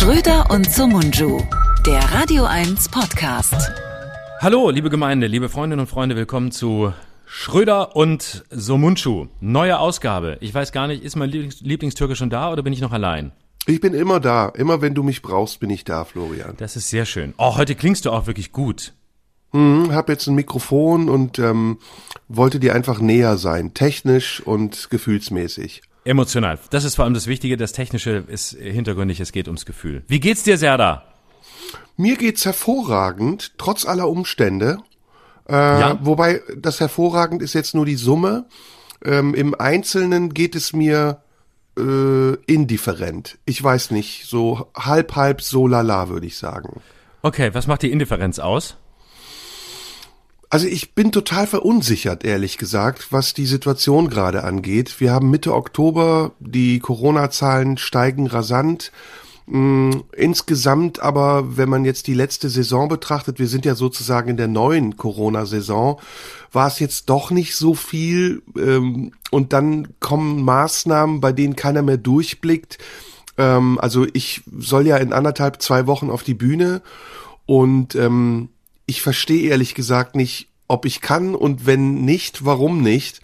Schröder und Sumunju, der Radio 1 Podcast. Hallo, liebe Gemeinde, liebe Freundinnen und Freunde, willkommen zu Schröder und Somunchu. Neue Ausgabe. Ich weiß gar nicht, ist mein Lieblings Lieblingstürke schon da oder bin ich noch allein? Ich bin immer da. Immer wenn du mich brauchst, bin ich da, Florian. Das ist sehr schön. Oh, heute klingst du auch wirklich gut. Hm, hab jetzt ein Mikrofon und ähm, wollte dir einfach näher sein, technisch und gefühlsmäßig. Emotional. Das ist vor allem das Wichtige. Das Technische ist hintergründig. Es geht ums Gefühl. Wie geht's dir, Serda? Mir geht's hervorragend, trotz aller Umstände. Äh, Ja? Wobei das hervorragend ist jetzt nur die Summe. Ähm, Im Einzelnen geht es mir äh, indifferent. Ich weiß nicht, so halb halb so lala würde ich sagen. Okay, was macht die Indifferenz aus? Also ich bin total verunsichert, ehrlich gesagt, was die Situation gerade angeht. Wir haben Mitte Oktober, die Corona-Zahlen steigen rasant. Mm, Insgesamt aber, wenn man jetzt die letzte Saison betrachtet, wir sind ja sozusagen in der neuen Corona-Saison, war es jetzt doch nicht so viel. ähm, Und dann kommen Maßnahmen, bei denen keiner mehr durchblickt. Ähm, Also ich soll ja in anderthalb, zwei Wochen auf die Bühne und ähm, ich verstehe ehrlich gesagt nicht, ob ich kann und wenn nicht, warum nicht,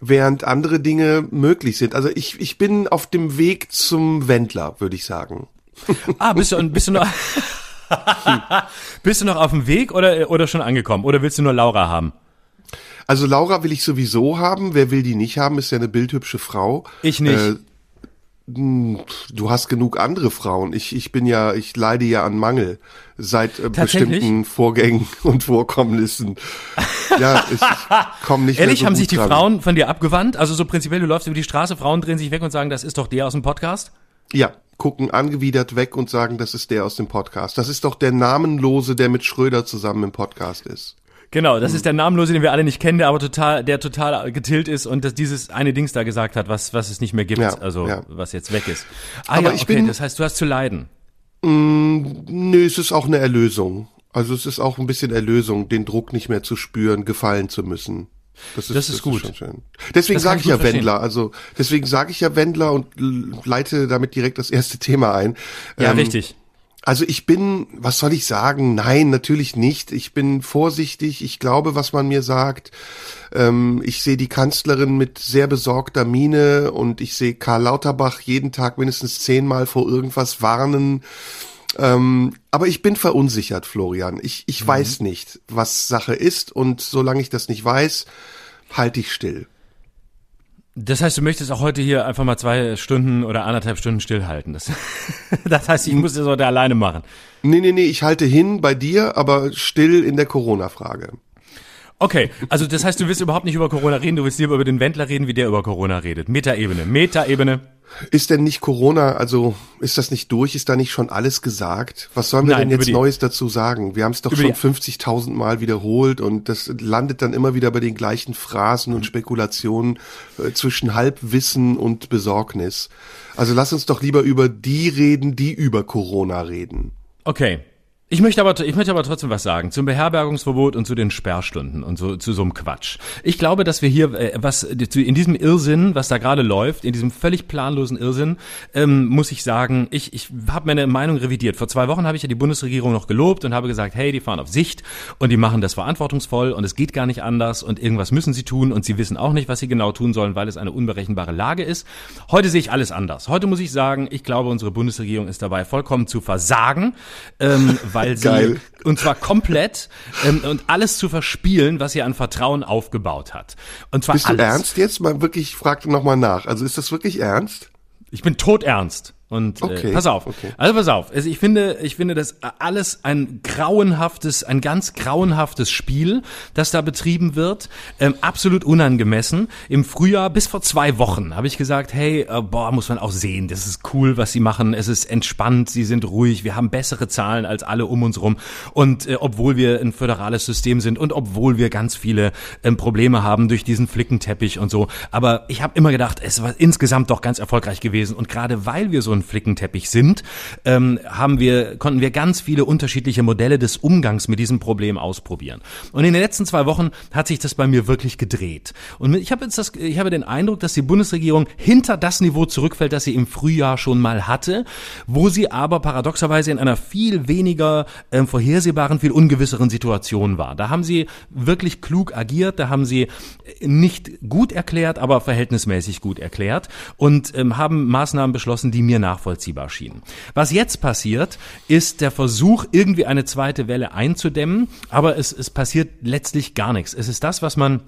während andere Dinge möglich sind. Also ich, ich bin auf dem Weg zum Wendler, würde ich sagen. Ah, bist du, bist du noch, bist du noch auf dem Weg oder, oder schon angekommen? Oder willst du nur Laura haben? Also Laura will ich sowieso haben. Wer will die nicht haben, ist ja eine bildhübsche Frau. Ich nicht. Äh, Du hast genug andere Frauen. Ich, ich bin ja, ich leide ja an Mangel seit äh, bestimmten Vorgängen und Vorkommnissen. Ja, ich komme nicht Ehrlich, mehr so haben sich die dran. Frauen von dir abgewandt? Also so prinzipiell, du läufst über die Straße, Frauen drehen sich weg und sagen, das ist doch der aus dem Podcast? Ja, gucken angewidert weg und sagen, das ist der aus dem Podcast. Das ist doch der Namenlose, der mit Schröder zusammen im Podcast ist. Genau, das ist der Namenlose, den wir alle nicht kennen, der aber total, der total getillt ist und das dieses eine Dings da gesagt hat, was, was es nicht mehr gibt, Ja, also ja. was jetzt weg ist. Ah Aber ja, ich okay, bin- das heißt, du hast zu leiden. Nö, es ist auch eine Erlösung. Also es ist auch ein bisschen Erlösung, den Druck nicht mehr zu spüren, gefallen zu müssen. Das ist, Das ist gut. schon schön. Deswegen Das sage ich ich gut ja verstehen. Wendler. Also deswegen sage ich ja Wendler und leite damit direkt das erste Thema ein. Ja, Ähm, richtig. Also ich bin, was soll ich sagen? Nein, natürlich nicht. Ich bin vorsichtig. Ich glaube, was man mir sagt. Ähm, ich sehe die Kanzlerin mit sehr besorgter Miene und ich sehe Karl Lauterbach jeden Tag mindestens zehnmal vor irgendwas warnen. Ähm, aber ich bin verunsichert, Florian. Ich, ich weiß nicht, was Sache ist und solange ich das nicht weiß, halte ich still. Das heißt, du möchtest auch heute hier einfach mal zwei Stunden oder anderthalb Stunden stillhalten. Das, das heißt, ich muss das heute alleine machen. Nee, nee, nee, ich halte hin bei dir, aber still in der Corona-Frage. Okay, also das heißt, du willst überhaupt nicht über Corona reden, du willst lieber über den Wendler reden, wie der über Corona redet. Metaebene, Metaebene. Ist denn nicht Corona, also ist das nicht durch? Ist da nicht schon alles gesagt? Was sollen wir Nein, denn jetzt die- Neues dazu sagen? Wir haben es doch schon die- 50.000 Mal wiederholt und das landet dann immer wieder bei den gleichen Phrasen und Spekulationen äh, zwischen Halbwissen und Besorgnis. Also lass uns doch lieber über die reden, die über Corona reden. Okay. Ich möchte aber, ich möchte aber trotzdem was sagen zum Beherbergungsverbot und zu den Sperrstunden und so, zu so einem Quatsch. Ich glaube, dass wir hier, äh, was, in diesem Irrsinn, was da gerade läuft, in diesem völlig planlosen Irrsinn, ähm, muss ich sagen, ich, ich habe meine Meinung revidiert. Vor zwei Wochen habe ich ja die Bundesregierung noch gelobt und habe gesagt, hey, die fahren auf Sicht und die machen das verantwortungsvoll und es geht gar nicht anders und irgendwas müssen sie tun und sie wissen auch nicht, was sie genau tun sollen, weil es eine unberechenbare Lage ist. Heute sehe ich alles anders. Heute muss ich sagen, ich glaube, unsere Bundesregierung ist dabei vollkommen zu versagen, ähm, weil sie Geil. und zwar komplett ähm, und alles zu verspielen, was sie an Vertrauen aufgebaut hat. Und zwar Bist du alles. ernst jetzt? Mal wirklich, ich fragte nochmal nach. Also ist das wirklich ernst? Ich bin todernst. Und Okay, äh, pass auf. okay. Also pass auf. Also ich finde, ich finde das alles ein grauenhaftes, ein ganz grauenhaftes Spiel, das da betrieben wird. Ähm, absolut unangemessen. Im Frühjahr bis vor zwei Wochen habe ich gesagt, hey, äh, boah, muss man auch sehen. Das ist cool, was sie machen. Es ist entspannt. Sie sind ruhig. Wir haben bessere Zahlen als alle um uns rum. Und äh, obwohl wir ein föderales System sind und obwohl wir ganz viele ähm, Probleme haben durch diesen Flickenteppich und so. Aber ich habe immer gedacht, es war insgesamt doch ganz erfolgreich gewesen. Und gerade weil wir so ein Flickenteppich sind, ähm, haben wir, konnten wir ganz viele unterschiedliche Modelle des Umgangs mit diesem Problem ausprobieren. Und in den letzten zwei Wochen hat sich das bei mir wirklich gedreht. Und ich habe jetzt das, ich habe den Eindruck, dass die Bundesregierung hinter das Niveau zurückfällt, das sie im Frühjahr schon mal hatte, wo sie aber paradoxerweise in einer viel weniger äh, vorhersehbaren, viel ungewisseren Situation war. Da haben sie wirklich klug agiert, da haben sie nicht gut erklärt, aber verhältnismäßig gut erklärt und ähm, haben Maßnahmen beschlossen, die mir nachvollziehbar schienen. Was jetzt passiert, ist der Versuch, irgendwie eine zweite Welle einzudämmen, aber es, es passiert letztlich gar nichts. Es ist das, was man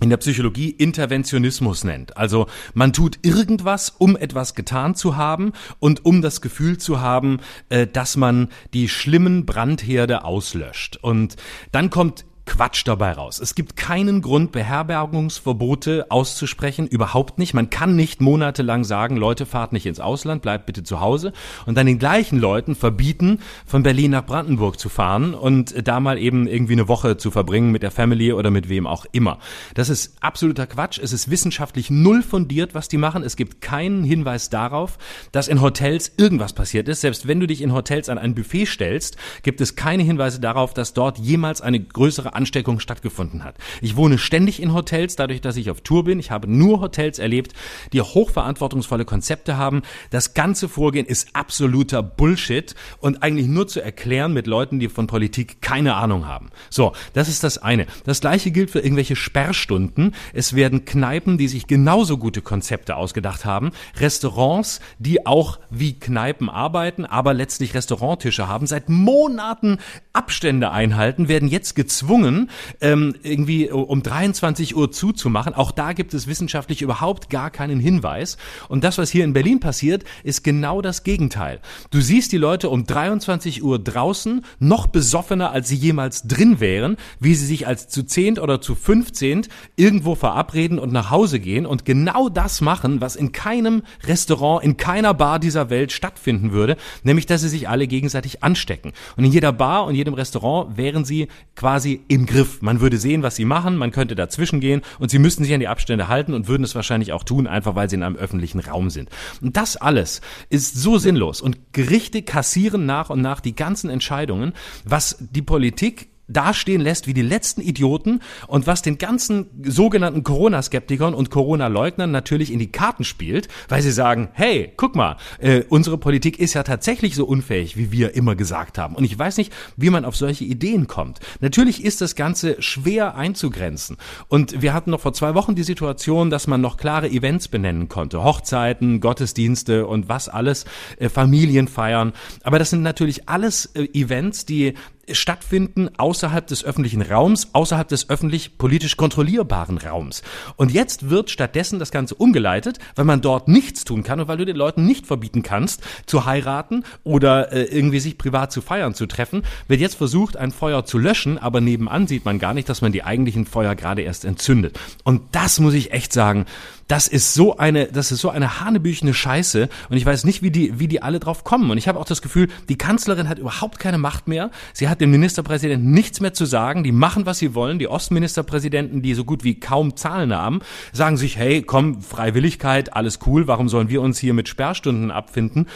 in der Psychologie Interventionismus nennt. Also man tut irgendwas, um etwas getan zu haben und um das Gefühl zu haben, äh, dass man die schlimmen Brandherde auslöscht. Und dann kommt Quatsch dabei raus. Es gibt keinen Grund, Beherbergungsverbote auszusprechen, überhaupt nicht. Man kann nicht monatelang sagen, Leute, fahrt nicht ins Ausland, bleibt bitte zu Hause und dann den gleichen Leuten verbieten, von Berlin nach Brandenburg zu fahren und da mal eben irgendwie eine Woche zu verbringen mit der Family oder mit wem auch immer. Das ist absoluter Quatsch. Es ist wissenschaftlich null fundiert, was die machen. Es gibt keinen Hinweis darauf, dass in Hotels irgendwas passiert ist. Selbst wenn du dich in Hotels an ein Buffet stellst, gibt es keine Hinweise darauf, dass dort jemals eine größere Ansteckung stattgefunden hat. Ich wohne ständig in Hotels, dadurch, dass ich auf Tour bin. Ich habe nur Hotels erlebt, die hochverantwortungsvolle Konzepte haben. Das ganze Vorgehen ist absoluter Bullshit und eigentlich nur zu erklären mit Leuten, die von Politik keine Ahnung haben. So, das ist das eine. Das gleiche gilt für irgendwelche Sperrstunden. Es werden Kneipen, die sich genauso gute Konzepte ausgedacht haben, Restaurants, die auch wie Kneipen arbeiten, aber letztlich Restauranttische haben, seit Monaten Abstände einhalten, werden jetzt gezwungen, gezwungen, ähm, irgendwie um 23 Uhr zuzumachen. Auch da gibt es wissenschaftlich überhaupt gar keinen Hinweis. Und das, was hier in Berlin passiert, ist genau das Gegenteil. Du siehst die Leute um 23 Uhr draußen, noch besoffener, als sie jemals drin wären, wie sie sich als zu zehnt oder zu fünfzehnt irgendwo verabreden und nach Hause gehen und genau das machen, was in keinem Restaurant, in keiner Bar dieser Welt stattfinden würde, nämlich, dass sie sich alle gegenseitig anstecken. Und in jeder Bar und jedem Restaurant wären sie quasi im Griff. Man würde sehen, was sie machen, man könnte dazwischen gehen und sie müssten sich an die Abstände halten und würden es wahrscheinlich auch tun, einfach weil sie in einem öffentlichen Raum sind. Und das alles ist so sinnlos und Gerichte kassieren nach und nach die ganzen Entscheidungen, was die Politik dastehen lässt wie die letzten Idioten und was den ganzen sogenannten Corona-Skeptikern und Corona-Leugnern natürlich in die Karten spielt, weil sie sagen, hey, guck mal, äh, unsere Politik ist ja tatsächlich so unfähig, wie wir immer gesagt haben. Und ich weiß nicht, wie man auf solche Ideen kommt. Natürlich ist das Ganze schwer einzugrenzen. Und wir hatten noch vor zwei Wochen die Situation, dass man noch klare Events benennen konnte. Hochzeiten, Gottesdienste und was alles, äh, Familienfeiern. Aber das sind natürlich alles äh, Events, die stattfinden außerhalb des öffentlichen Raums, außerhalb des öffentlich politisch kontrollierbaren Raums. Und jetzt wird stattdessen das Ganze umgeleitet, weil man dort nichts tun kann und weil du den Leuten nicht verbieten kannst, zu heiraten oder äh, irgendwie sich privat zu feiern zu treffen, wird jetzt versucht, ein Feuer zu löschen, aber nebenan sieht man gar nicht, dass man die eigentlichen Feuer gerade erst entzündet. Und das muss ich echt sagen, das ist so eine, das ist so eine hanebüchene Scheiße und ich weiß nicht, wie die, wie die alle drauf kommen. Und ich habe auch das Gefühl, die Kanzlerin hat überhaupt keine Macht mehr. Sie hat dem Ministerpräsidenten nichts mehr zu sagen. Die machen, was sie wollen. Die Ostministerpräsidenten, die so gut wie kaum Zahlen haben, sagen sich, hey, komm, Freiwilligkeit, alles cool. Warum sollen wir uns hier mit Sperrstunden abfinden?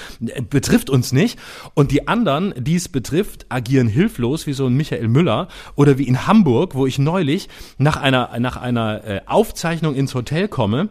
Betrifft uns nicht. Und die anderen, die es betrifft, agieren hilflos, wie so ein Michael Müller oder wie in Hamburg, wo ich neulich nach einer, nach einer äh, Aufzeichnung ins Hotel komme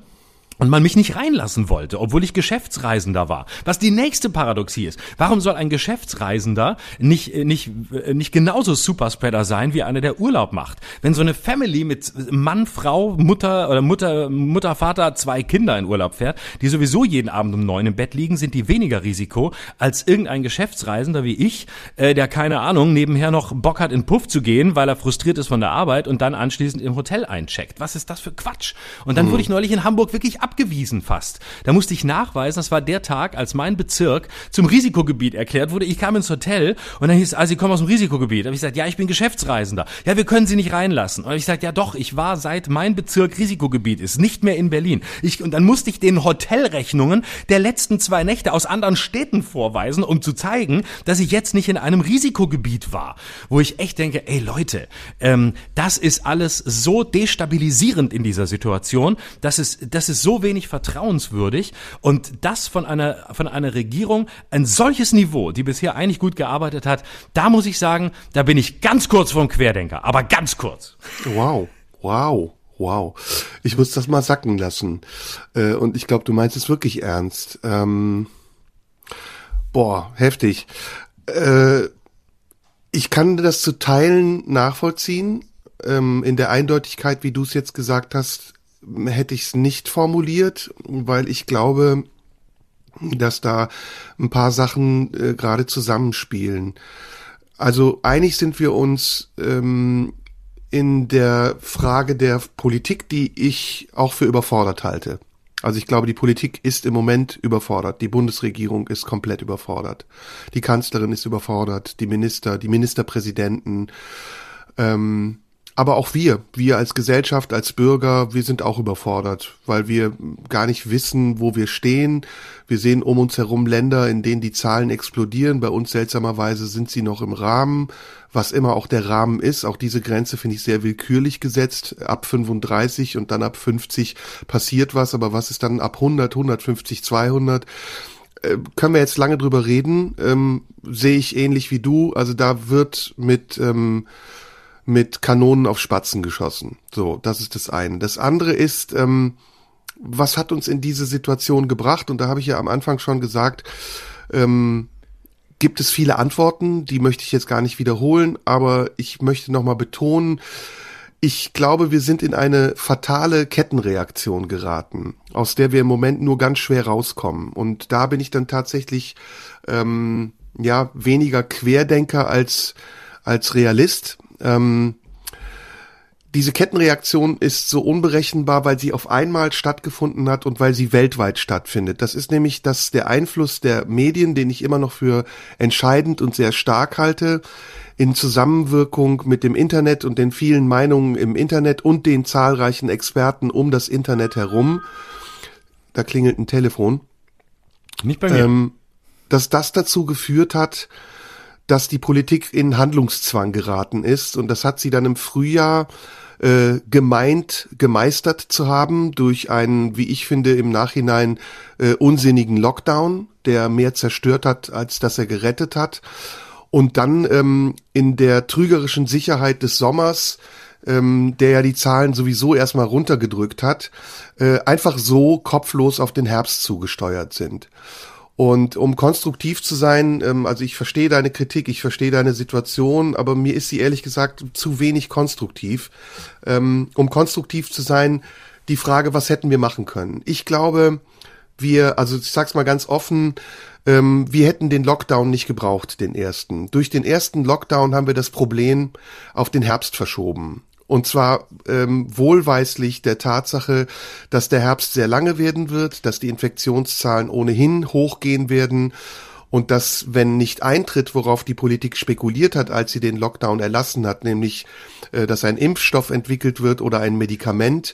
und man mich nicht reinlassen wollte, obwohl ich Geschäftsreisender war. Was die nächste Paradoxie ist. Warum soll ein Geschäftsreisender nicht, äh, nicht, äh, nicht genauso Superspreader sein wie einer, der Urlaub macht? Wenn so eine Family mit Mann, Frau, Mutter oder Mutter, Mutter, Vater, zwei Kinder in Urlaub fährt, die sowieso jeden Abend um neun im Bett liegen, sind die weniger Risiko als irgendein Geschäftsreisender wie ich, äh, der keine Ahnung, nebenher noch Bock hat in Puff zu gehen, weil er frustriert ist von der Arbeit und dann anschließend im Hotel eincheckt. Was ist das für Quatsch? Und dann mhm. wurde ich neulich in Hamburg wirklich abgewiesen fast. Da musste ich nachweisen, das war der Tag, als mein Bezirk zum Risikogebiet erklärt wurde. Ich kam ins Hotel und dann hieß es, ah, Sie kommen aus dem Risikogebiet. Da habe ich gesagt, ja, ich bin Geschäftsreisender. Ja, wir können Sie nicht reinlassen. Und ich gesagt, ja doch, ich war seit mein Bezirk Risikogebiet ist, nicht mehr in Berlin. Ich, und dann musste ich den Hotelrechnungen der letzten zwei Nächte aus anderen Städten vorweisen, um zu zeigen, dass ich jetzt nicht in einem Risikogebiet war. Wo ich echt denke, ey Leute, ähm, das ist alles so destabilisierend in dieser Situation, dass es, das ist so wenig vertrauenswürdig und das von einer, von einer Regierung ein solches Niveau, die bisher eigentlich gut gearbeitet hat, da muss ich sagen, da bin ich ganz kurz vorm Querdenker, aber ganz kurz. Wow, wow. Wow, ich muss das mal sacken lassen. Äh, und ich glaube, du meinst es wirklich ernst. Ähm, boah, heftig. Äh, ich kann das zu Teilen nachvollziehen. Ähm, in der Eindeutigkeit, wie du es jetzt gesagt hast, hätte ich es nicht formuliert, weil ich glaube, dass da ein paar Sachen äh, gerade zusammenspielen. Also einig sind wir uns ähm, in der Frage der Politik, die ich auch für überfordert halte. Also ich glaube, die Politik ist im Moment überfordert. Die Bundesregierung ist komplett überfordert. Die Kanzlerin ist überfordert, die Minister, die Ministerpräsidenten. Ähm, aber auch wir, wir als Gesellschaft, als Bürger, wir sind auch überfordert, weil wir gar nicht wissen, wo wir stehen. Wir sehen um uns herum Länder, in denen die Zahlen explodieren. Bei uns seltsamerweise sind sie noch im Rahmen, was immer auch der Rahmen ist. Auch diese Grenze finde ich sehr willkürlich gesetzt. Ab 35 und dann ab 50 passiert was, aber was ist dann ab 100, 150, 200? können wir jetzt lange drüber reden, ähm, sehe ich ähnlich wie du. Also da wird mit ähm, mit Kanonen auf Spatzen geschossen. So, das ist das eine. Das andere ist, ähm, was hat uns in diese Situation gebracht? Und da habe ich ja am Anfang schon gesagt, ähm, gibt es viele Antworten, die möchte ich jetzt gar nicht wiederholen, aber ich möchte nochmal betonen, ich glaube, wir sind in eine fatale Kettenreaktion geraten, aus der wir im Moment nur ganz schwer rauskommen. Und da bin ich dann tatsächlich ähm, ja weniger Querdenker als als Realist. Ähm, diese Kettenreaktion ist so unberechenbar, weil sie auf einmal stattgefunden hat und weil sie weltweit stattfindet. Das ist nämlich dass der Einfluss der Medien, den ich immer noch für entscheidend und sehr stark halte, in Zusammenwirkung mit dem Internet und den vielen Meinungen im Internet und den zahlreichen Experten um das Internet herum. Da klingelt ein Telefon. Nicht bei mir. Ähm, dass das dazu geführt hat, dass die Politik in Handlungszwang geraten ist. Und das hat sie dann im Frühjahr äh, gemeint, gemeistert zu haben durch einen, wie ich finde, im Nachhinein äh, unsinnigen Lockdown, der mehr zerstört hat, als dass er gerettet hat. Und dann ähm, in der trügerischen Sicherheit des Sommers ähm, der ja die Zahlen sowieso erstmal runtergedrückt hat, äh, einfach so kopflos auf den Herbst zugesteuert sind. Und um konstruktiv zu sein, ähm, also ich verstehe deine Kritik, ich verstehe deine Situation, aber mir ist sie ehrlich gesagt zu wenig konstruktiv. Ähm, um konstruktiv zu sein, die Frage, was hätten wir machen können? Ich glaube, wir, also ich sag's mal ganz offen, ähm, wir hätten den Lockdown nicht gebraucht, den ersten. Durch den ersten Lockdown haben wir das Problem auf den Herbst verschoben. Und zwar ähm, wohlweislich der Tatsache, dass der Herbst sehr lange werden wird, dass die Infektionszahlen ohnehin hochgehen werden und dass, wenn nicht eintritt, worauf die Politik spekuliert hat, als sie den Lockdown erlassen hat, nämlich, äh, dass ein Impfstoff entwickelt wird oder ein Medikament,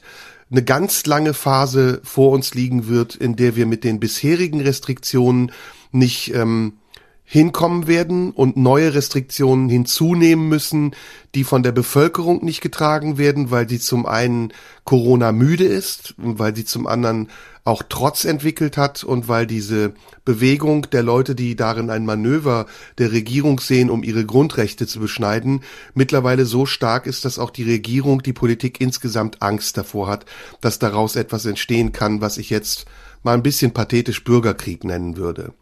eine ganz lange Phase vor uns liegen wird, in der wir mit den bisherigen Restriktionen nicht ähm, hinkommen werden und neue Restriktionen hinzunehmen müssen, die von der Bevölkerung nicht getragen werden, weil sie zum einen Corona müde ist weil sie zum anderen auch Trotz entwickelt hat und weil diese Bewegung der Leute, die darin ein Manöver der Regierung sehen, um ihre Grundrechte zu beschneiden, mittlerweile so stark ist, dass auch die Regierung, die Politik insgesamt Angst davor hat, dass daraus etwas entstehen kann, was ich jetzt mal ein bisschen pathetisch Bürgerkrieg nennen würde.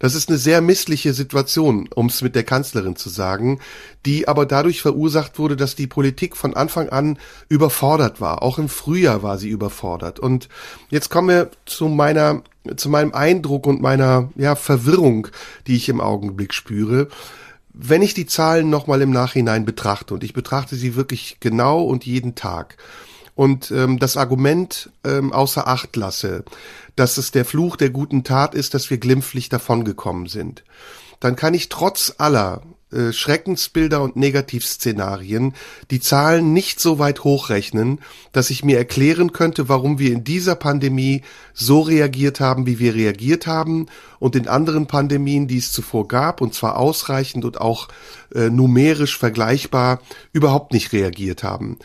Das ist eine sehr missliche Situation, um es mit der Kanzlerin zu sagen, die aber dadurch verursacht wurde, dass die Politik von Anfang an überfordert war. Auch im Frühjahr war sie überfordert. Und jetzt kommen wir zu meiner, zu meinem Eindruck und meiner, ja, Verwirrung, die ich im Augenblick spüre wenn ich die Zahlen nochmal im Nachhinein betrachte, und ich betrachte sie wirklich genau und jeden Tag, und ähm, das Argument ähm, außer Acht lasse, dass es der Fluch der guten Tat ist, dass wir glimpflich davongekommen sind, dann kann ich trotz aller äh, Schreckensbilder und Negativszenarien die Zahlen nicht so weit hochrechnen, dass ich mir erklären könnte, warum wir in dieser Pandemie so reagiert haben, wie wir reagiert haben und in anderen Pandemien, die es zuvor gab, und zwar ausreichend und auch äh, numerisch vergleichbar, überhaupt nicht reagiert haben.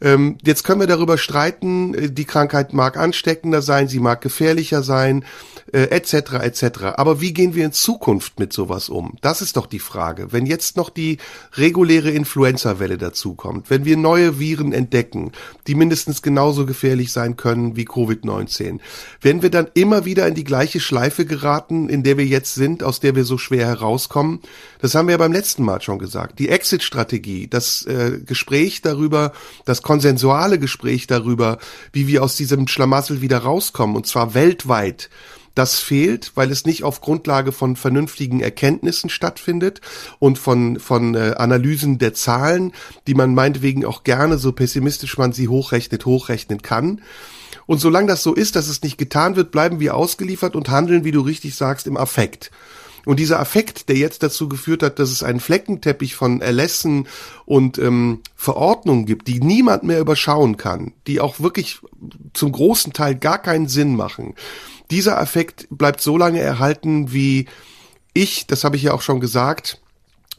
Ähm, jetzt können wir darüber streiten, äh, die Krankheit mag ansteckender sein, sie mag gefährlicher sein, äh, etc. etc. Aber wie gehen wir in Zukunft mit sowas um? Das ist doch die Frage. Wenn jetzt noch die reguläre Influenza-Welle dazukommt, wenn wir neue Viren entdecken, die mindestens genauso gefährlich sein können wie Covid-19, wenn wir dann immer wieder in die gleiche Schleife geraten, in der wir jetzt sind, aus der wir so schwer herauskommen, das haben wir ja beim letzten Mal schon gesagt. Die Exit-Strategie, das äh, Gespräch darüber, das konsensuale Gespräch darüber, wie wir aus diesem Schlamassel wieder rauskommen, und zwar weltweit, das fehlt, weil es nicht auf Grundlage von vernünftigen Erkenntnissen stattfindet und von, von äh, Analysen der Zahlen, die man meinetwegen auch gerne, so pessimistisch man sie hochrechnet, hochrechnen kann. Und solange das so ist, dass es nicht getan wird, bleiben wir ausgeliefert und handeln, wie du richtig sagst, im Affekt. Und dieser Affekt, der jetzt dazu geführt hat, dass es einen Fleckenteppich von Erlässen und ähm, Verordnungen gibt, die niemand mehr überschauen kann, die auch wirklich zum großen Teil gar keinen Sinn machen, dieser Affekt bleibt so lange erhalten, wie ich, das habe ich ja auch schon gesagt,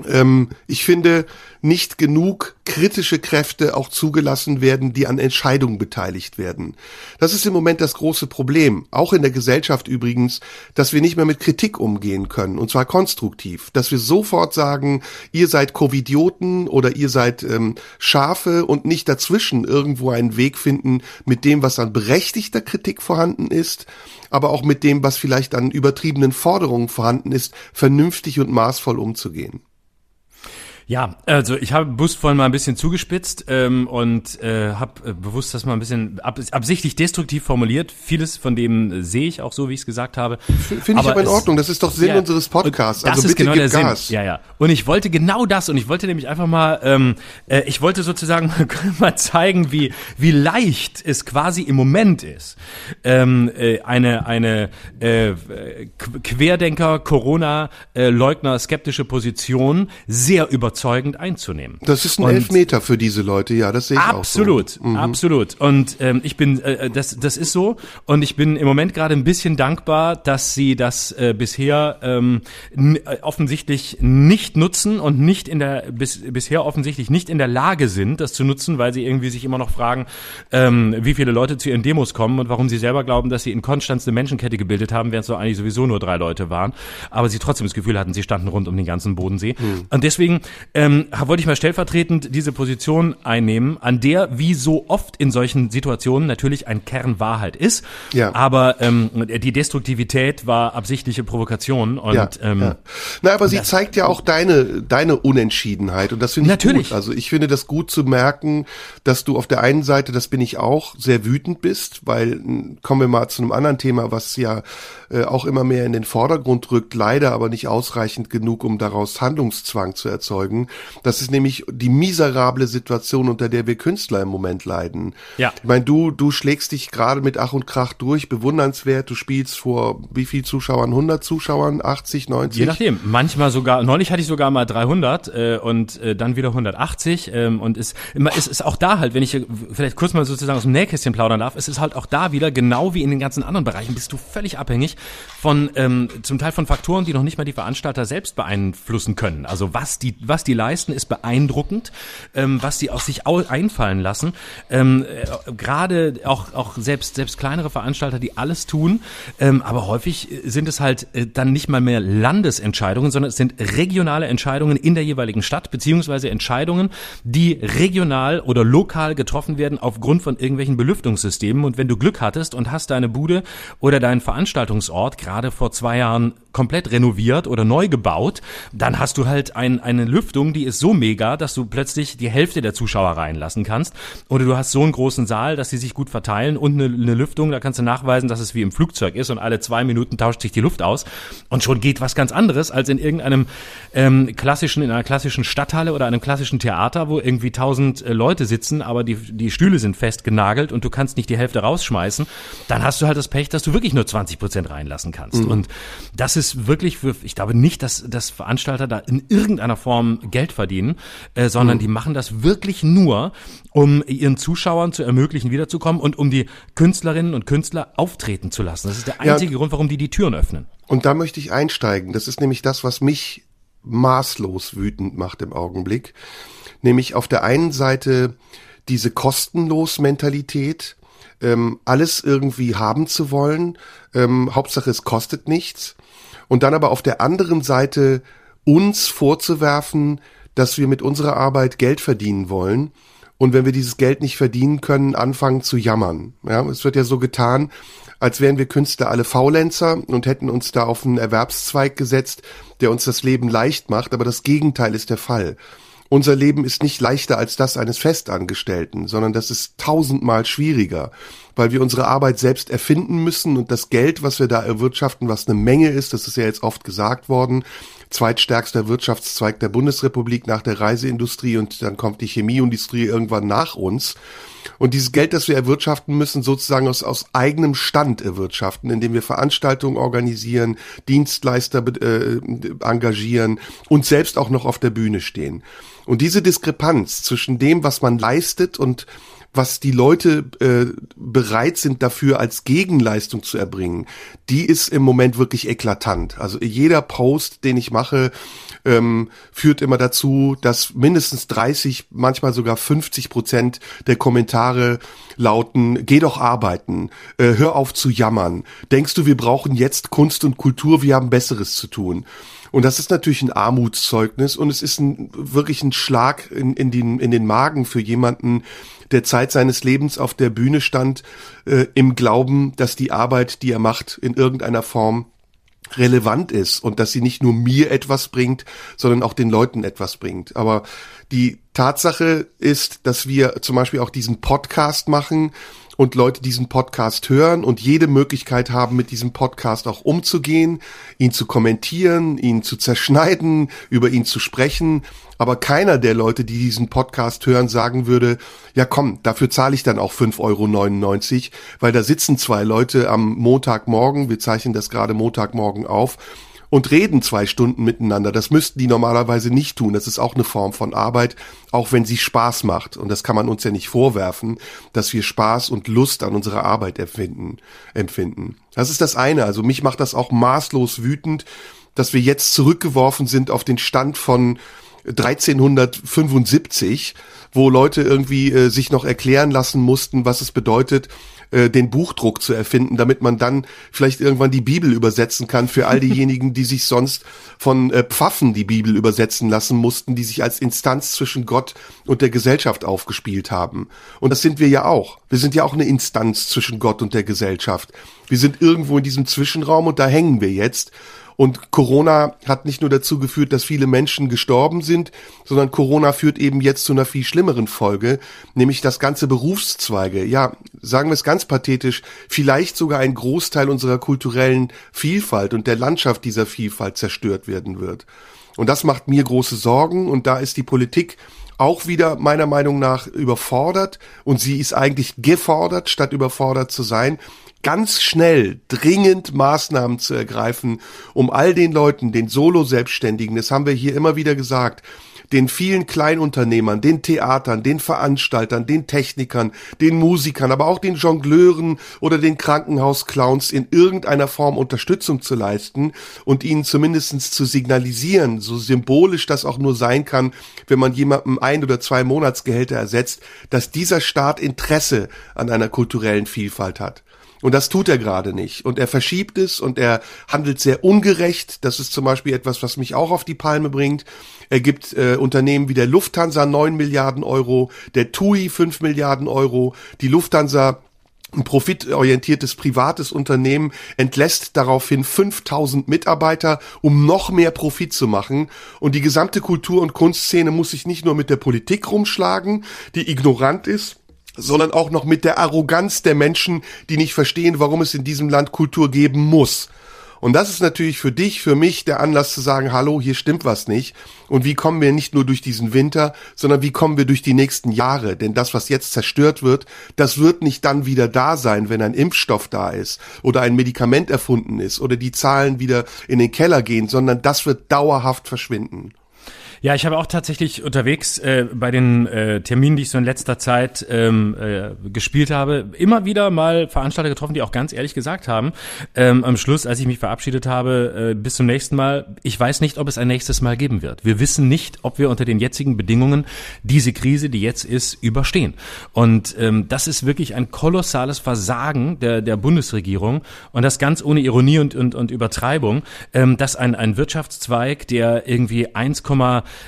ähm, ich finde, nicht genug kritische Kräfte auch zugelassen werden, die an Entscheidungen beteiligt werden. Das ist im Moment das große Problem, auch in der Gesellschaft übrigens, dass wir nicht mehr mit Kritik umgehen können, und zwar konstruktiv, dass wir sofort sagen, ihr seid Covidioten oder ihr seid ähm, Schafe und nicht dazwischen irgendwo einen Weg finden mit dem, was an berechtigter Kritik vorhanden ist, aber auch mit dem, was vielleicht an übertriebenen Forderungen vorhanden ist, vernünftig und maßvoll umzugehen. Ja, also ich habe bewusst vorhin mal ein bisschen zugespitzt ähm, und äh, habe äh, bewusst das mal ein bisschen ab, absichtlich destruktiv formuliert. Vieles von dem äh, sehe ich auch so, wie ich es gesagt habe. Finde ich aber in Ordnung. Das ist doch Sinn ja, unseres Podcasts. Das also ist genau der Gas. Sinn. Ja, ja. Und ich wollte genau das und ich wollte nämlich einfach mal, ähm, äh, ich wollte sozusagen mal zeigen, wie wie leicht es quasi im Moment ist, ähm, äh, eine eine äh, Querdenker, Corona äh, skeptische Position sehr überzeugend überzeugend einzunehmen. Das ist ein und Elfmeter für diese Leute, ja, das sehe ich absolut, auch so. Mhm. Absolut, Und ähm, ich bin, äh, äh, das, das ist so. Und ich bin im Moment gerade ein bisschen dankbar, dass sie das äh, bisher ähm, äh, offensichtlich nicht nutzen und nicht in der bis, bisher offensichtlich nicht in der Lage sind, das zu nutzen, weil sie irgendwie sich immer noch fragen, ähm, wie viele Leute zu ihren Demos kommen und warum sie selber glauben, dass sie in Konstanz eine Menschenkette gebildet haben, während es so eigentlich sowieso nur drei Leute waren. Aber sie trotzdem das Gefühl hatten, sie standen rund um den ganzen Bodensee. Mhm. Und deswegen ähm, wollte ich mal stellvertretend diese Position einnehmen, an der wie so oft in solchen Situationen natürlich ein Kern Wahrheit ist. Ja. Aber ähm, die Destruktivität war absichtliche Provokation. Und, ja, ähm, ja. Na, aber sie zeigt ja auch deine deine Unentschiedenheit und das finde ich natürlich. gut. Also ich finde das gut zu merken, dass du auf der einen Seite, das bin ich auch, sehr wütend bist, weil kommen wir mal zu einem anderen Thema, was ja äh, auch immer mehr in den Vordergrund rückt, leider aber nicht ausreichend genug, um daraus Handlungszwang zu erzeugen. Das ist nämlich die miserable Situation, unter der wir Künstler im Moment leiden. Ja. Ich meine, du, du schlägst dich gerade mit Ach und Krach durch, bewundernswert. Du spielst vor wie viel Zuschauern? 100 Zuschauern? 80, 90? Je nachdem. Manchmal sogar, neulich hatte ich sogar mal 300 äh, und äh, dann wieder 180 ähm, und ist immer ist, ist auch da halt, wenn ich vielleicht kurz mal sozusagen aus dem Nähkästchen plaudern darf, es ist halt auch da wieder genau wie in den ganzen anderen Bereichen bist du völlig abhängig von ähm, zum Teil von Faktoren, die noch nicht mal die Veranstalter selbst beeinflussen können. Also was die was die leisten, ist beeindruckend, ähm, was die aus sich einfallen lassen. Ähm, äh, Gerade auch auch selbst selbst kleinere Veranstalter, die alles tun, ähm, aber häufig sind es halt äh, dann nicht mal mehr Landesentscheidungen, sondern es sind regionale Entscheidungen in der jeweiligen Stadt beziehungsweise Entscheidungen, die regional oder lokal getroffen werden aufgrund von irgendwelchen Belüftungssystemen. Und wenn du Glück hattest und hast deine Bude oder deinen Veranstaltungsort Ort gerade vor zwei Jahren komplett renoviert oder neu gebaut, dann hast du halt ein, eine Lüftung, die ist so mega, dass du plötzlich die Hälfte der Zuschauer reinlassen kannst. Oder du hast so einen großen Saal, dass sie sich gut verteilen und eine, eine Lüftung, da kannst du nachweisen, dass es wie im Flugzeug ist und alle zwei Minuten tauscht sich die Luft aus. Und schon geht was ganz anderes als in irgendeinem ähm, klassischen, in einer klassischen Stadthalle oder einem klassischen Theater, wo irgendwie tausend äh, Leute sitzen, aber die, die Stühle sind fest genagelt und du kannst nicht die Hälfte rausschmeißen. Dann hast du halt das Pech, dass du wirklich nur 20 Prozent reinlassen kannst. Mhm. Und das ist ist wirklich für, ich glaube nicht, dass, dass Veranstalter da in irgendeiner Form Geld verdienen, äh, sondern mhm. die machen das wirklich nur, um ihren Zuschauern zu ermöglichen, wiederzukommen und um die Künstlerinnen und Künstler auftreten zu lassen. Das ist der einzige ja. Grund, warum die die Türen öffnen. Und da möchte ich einsteigen. Das ist nämlich das, was mich maßlos wütend macht im Augenblick. Nämlich auf der einen Seite diese kostenlos Mentalität, ähm, alles irgendwie haben zu wollen. Ähm, Hauptsache es kostet nichts. Und dann aber auf der anderen Seite uns vorzuwerfen, dass wir mit unserer Arbeit Geld verdienen wollen. Und wenn wir dieses Geld nicht verdienen können, anfangen zu jammern. Ja, es wird ja so getan, als wären wir Künstler alle Faulenzer und hätten uns da auf einen Erwerbszweig gesetzt, der uns das Leben leicht macht. Aber das Gegenteil ist der Fall. Unser Leben ist nicht leichter als das eines Festangestellten, sondern das ist tausendmal schwieriger, weil wir unsere Arbeit selbst erfinden müssen und das Geld, was wir da erwirtschaften, was eine Menge ist, das ist ja jetzt oft gesagt worden, zweitstärkster Wirtschaftszweig der Bundesrepublik nach der Reiseindustrie und dann kommt die Chemieindustrie irgendwann nach uns. Und dieses Geld, das wir erwirtschaften müssen, sozusagen aus, aus eigenem Stand erwirtschaften, indem wir Veranstaltungen organisieren, Dienstleister äh, engagieren und selbst auch noch auf der Bühne stehen. Und diese Diskrepanz zwischen dem, was man leistet und was die Leute äh, bereit sind dafür als Gegenleistung zu erbringen, die ist im Moment wirklich eklatant. Also jeder Post, den ich mache, ähm, führt immer dazu, dass mindestens 30, manchmal sogar 50 Prozent der Kommentare lauten, geh doch arbeiten, äh, hör auf zu jammern. Denkst du, wir brauchen jetzt Kunst und Kultur, wir haben Besseres zu tun. Und das ist natürlich ein Armutszeugnis und es ist ein, wirklich ein Schlag in, in, den, in den Magen für jemanden, der Zeit seines Lebens auf der Bühne stand, äh, im Glauben, dass die Arbeit, die er macht, in irgendeiner Form relevant ist und dass sie nicht nur mir etwas bringt, sondern auch den Leuten etwas bringt. Aber die Tatsache ist, dass wir zum Beispiel auch diesen Podcast machen und Leute diesen Podcast hören und jede Möglichkeit haben, mit diesem Podcast auch umzugehen, ihn zu kommentieren, ihn zu zerschneiden, über ihn zu sprechen. Aber keiner der Leute, die diesen Podcast hören, sagen würde, ja komm, dafür zahle ich dann auch 5,99 Euro, weil da sitzen zwei Leute am Montagmorgen, wir zeichnen das gerade Montagmorgen auf, und reden zwei Stunden miteinander. Das müssten die normalerweise nicht tun. Das ist auch eine Form von Arbeit, auch wenn sie Spaß macht. Und das kann man uns ja nicht vorwerfen, dass wir Spaß und Lust an unserer Arbeit empfinden. empfinden. Das ist das eine. Also mich macht das auch maßlos wütend, dass wir jetzt zurückgeworfen sind auf den Stand von 1375, wo Leute irgendwie äh, sich noch erklären lassen mussten, was es bedeutet, äh, den Buchdruck zu erfinden, damit man dann vielleicht irgendwann die Bibel übersetzen kann für all diejenigen, die sich sonst von äh, Pfaffen die Bibel übersetzen lassen mussten, die sich als Instanz zwischen Gott und der Gesellschaft aufgespielt haben. Und das sind wir ja auch. Wir sind ja auch eine Instanz zwischen Gott und der Gesellschaft. Wir sind irgendwo in diesem Zwischenraum und da hängen wir jetzt. Und Corona hat nicht nur dazu geführt, dass viele Menschen gestorben sind, sondern Corona führt eben jetzt zu einer viel schlimmeren Folge, nämlich dass ganze Berufszweige, ja, sagen wir es ganz pathetisch, vielleicht sogar ein Großteil unserer kulturellen Vielfalt und der Landschaft dieser Vielfalt zerstört werden wird. Und das macht mir große Sorgen und da ist die Politik auch wieder meiner Meinung nach überfordert und sie ist eigentlich gefordert, statt überfordert zu sein ganz schnell dringend Maßnahmen zu ergreifen, um all den Leuten, den Solo-Selbstständigen, das haben wir hier immer wieder gesagt, den vielen Kleinunternehmern, den Theatern, den Veranstaltern, den Technikern, den Musikern, aber auch den Jongleuren oder den Krankenhausclowns in irgendeiner Form Unterstützung zu leisten und ihnen zumindestens zu signalisieren, so symbolisch das auch nur sein kann, wenn man jemandem ein oder zwei Monatsgehälter ersetzt, dass dieser Staat Interesse an einer kulturellen Vielfalt hat. Und das tut er gerade nicht. Und er verschiebt es und er handelt sehr ungerecht. Das ist zum Beispiel etwas, was mich auch auf die Palme bringt. Er gibt äh, Unternehmen wie der Lufthansa 9 Milliarden Euro, der TUI 5 Milliarden Euro, die Lufthansa ein profitorientiertes privates Unternehmen entlässt daraufhin 5000 Mitarbeiter, um noch mehr Profit zu machen. Und die gesamte Kultur- und Kunstszene muss sich nicht nur mit der Politik rumschlagen, die ignorant ist, sondern auch noch mit der Arroganz der Menschen, die nicht verstehen, warum es in diesem Land Kultur geben muss. Und das ist natürlich für dich, für mich der Anlass zu sagen, hallo, hier stimmt was nicht. Und wie kommen wir nicht nur durch diesen Winter, sondern wie kommen wir durch die nächsten Jahre? Denn das, was jetzt zerstört wird, das wird nicht dann wieder da sein, wenn ein Impfstoff da ist oder ein Medikament erfunden ist oder die Zahlen wieder in den Keller gehen, sondern das wird dauerhaft verschwinden. Ja, ich habe auch tatsächlich unterwegs äh, bei den äh, Terminen, die ich so in letzter Zeit ähm, äh, gespielt habe, immer wieder mal Veranstalter getroffen, die auch ganz ehrlich gesagt haben, ähm, am Schluss, als ich mich verabschiedet habe, äh, bis zum nächsten Mal, ich weiß nicht, ob es ein nächstes Mal geben wird. Wir wissen nicht, ob wir unter den jetzigen Bedingungen diese Krise, die jetzt ist, überstehen. Und ähm, das ist wirklich ein kolossales Versagen der, der Bundesregierung und das ganz ohne Ironie und, und, und Übertreibung, ähm, dass ein, ein Wirtschaftszweig, der irgendwie 1,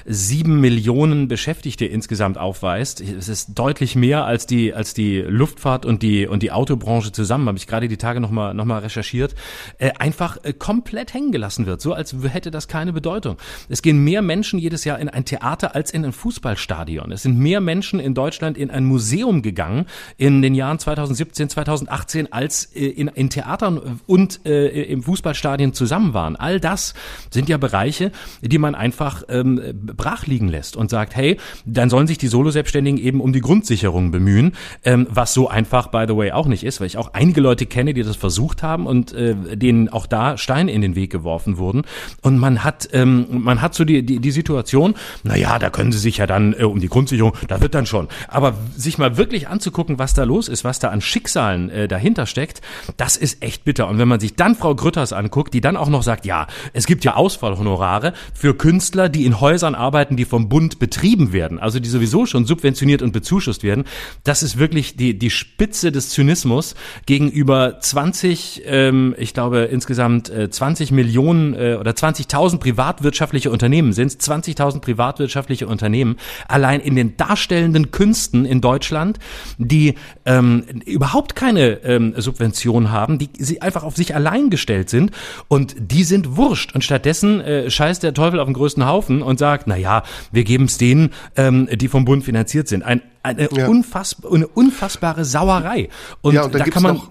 1,7 Millionen Beschäftigte insgesamt aufweist. Es ist deutlich mehr als die, als die Luftfahrt und die, und die Autobranche zusammen, habe ich gerade die Tage nochmal noch mal recherchiert, äh, einfach äh, komplett hängen gelassen wird, so als hätte das keine Bedeutung. Es gehen mehr Menschen jedes Jahr in ein Theater als in ein Fußballstadion. Es sind mehr Menschen in Deutschland in ein Museum gegangen in den Jahren 2017, 2018, als äh, in, in Theatern und äh, im Fußballstadion zusammen waren. All das sind ja Bereiche, die man einfach ähm, brach liegen lässt und sagt, hey, dann sollen sich die Solo-Selbstständigen eben um die Grundsicherung bemühen, ähm, was so einfach, by the way, auch nicht ist, weil ich auch einige Leute kenne, die das versucht haben und äh, denen auch da Steine in den Weg geworfen wurden. Und man hat, ähm, man hat so die, die, die Situation, na ja, da können sie sich ja dann äh, um die Grundsicherung, da wird dann schon. Aber sich mal wirklich anzugucken, was da los ist, was da an Schicksalen äh, dahinter steckt, das ist echt bitter. Und wenn man sich dann Frau Grütters anguckt, die dann auch noch sagt, ja, es gibt ja Ausfallhonorare für Künstler, die in Häusern arbeiten, die vom Bund betrieben werden, also die sowieso schon subventioniert und bezuschusst werden, das ist wirklich die, die Spitze des Zynismus gegenüber 20, ähm, ich glaube insgesamt äh, 20 Millionen äh, oder 20.000 privatwirtschaftliche Unternehmen sind 20.000 privatwirtschaftliche Unternehmen allein in den darstellenden Künsten in Deutschland, die ähm, überhaupt keine ähm, Subvention haben, die sie einfach auf sich allein gestellt sind und die sind wurscht. Und stattdessen äh, scheißt der Teufel auf den größten Haufen und sagt, na ja, wir geben es denen, ähm, die vom Bund finanziert sind. Ein, eine, ja. unfass, eine unfassbare Sauerei. Und, ja, und da kann man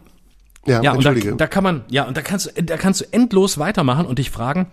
ja, ja und da, da kann man, ja, und da kannst du, da kannst du endlos weitermachen und dich fragen,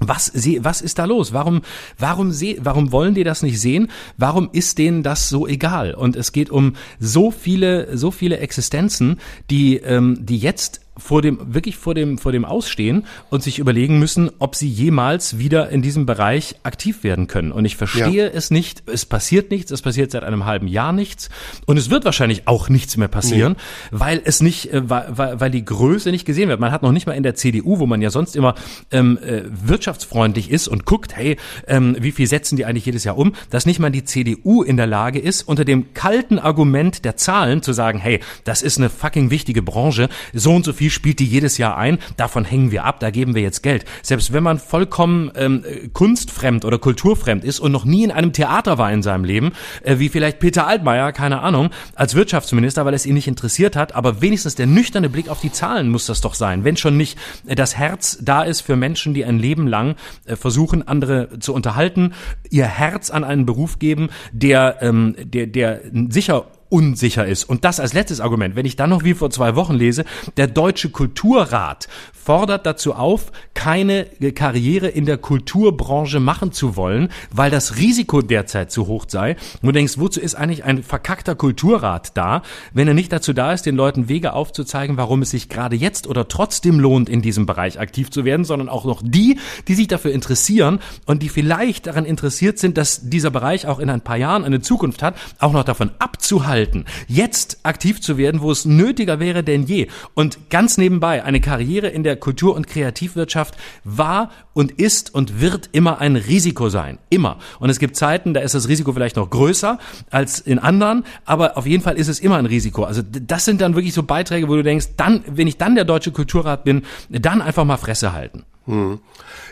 was, was ist da los? Warum, warum, seh, warum wollen die das nicht sehen? Warum ist denen das so egal? Und es geht um so viele, so viele Existenzen, die, ähm, die jetzt vor dem, wirklich vor dem, vor dem Ausstehen und sich überlegen müssen, ob sie jemals wieder in diesem Bereich aktiv werden können. Und ich verstehe ja. es nicht. Es passiert nichts. Es passiert seit einem halben Jahr nichts. Und es wird wahrscheinlich auch nichts mehr passieren, nee. weil es nicht, äh, weil, weil die Größe nicht gesehen wird. Man hat noch nicht mal in der CDU, wo man ja sonst immer ähm, äh, wirtschaftsfreundlich ist und guckt, hey, ähm, wie viel setzen die eigentlich jedes Jahr um, dass nicht mal die CDU in der Lage ist, unter dem kalten Argument der Zahlen zu sagen, hey, das ist eine fucking wichtige Branche, so und so viel spielt die jedes Jahr ein, davon hängen wir ab, da geben wir jetzt Geld. Selbst wenn man vollkommen ähm, kunstfremd oder kulturfremd ist und noch nie in einem Theater war in seinem Leben, äh, wie vielleicht Peter Altmaier, keine Ahnung, als Wirtschaftsminister, weil es ihn nicht interessiert hat, aber wenigstens der nüchterne Blick auf die Zahlen muss das doch sein, wenn schon nicht äh, das Herz da ist für Menschen, die ein Leben lang äh, versuchen, andere zu unterhalten, ihr Herz an einen Beruf geben, der, ähm, der, der sicher unsicher ist. Und das als letztes Argument, wenn ich dann noch wie vor zwei Wochen lese, der Deutsche Kulturrat fordert dazu auf, keine Karriere in der Kulturbranche machen zu wollen, weil das Risiko derzeit zu hoch sei. Und du denkst, wozu ist eigentlich ein verkackter Kulturrat da, wenn er nicht dazu da ist, den Leuten Wege aufzuzeigen, warum es sich gerade jetzt oder trotzdem lohnt, in diesem Bereich aktiv zu werden, sondern auch noch die, die sich dafür interessieren und die vielleicht daran interessiert sind, dass dieser Bereich auch in ein paar Jahren eine Zukunft hat, auch noch davon abzuhalten, jetzt aktiv zu werden, wo es nötiger wäre denn je. Und ganz nebenbei eine Karriere in der der Kultur- und Kreativwirtschaft war und ist und wird immer ein Risiko sein. Immer. Und es gibt Zeiten, da ist das Risiko vielleicht noch größer als in anderen, aber auf jeden Fall ist es immer ein Risiko. Also das sind dann wirklich so Beiträge, wo du denkst, dann, wenn ich dann der Deutsche Kulturrat bin, dann einfach mal Fresse halten. Hm.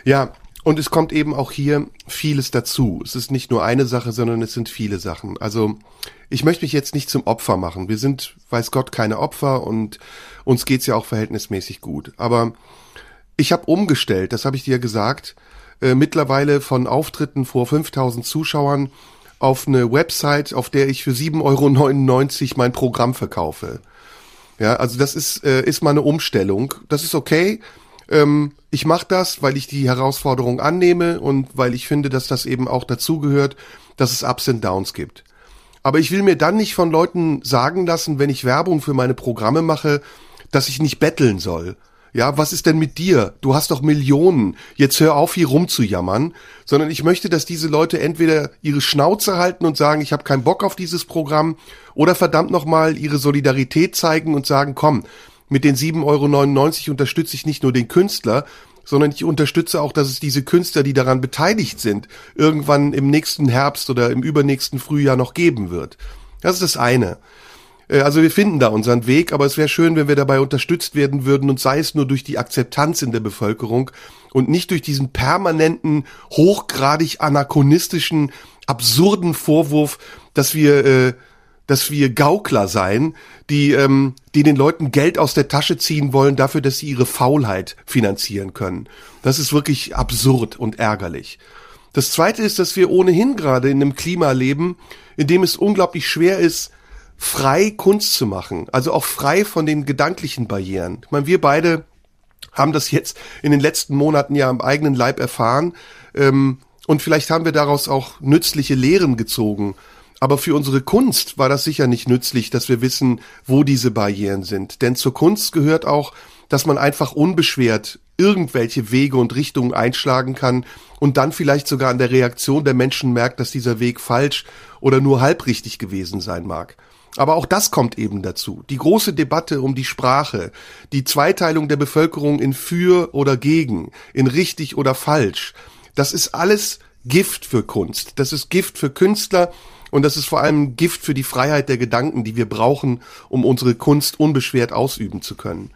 Ja, und es kommt eben auch hier vieles dazu. Es ist nicht nur eine Sache, sondern es sind viele Sachen. Also ich möchte mich jetzt nicht zum Opfer machen. Wir sind, weiß Gott, keine Opfer und uns geht's ja auch verhältnismäßig gut. Aber ich habe umgestellt, das habe ich dir gesagt, äh, mittlerweile von Auftritten vor 5000 Zuschauern auf eine Website, auf der ich für 7,99 Euro mein Programm verkaufe. Ja, also das ist, äh, ist mal eine Umstellung. Das ist okay. Ähm, ich mache das, weil ich die Herausforderung annehme und weil ich finde, dass das eben auch dazugehört, dass es Ups und Downs gibt. Aber ich will mir dann nicht von Leuten sagen lassen, wenn ich Werbung für meine Programme mache, dass ich nicht betteln soll. Ja, was ist denn mit dir? Du hast doch Millionen. Jetzt hör auf, hier rumzujammern. Sondern ich möchte, dass diese Leute entweder ihre Schnauze halten und sagen, ich habe keinen Bock auf dieses Programm, oder verdammt nochmal ihre Solidarität zeigen und sagen, komm, mit den 7,99 Euro unterstütze ich nicht nur den Künstler, sondern ich unterstütze auch, dass es diese Künstler, die daran beteiligt sind, irgendwann im nächsten Herbst oder im übernächsten Frühjahr noch geben wird. Das ist das eine. Äh, also wir finden da unseren Weg, aber es wäre schön, wenn wir dabei unterstützt werden würden und sei es nur durch die Akzeptanz in der Bevölkerung und nicht durch diesen permanenten, hochgradig anachronistischen, absurden Vorwurf, dass wir äh, dass wir Gaukler seien, die, ähm, die den Leuten Geld aus der Tasche ziehen wollen dafür, dass sie ihre Faulheit finanzieren können. Das ist wirklich absurd und ärgerlich. Das zweite ist, dass wir ohnehin gerade in einem Klima leben, in dem es unglaublich schwer ist, frei Kunst zu machen. Also auch frei von den gedanklichen Barrieren. Ich meine, wir beide haben das jetzt in den letzten Monaten ja am eigenen Leib erfahren. Ähm, und vielleicht haben wir daraus auch nützliche Lehren gezogen. Aber für unsere Kunst war das sicher nicht nützlich, dass wir wissen, wo diese Barrieren sind. Denn zur Kunst gehört auch, dass man einfach unbeschwert irgendwelche Wege und Richtungen einschlagen kann und dann vielleicht sogar an der Reaktion der Menschen merkt, dass dieser Weg falsch oder nur halbrichtig gewesen sein mag. Aber auch das kommt eben dazu. Die große Debatte um die Sprache, die Zweiteilung der Bevölkerung in für oder gegen, in richtig oder falsch, das ist alles Gift für Kunst. Das ist Gift für Künstler und das ist vor allem Gift für die Freiheit der Gedanken, die wir brauchen, um unsere Kunst unbeschwert ausüben zu können.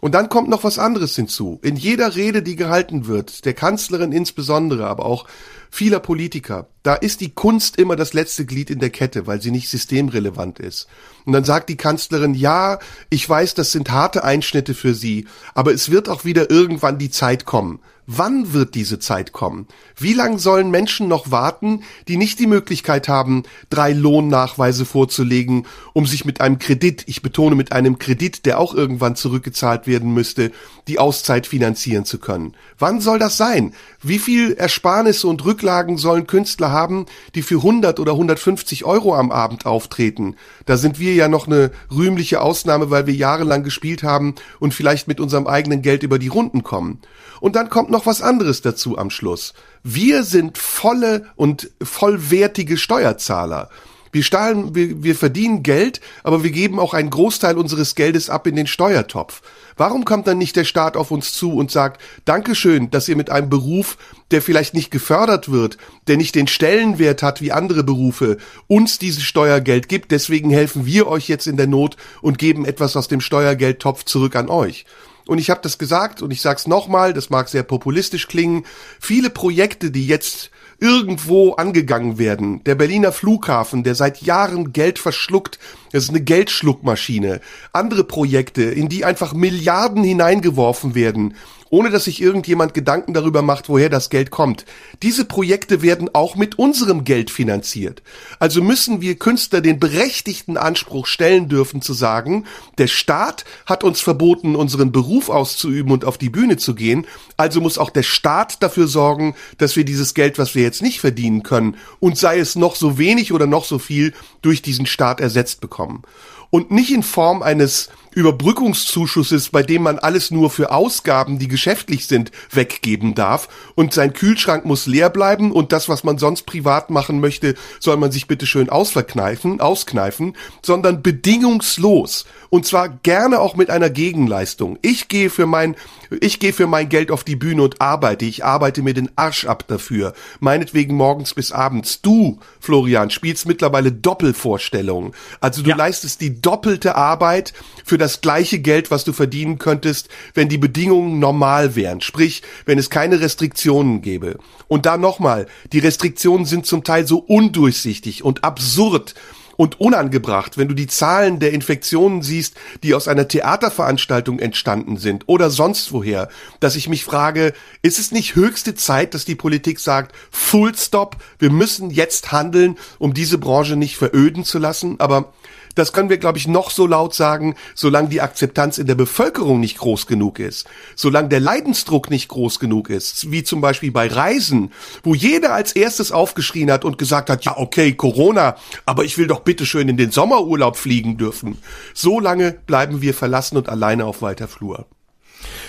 Und dann kommt noch was anderes hinzu. In jeder Rede, die gehalten wird, der Kanzlerin insbesondere, aber auch vieler Politiker, da ist die Kunst immer das letzte Glied in der Kette, weil sie nicht systemrelevant ist. Und dann sagt die Kanzlerin, ja, ich weiß, das sind harte Einschnitte für Sie, aber es wird auch wieder irgendwann die Zeit kommen. Wann wird diese Zeit kommen? Wie lang sollen Menschen noch warten, die nicht die Möglichkeit haben, drei Lohnnachweise vorzulegen, um sich mit einem Kredit, ich betone mit einem Kredit, der auch irgendwann zurückgezahlt werden müsste, die Auszeit finanzieren zu können? Wann soll das sein? Wie viel Ersparnisse und Rücklagen sollen Künstler haben, die für 100 oder 150 Euro am Abend auftreten? Da sind wir ja noch eine rühmliche Ausnahme, weil wir jahrelang gespielt haben und vielleicht mit unserem eigenen Geld über die Runden kommen. Und dann kommt noch was anderes dazu am Schluss. Wir sind volle und vollwertige Steuerzahler. Wir, stahlen, wir, wir verdienen Geld, aber wir geben auch einen Großteil unseres Geldes ab in den Steuertopf. Warum kommt dann nicht der Staat auf uns zu und sagt, Dankeschön, dass ihr mit einem Beruf, der vielleicht nicht gefördert wird, der nicht den Stellenwert hat wie andere Berufe, uns dieses Steuergeld gibt, deswegen helfen wir euch jetzt in der Not und geben etwas aus dem Steuergeldtopf zurück an euch. Und ich habe das gesagt und ich sag's nochmal, das mag sehr populistisch klingen. Viele Projekte, die jetzt irgendwo angegangen werden. Der Berliner Flughafen, der seit Jahren Geld verschluckt, das ist eine Geldschluckmaschine. Andere Projekte, in die einfach Milliarden hineingeworfen werden ohne dass sich irgendjemand Gedanken darüber macht, woher das Geld kommt. Diese Projekte werden auch mit unserem Geld finanziert. Also müssen wir Künstler den berechtigten Anspruch stellen dürfen zu sagen, der Staat hat uns verboten, unseren Beruf auszuüben und auf die Bühne zu gehen, also muss auch der Staat dafür sorgen, dass wir dieses Geld, was wir jetzt nicht verdienen können, und sei es noch so wenig oder noch so viel, durch diesen Staat ersetzt bekommen. Und nicht in Form eines Überbrückungszuschusses, bei dem man alles nur für Ausgaben, die geschäftlich sind, weggeben darf. Und sein Kühlschrank muss leer bleiben. Und das, was man sonst privat machen möchte, soll man sich bitte schön ausverkneifen, auskneifen, sondern bedingungslos. Und zwar gerne auch mit einer Gegenleistung. Ich gehe für mein ich gehe für mein Geld auf die Bühne und arbeite. Ich arbeite mir den Arsch ab dafür. Meinetwegen morgens bis abends. Du, Florian, spielst mittlerweile Doppelvorstellungen. Also du ja. leistest die doppelte Arbeit für das gleiche Geld, was du verdienen könntest, wenn die Bedingungen normal wären. Sprich, wenn es keine Restriktionen gäbe. Und da nochmal, die Restriktionen sind zum Teil so undurchsichtig und absurd und unangebracht, wenn du die Zahlen der Infektionen siehst, die aus einer Theaterveranstaltung entstanden sind oder sonst woher, dass ich mich frage, ist es nicht höchste Zeit, dass die Politik sagt, Full Stop, wir müssen jetzt handeln, um diese Branche nicht veröden zu lassen, aber das können wir, glaube ich, noch so laut sagen, solange die Akzeptanz in der Bevölkerung nicht groß genug ist, solange der Leidensdruck nicht groß genug ist, wie zum Beispiel bei Reisen, wo jeder als erstes aufgeschrien hat und gesagt hat, ja, okay, Corona, aber ich will doch bitte schön in den Sommerurlaub fliegen dürfen. So lange bleiben wir verlassen und alleine auf weiter Flur.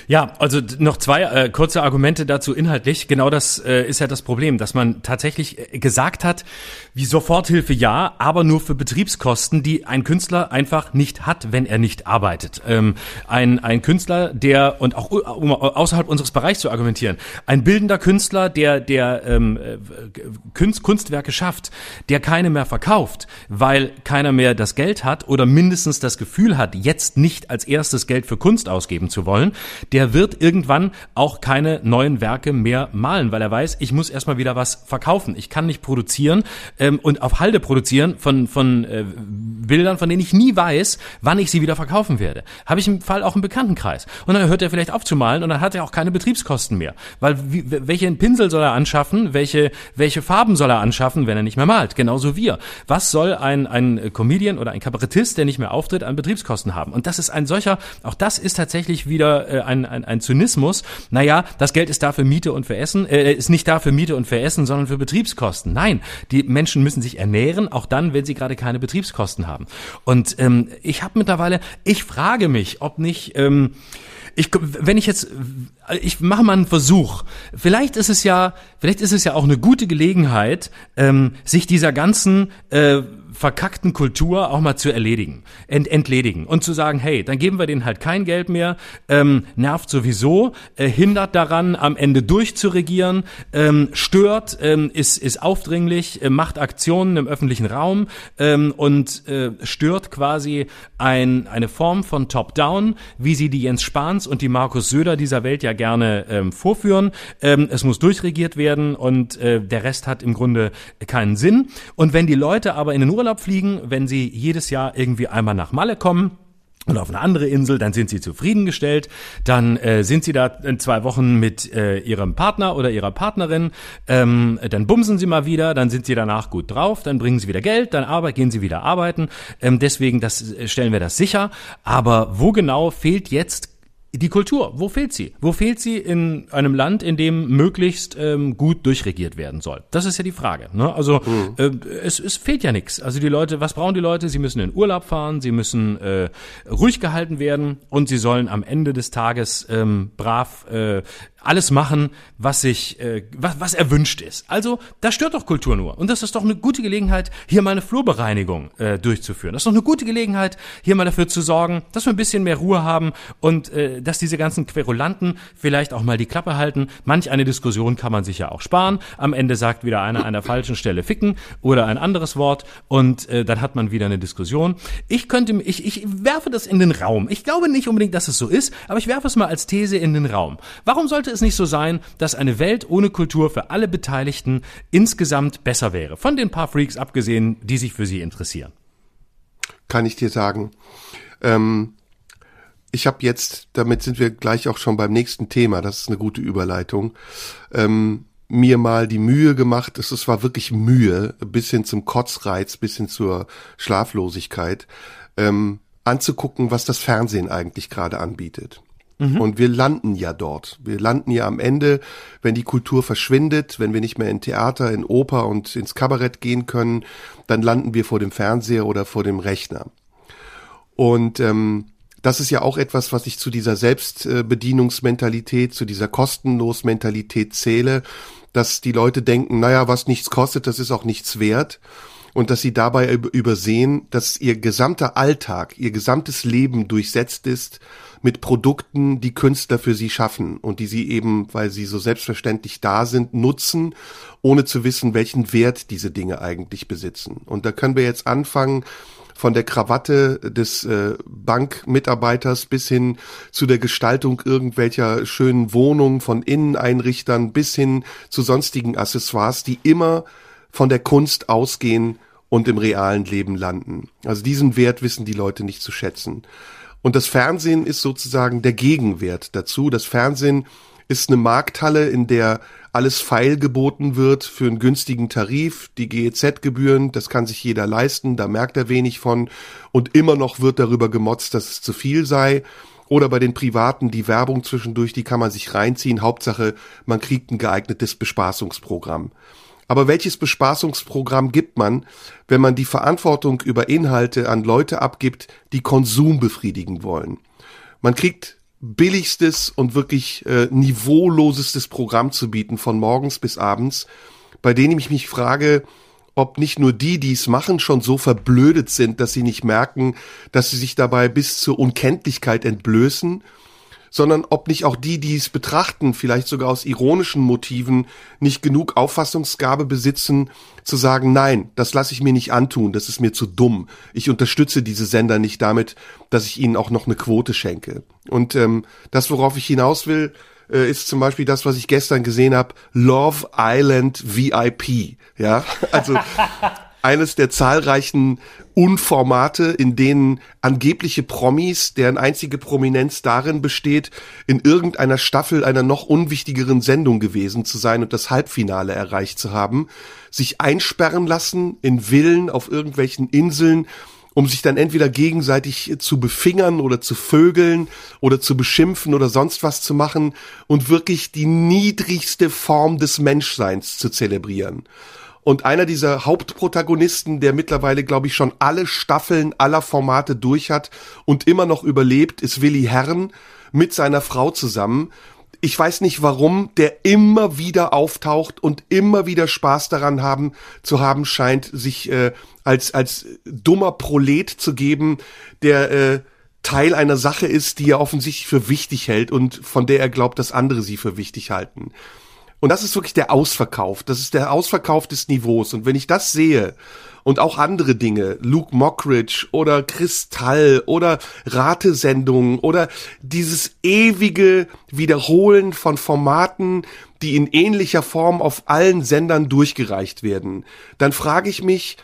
Ja, also noch zwei äh, kurze Argumente dazu inhaltlich. Genau das äh, ist ja das Problem, dass man tatsächlich äh, gesagt hat, wie Soforthilfe ja, aber nur für Betriebskosten, die ein Künstler einfach nicht hat, wenn er nicht arbeitet. Ähm, ein, ein Künstler, der, und auch um außerhalb unseres Bereichs zu argumentieren, ein bildender Künstler, der, der ähm, äh, Kunst, Kunstwerke schafft, der keine mehr verkauft, weil keiner mehr das Geld hat oder mindestens das Gefühl hat, jetzt nicht als erstes Geld für Kunst ausgeben zu wollen, der wird irgendwann auch keine neuen Werke mehr malen, weil er weiß, ich muss erstmal wieder was verkaufen. Ich kann nicht produzieren ähm, und auf Halde produzieren von, von äh, Bildern, von denen ich nie weiß, wann ich sie wieder verkaufen werde. Habe ich im Fall auch im Bekanntenkreis. Und dann hört er vielleicht auf zu malen und dann hat er auch keine Betriebskosten mehr. Weil wie, welchen Pinsel soll er anschaffen, welche, welche Farben soll er anschaffen, wenn er nicht mehr malt? Genauso wir. Was soll ein, ein Comedian oder ein Kabarettist, der nicht mehr auftritt, an Betriebskosten haben? Und das ist ein solcher, auch das ist tatsächlich wieder äh, ein, ein, ein Zynismus. Naja, das Geld ist da für Miete und für Essen, äh, ist nicht da für Miete und für Essen, sondern für Betriebskosten. Nein, die Menschen müssen sich ernähren, auch dann, wenn sie gerade keine Betriebskosten haben. Und ähm, ich habe mittlerweile, ich frage mich, ob nicht ähm, ich, wenn ich jetzt, ich mache mal einen Versuch. Vielleicht ist es ja, vielleicht ist es ja auch eine gute Gelegenheit, ähm, sich dieser ganzen äh, verkackten Kultur auch mal zu erledigen, ent, entledigen und zu sagen, hey, dann geben wir denen halt kein Geld mehr, ähm, nervt sowieso, äh, hindert daran, am Ende durchzuregieren, ähm, stört, ähm, ist, ist aufdringlich, äh, macht Aktionen im öffentlichen Raum ähm, und äh, stört quasi ein, eine Form von Top-Down, wie sie die Jens Spahns und die Markus Söder dieser Welt ja gerne ähm, vorführen. Ähm, es muss durchregiert werden und äh, der Rest hat im Grunde keinen Sinn. Und wenn die Leute aber in den Urlaub Urlaub fliegen, wenn sie jedes Jahr irgendwie einmal nach Malle kommen, und auf eine andere Insel, dann sind sie zufriedengestellt, dann äh, sind sie da in zwei Wochen mit äh, ihrem Partner oder ihrer Partnerin, ähm, dann bumsen sie mal wieder, dann sind sie danach gut drauf, dann bringen sie wieder Geld, dann arbeit, gehen sie wieder arbeiten. Ähm, deswegen das, äh, stellen wir das sicher. Aber wo genau fehlt jetzt die Kultur, wo fehlt sie? Wo fehlt sie in einem Land, in dem möglichst ähm, gut durchregiert werden soll? Das ist ja die Frage. Ne? Also mhm. äh, es, es fehlt ja nichts. Also die Leute, was brauchen die Leute? Sie müssen in Urlaub fahren, sie müssen äh, ruhig gehalten werden und sie sollen am Ende des Tages ähm, brav äh, alles machen, was sich, äh, was, was erwünscht ist. Also, das stört doch Kultur nur. Und das ist doch eine gute Gelegenheit, hier mal eine Flurbereinigung äh, durchzuführen. Das ist doch eine gute Gelegenheit, hier mal dafür zu sorgen, dass wir ein bisschen mehr Ruhe haben und äh, dass diese ganzen Querulanten vielleicht auch mal die Klappe halten. Manch eine Diskussion kann man sich ja auch sparen. Am Ende sagt wieder einer an der falschen Stelle ficken oder ein anderes Wort und äh, dann hat man wieder eine Diskussion. Ich könnte, ich, ich werfe das in den Raum. Ich glaube nicht unbedingt, dass es so ist, aber ich werfe es mal als These in den Raum. Warum sollte es es nicht so sein, dass eine Welt ohne Kultur für alle Beteiligten insgesamt besser wäre? Von den paar Freaks abgesehen, die sich für sie interessieren. Kann ich dir sagen. Ähm, ich habe jetzt, damit sind wir gleich auch schon beim nächsten Thema, das ist eine gute Überleitung, ähm, mir mal die Mühe gemacht, es war wirklich Mühe, bis hin zum Kotzreiz, bis hin zur Schlaflosigkeit, ähm, anzugucken, was das Fernsehen eigentlich gerade anbietet. Mhm. Und wir landen ja dort. Wir landen ja am Ende, wenn die Kultur verschwindet, wenn wir nicht mehr in Theater, in Oper und ins Kabarett gehen können, dann landen wir vor dem Fernseher oder vor dem Rechner. Und ähm, das ist ja auch etwas, was ich zu dieser Selbstbedienungsmentalität, zu dieser Kostenlos-Mentalität zähle, dass die Leute denken, naja, was nichts kostet, das ist auch nichts wert. Und dass sie dabei übersehen, dass ihr gesamter Alltag, ihr gesamtes Leben durchsetzt ist mit Produkten, die Künstler für sie schaffen und die sie eben, weil sie so selbstverständlich da sind, nutzen, ohne zu wissen, welchen Wert diese Dinge eigentlich besitzen. Und da können wir jetzt anfangen, von der Krawatte des äh, Bankmitarbeiters bis hin zu der Gestaltung irgendwelcher schönen Wohnungen von Inneneinrichtern bis hin zu sonstigen Accessoires, die immer von der Kunst ausgehen und im realen Leben landen. Also diesen Wert wissen die Leute nicht zu schätzen. Und das Fernsehen ist sozusagen der Gegenwert dazu. Das Fernsehen ist eine Markthalle, in der alles feil geboten wird für einen günstigen Tarif, die GEZ-Gebühren, das kann sich jeder leisten, da merkt er wenig von und immer noch wird darüber gemotzt, dass es zu viel sei. Oder bei den Privaten die Werbung zwischendurch, die kann man sich reinziehen. Hauptsache, man kriegt ein geeignetes Bespaßungsprogramm. Aber welches Bespaßungsprogramm gibt man, wenn man die Verantwortung über Inhalte an Leute abgibt, die Konsum befriedigen wollen? Man kriegt billigstes und wirklich äh, niveaulosestes Programm zu bieten, von morgens bis abends, bei denen ich mich frage, ob nicht nur die, die es machen, schon so verblödet sind, dass sie nicht merken, dass sie sich dabei bis zur Unkenntlichkeit entblößen sondern ob nicht auch die, die es betrachten, vielleicht sogar aus ironischen Motiven, nicht genug Auffassungsgabe besitzen, zu sagen, nein, das lasse ich mir nicht antun, das ist mir zu dumm. Ich unterstütze diese Sender nicht damit, dass ich ihnen auch noch eine Quote schenke. Und ähm, das, worauf ich hinaus will, äh, ist zum Beispiel das, was ich gestern gesehen habe, Love Island VIP. Ja, also eines der zahlreichen Unformate, in denen angebliche Promis, deren einzige Prominenz darin besteht, in irgendeiner Staffel einer noch unwichtigeren Sendung gewesen zu sein und das Halbfinale erreicht zu haben, sich einsperren lassen in Villen auf irgendwelchen Inseln, um sich dann entweder gegenseitig zu befingern oder zu vögeln oder zu beschimpfen oder sonst was zu machen und wirklich die niedrigste Form des Menschseins zu zelebrieren. Und einer dieser Hauptprotagonisten, der mittlerweile, glaube ich, schon alle Staffeln aller Formate durch hat und immer noch überlebt, ist Willi Herren mit seiner Frau zusammen. Ich weiß nicht warum, der immer wieder auftaucht und immer wieder Spaß daran haben zu haben scheint, sich äh, als als dummer Prolet zu geben, der äh, Teil einer Sache ist, die er offensichtlich für wichtig hält und von der er glaubt, dass andere sie für wichtig halten. Und das ist wirklich der Ausverkauf. Das ist der Ausverkauf des Niveaus. Und wenn ich das sehe und auch andere Dinge, Luke Mockridge oder Kristall oder Ratesendungen oder dieses ewige Wiederholen von Formaten, die in ähnlicher Form auf allen Sendern durchgereicht werden, dann frage ich mich,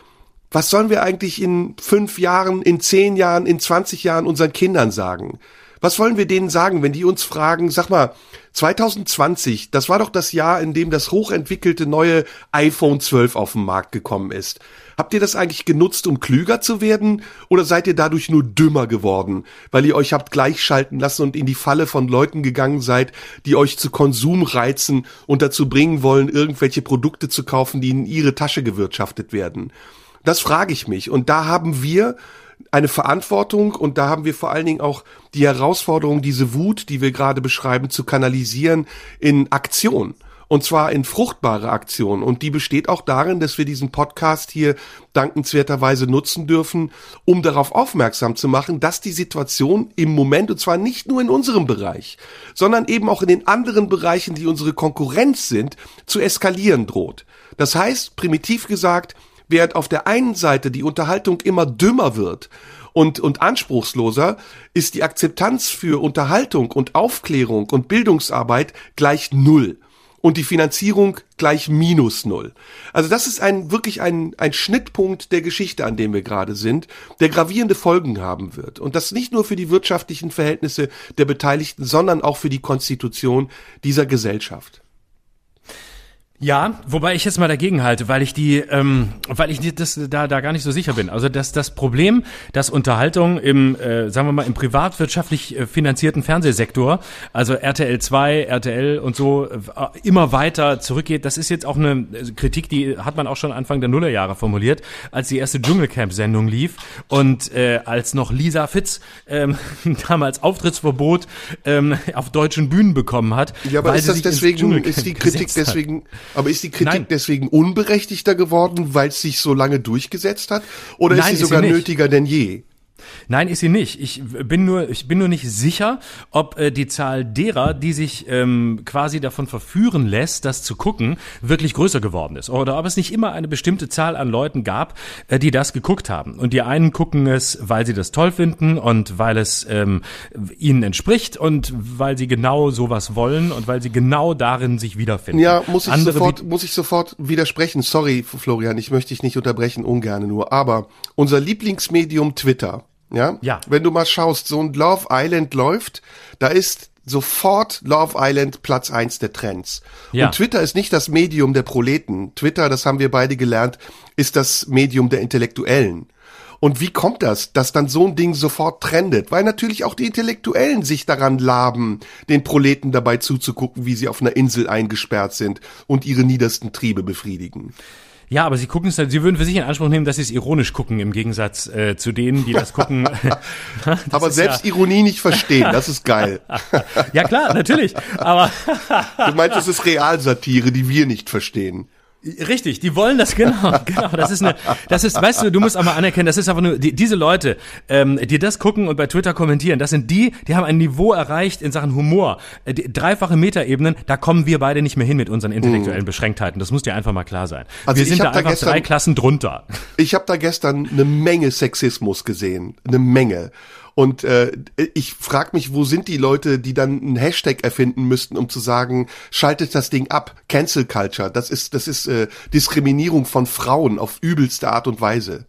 was sollen wir eigentlich in fünf Jahren, in zehn Jahren, in 20 Jahren unseren Kindern sagen? Was wollen wir denen sagen, wenn die uns fragen, sag mal, 2020, das war doch das Jahr, in dem das hochentwickelte neue iPhone 12 auf den Markt gekommen ist. Habt ihr das eigentlich genutzt, um klüger zu werden? Oder seid ihr dadurch nur dümmer geworden, weil ihr euch habt gleichschalten lassen und in die Falle von Leuten gegangen seid, die euch zu Konsum reizen und dazu bringen wollen, irgendwelche Produkte zu kaufen, die in ihre Tasche gewirtschaftet werden? Das frage ich mich. Und da haben wir eine Verantwortung und da haben wir vor allen Dingen auch die Herausforderung, diese Wut, die wir gerade beschreiben, zu kanalisieren in Aktion. Und zwar in fruchtbare Aktion. Und die besteht auch darin, dass wir diesen Podcast hier dankenswerterweise nutzen dürfen, um darauf aufmerksam zu machen, dass die Situation im Moment, und zwar nicht nur in unserem Bereich, sondern eben auch in den anderen Bereichen, die unsere Konkurrenz sind, zu eskalieren droht. Das heißt, primitiv gesagt, während auf der einen Seite die Unterhaltung immer dümmer wird und, und anspruchsloser, ist die Akzeptanz für Unterhaltung und Aufklärung und Bildungsarbeit gleich null und die Finanzierung gleich minus null. Also das ist ein wirklich ein, ein Schnittpunkt der Geschichte, an dem wir gerade sind, der gravierende Folgen haben wird. Und das nicht nur für die wirtschaftlichen Verhältnisse der Beteiligten, sondern auch für die Konstitution dieser Gesellschaft. Ja, wobei ich jetzt mal dagegen halte, weil ich die, ähm, weil ich das da da gar nicht so sicher bin. Also das das Problem, dass Unterhaltung im, äh, sagen wir mal, im privatwirtschaftlich äh, finanzierten Fernsehsektor, also RTL 2, RTL und so, äh, immer weiter zurückgeht, das ist jetzt auch eine Kritik, die hat man auch schon Anfang der Nullerjahre formuliert, als die erste Dschungelcamp-Sendung lief und äh, als noch Lisa Fitz ähm, damals Auftrittsverbot ähm, auf deutschen Bühnen bekommen hat. Ja, aber ist das deswegen, ist die Kritik deswegen aber ist die Kritik Nein. deswegen unberechtigter geworden, weil es sich so lange durchgesetzt hat? Oder Nein, ist sie sogar ist sie nötiger denn je? Nein, ist sie nicht. Ich bin nur, ich bin nur nicht sicher, ob äh, die Zahl derer, die sich ähm, quasi davon verführen lässt, das zu gucken, wirklich größer geworden ist. Oder ob es nicht immer eine bestimmte Zahl an Leuten gab, äh, die das geguckt haben. Und die einen gucken es, weil sie das toll finden und weil es ähm, ihnen entspricht und weil sie genau sowas wollen und weil sie genau darin sich wiederfinden. Ja, muss ich Andere sofort, muss ich sofort widersprechen. Sorry, Florian, ich möchte dich nicht unterbrechen, ungerne nur. Aber unser Lieblingsmedium Twitter ja? ja. Wenn du mal schaust, so ein Love Island läuft, da ist sofort Love Island Platz eins der Trends. Ja. Und Twitter ist nicht das Medium der Proleten. Twitter, das haben wir beide gelernt, ist das Medium der Intellektuellen. Und wie kommt das, dass dann so ein Ding sofort trendet? Weil natürlich auch die Intellektuellen sich daran laben, den Proleten dabei zuzugucken, wie sie auf einer Insel eingesperrt sind und ihre niedersten Triebe befriedigen. Ja, aber sie gucken es, sie würden für sich in Anspruch nehmen, dass sie es ironisch gucken, im Gegensatz äh, zu denen, die das gucken. das aber selbst ja Ironie nicht verstehen, das ist geil. ja klar, natürlich. Aber du meinst, es ist Realsatire, die wir nicht verstehen. Richtig, die wollen das genau, genau. Das ist eine, das ist, weißt du, du musst auch mal anerkennen, das ist einfach nur die, diese Leute, ähm, die das gucken und bei Twitter kommentieren. Das sind die, die haben ein Niveau erreicht in Sachen Humor, äh, die, dreifache Metaebenen. Da kommen wir beide nicht mehr hin mit unseren intellektuellen mhm. Beschränktheiten. Das muss dir einfach mal klar sein. Also wir sind da einfach gestern, drei Klassen drunter. Ich habe da gestern eine Menge Sexismus gesehen, eine Menge. Und äh, ich frage mich, wo sind die Leute, die dann einen Hashtag erfinden müssten, um zu sagen, schaltet das Ding ab, Cancel Culture. Das ist, das ist äh, Diskriminierung von Frauen auf übelste Art und Weise.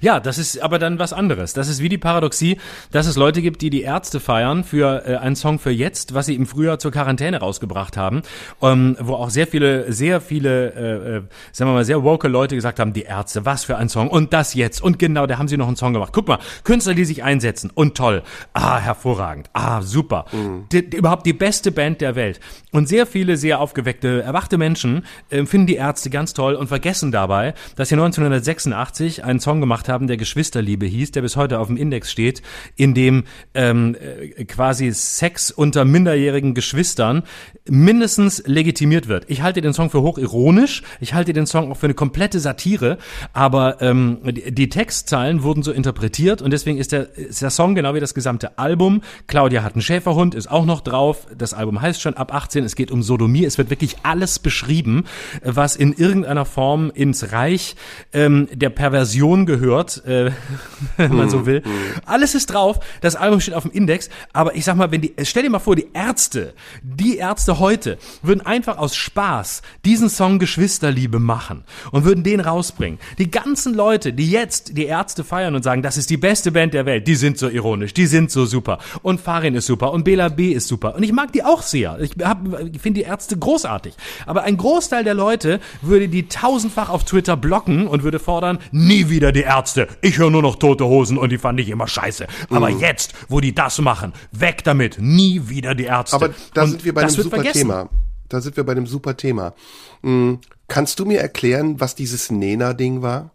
Ja, das ist aber dann was anderes. Das ist wie die Paradoxie, dass es Leute gibt, die die Ärzte feiern für äh, einen Song für jetzt, was sie im Frühjahr zur Quarantäne rausgebracht haben, ähm, wo auch sehr viele, sehr viele, äh, äh, sagen wir mal, sehr woke Leute gesagt haben, die Ärzte, was für ein Song. Und das jetzt. Und genau, da haben sie noch einen Song gemacht. Guck mal, Künstler, die sich einsetzen. Und toll, ah, hervorragend, ah, super, mhm. die, die, überhaupt die beste Band der Welt. Und sehr viele sehr aufgeweckte, erwachte Menschen äh, finden die Ärzte ganz toll und vergessen dabei, dass sie 1986 1980 einen Song gemacht haben, der Geschwisterliebe hieß, der bis heute auf dem Index steht, in dem ähm, äh, quasi Sex unter minderjährigen Geschwistern mindestens legitimiert wird. Ich halte den Song für hochironisch, ich halte den Song auch für eine komplette Satire, aber ähm, die Textzeilen wurden so interpretiert und deswegen ist der, ist der Song genau wie das gesamte Album. Claudia hat einen Schäferhund, ist auch noch drauf. Das Album heißt schon ab 18, es geht um Sodomie, es wird wirklich alles beschrieben, was in irgendeiner Form ins Reich ähm, der Perversion gehört, äh, wenn man so will. Alles ist drauf, das Album steht auf dem Index, aber ich sag mal, wenn die, stell dir mal vor, die Ärzte, die Ärzte heute würden einfach aus Spaß diesen Song Geschwisterliebe machen und würden den rausbringen. Die ganzen Leute, die jetzt die Ärzte feiern und sagen, das ist die beste Band der Welt, die sind so ironisch, die sind so super und Farin ist super und Bela B ist super und ich mag die auch sehr. Ich, ich finde die Ärzte großartig. Aber ein Großteil der Leute würde die tausendfach auf Twitter blocken und würde fordern, nie wieder die Ärzte. Ich höre nur noch tote Hosen und die fand ich immer scheiße. Aber mm. jetzt, wo die das machen, weg damit. Nie wieder die Ärzte. Aber da und sind wir bei einem super vergessen. Thema. Da sind wir bei einem super Thema. Mhm. Kannst du mir erklären, was dieses Nena-Ding war?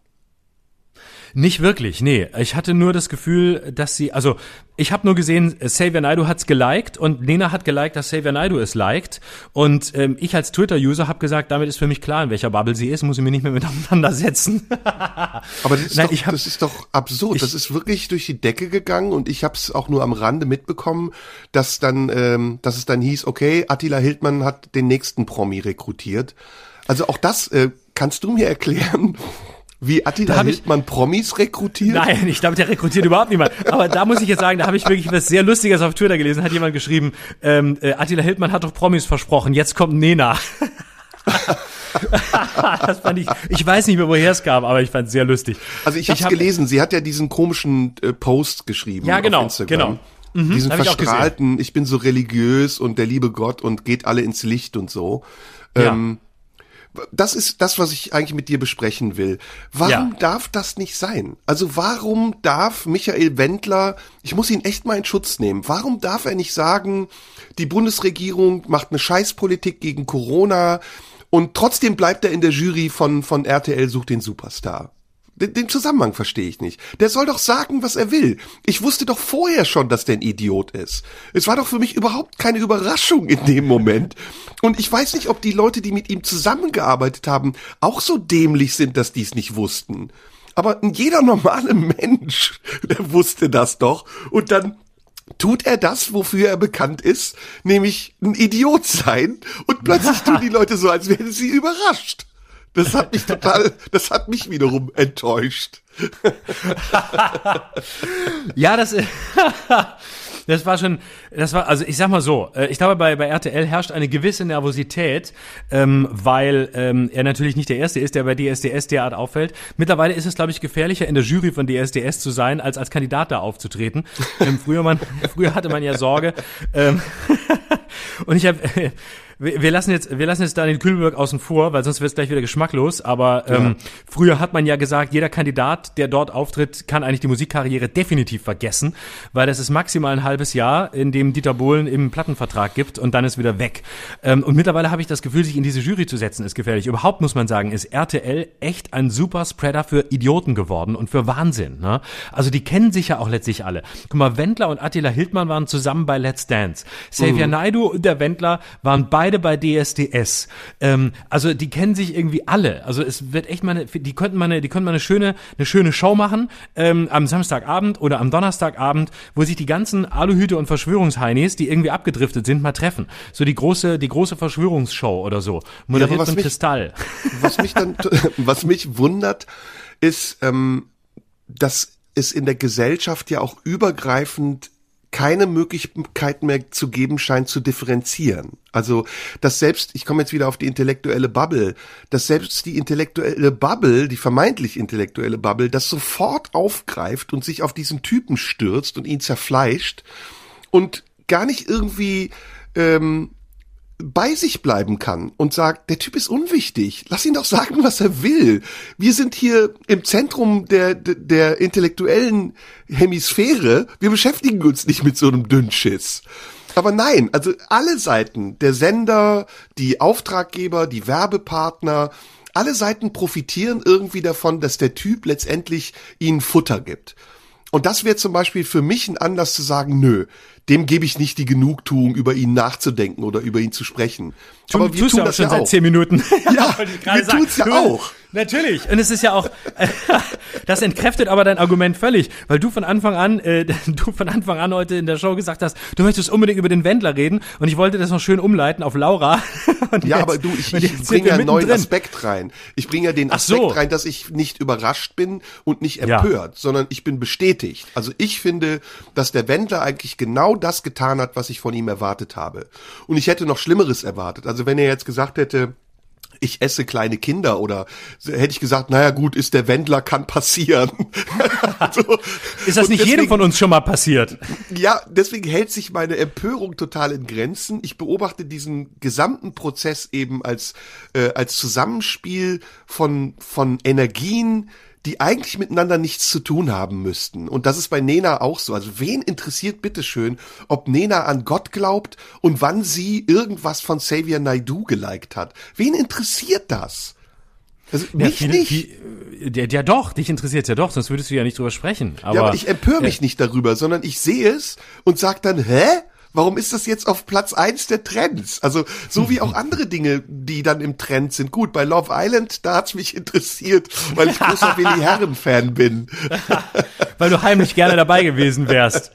Nicht wirklich, nee. Ich hatte nur das Gefühl, dass sie, also ich habe nur gesehen, Xavier Naidu hat's geliked und Nena hat geliked, dass Xavier Naidu es liked. Und ähm, ich als Twitter-User habe gesagt, damit ist für mich klar, in welcher Bubble sie ist, muss ich mich nicht mehr miteinander setzen. Aber das ist, Nein, doch, hab, das ist doch absurd. Ich, das ist wirklich durch die Decke gegangen und ich habe es auch nur am Rande mitbekommen, dass dann, ähm, dass es dann hieß, okay, Attila Hildmann hat den nächsten Promi rekrutiert. Also auch das äh, kannst du mir erklären, wie Attila Hildmann Promis rekrutiert? Nein, ich glaube, der rekrutiert überhaupt niemand. Aber da muss ich jetzt sagen, da habe ich wirklich was sehr Lustiges auf Twitter gelesen. Hat jemand geschrieben, ähm, äh, Attila Hildmann hat doch Promis versprochen, jetzt kommt Nena. das fand ich, ich weiß nicht mehr, woher es kam, aber ich fand es sehr lustig. Also ich habe hab, gelesen, sie hat ja diesen komischen äh, Post geschrieben ja, genau, genau. Mhm, diesen verstrahlten, ich, ich, bin so religiös und der liebe Gott und geht alle ins Licht und so. Ja. Ähm, das ist das, was ich eigentlich mit dir besprechen will. Warum ja. darf das nicht sein? Also warum darf Michael Wendler, ich muss ihn echt mal in Schutz nehmen, warum darf er nicht sagen, die Bundesregierung macht eine Scheißpolitik gegen Corona und trotzdem bleibt er in der Jury von, von RTL sucht den Superstar? Den, den Zusammenhang verstehe ich nicht. Der soll doch sagen, was er will. Ich wusste doch vorher schon, dass der ein Idiot ist. Es war doch für mich überhaupt keine Überraschung in dem Moment. Und ich weiß nicht, ob die Leute, die mit ihm zusammengearbeitet haben, auch so dämlich sind, dass die es nicht wussten. Aber jeder normale Mensch, der wusste das doch. Und dann tut er das, wofür er bekannt ist, nämlich ein Idiot sein. Und plötzlich tun die Leute so, als wären sie überrascht. Das hat mich total, das hat mich wiederum enttäuscht. ja, das, das war schon, das war, also ich sag mal so, äh, ich glaube, bei, bei RTL herrscht eine gewisse Nervosität, ähm, weil ähm, er natürlich nicht der Erste ist, der bei DSDS derart auffällt. Mittlerweile ist es, glaube ich, gefährlicher, in der Jury von DSDS zu sein, als als Kandidat da aufzutreten. Ähm, früher, man, früher hatte man ja Sorge. Ähm, und ich habe wir, wir lassen jetzt, wir lassen jetzt Daniel Kühlberg außen vor, weil sonst wird es gleich wieder geschmacklos. Aber ähm, früher hat man ja gesagt, jeder Kandidat, der dort auftritt, kann eigentlich die Musikkarriere definitiv vergessen, weil das ist maximal ein halbes Jahr, in dem Dieter Bohlen im Plattenvertrag gibt und dann ist wieder weg. Ähm, und mittlerweile habe ich das Gefühl, sich in diese Jury zu setzen, ist gefährlich. Überhaupt muss man sagen, ist RTL echt ein super Spreader für Idioten geworden und für Wahnsinn. Ne? Also die kennen sich ja auch letztlich alle. Guck mal, Wendler und Attila Hildmann waren zusammen bei Let's Dance. Xavier Naidu und der Wendler waren beide bei DSDS. Ähm, also die kennen sich irgendwie alle. Also es wird echt mal, eine, die könnten mal eine, die könnten mal eine schöne, eine schöne Show machen ähm, am Samstagabend oder am Donnerstagabend, wo sich die ganzen Aluhüte und Verschwörungsheinis, die irgendwie abgedriftet sind, mal treffen. So die große, die große Verschwörungsshow oder so. Moderiert was von mich- Kristall. Was mich dann, was mich wundert, ist, ähm, dass es in der Gesellschaft ja auch übergreifend keine Möglichkeit mehr zu geben scheint zu differenzieren. Also, dass selbst, ich komme jetzt wieder auf die intellektuelle Bubble, dass selbst die intellektuelle Bubble, die vermeintlich intellektuelle Bubble, das sofort aufgreift und sich auf diesen Typen stürzt und ihn zerfleischt und gar nicht irgendwie ähm, bei sich bleiben kann und sagt, der Typ ist unwichtig. Lass ihn doch sagen, was er will. Wir sind hier im Zentrum der, der, der intellektuellen Hemisphäre. Wir beschäftigen uns nicht mit so einem Dünnschiss. Aber nein, also alle Seiten, der Sender, die Auftraggeber, die Werbepartner, alle Seiten profitieren irgendwie davon, dass der Typ letztendlich ihnen Futter gibt. Und das wäre zum Beispiel für mich ein Anlass zu sagen, nö, dem gebe ich nicht die Genugtuung, über ihn nachzudenken oder über ihn zu sprechen. Aber wir tun ja das schon ja seit auch. zehn Minuten. Ja, wir sagen. tun's ja auch. Natürlich. Und es ist ja auch, das entkräftet aber dein Argument völlig, weil du von Anfang an, äh, du von Anfang an heute in der Show gesagt hast, du möchtest unbedingt über den Wendler reden und ich wollte das noch schön umleiten auf Laura. Und Ja, jetzt- aber du, ich, ich bringe ja einen neuen. Aspekt rein. Ich bringe ja den Aspekt so. rein, dass ich nicht überrascht bin und nicht Ja. empört, sondern ich bin bestätigt. Also ich finde, dass der Wendler eigentlich genau das getan hat, was ich von ihm erwartet habe. Und ich hätte noch Schlimmeres erwartet. Also wenn er jetzt gesagt hätte, ich esse kleine Kinder oder hätte ich gesagt, naja gut, ist der Wendler, kann passieren. so. Ist das Und nicht jedem deswegen- von uns schon mal passiert? ja, deswegen hält sich meine Empörung total in Grenzen. Ich beobachte diesen gesamten Prozess eben als äh, als Zusammenspiel von von Energien, die eigentlich miteinander nichts zu tun haben müssten. Und das ist bei Nena auch so. Also wen interessiert bitteschön, ob Nena an Gott glaubt und wann sie irgendwas von Xavier Naidu geliked hat? Wen interessiert das? Also Ja, mich nicht. viel- ja, ja doch, dich interessiert ja doch, sonst würdest du ja nicht drüber sprechen. Aber, ja, aber ich empöre mich nicht darüber, sondern ich sehe es und sag dann, hä? Warum ist das jetzt auf Platz eins der Trends? Also so wie auch andere Dinge, die dann im Trend sind. Gut, bei Love Island, da hat's mich interessiert, weil ich großer Willi Herren Fan bin. weil du heimlich gerne dabei gewesen wärst.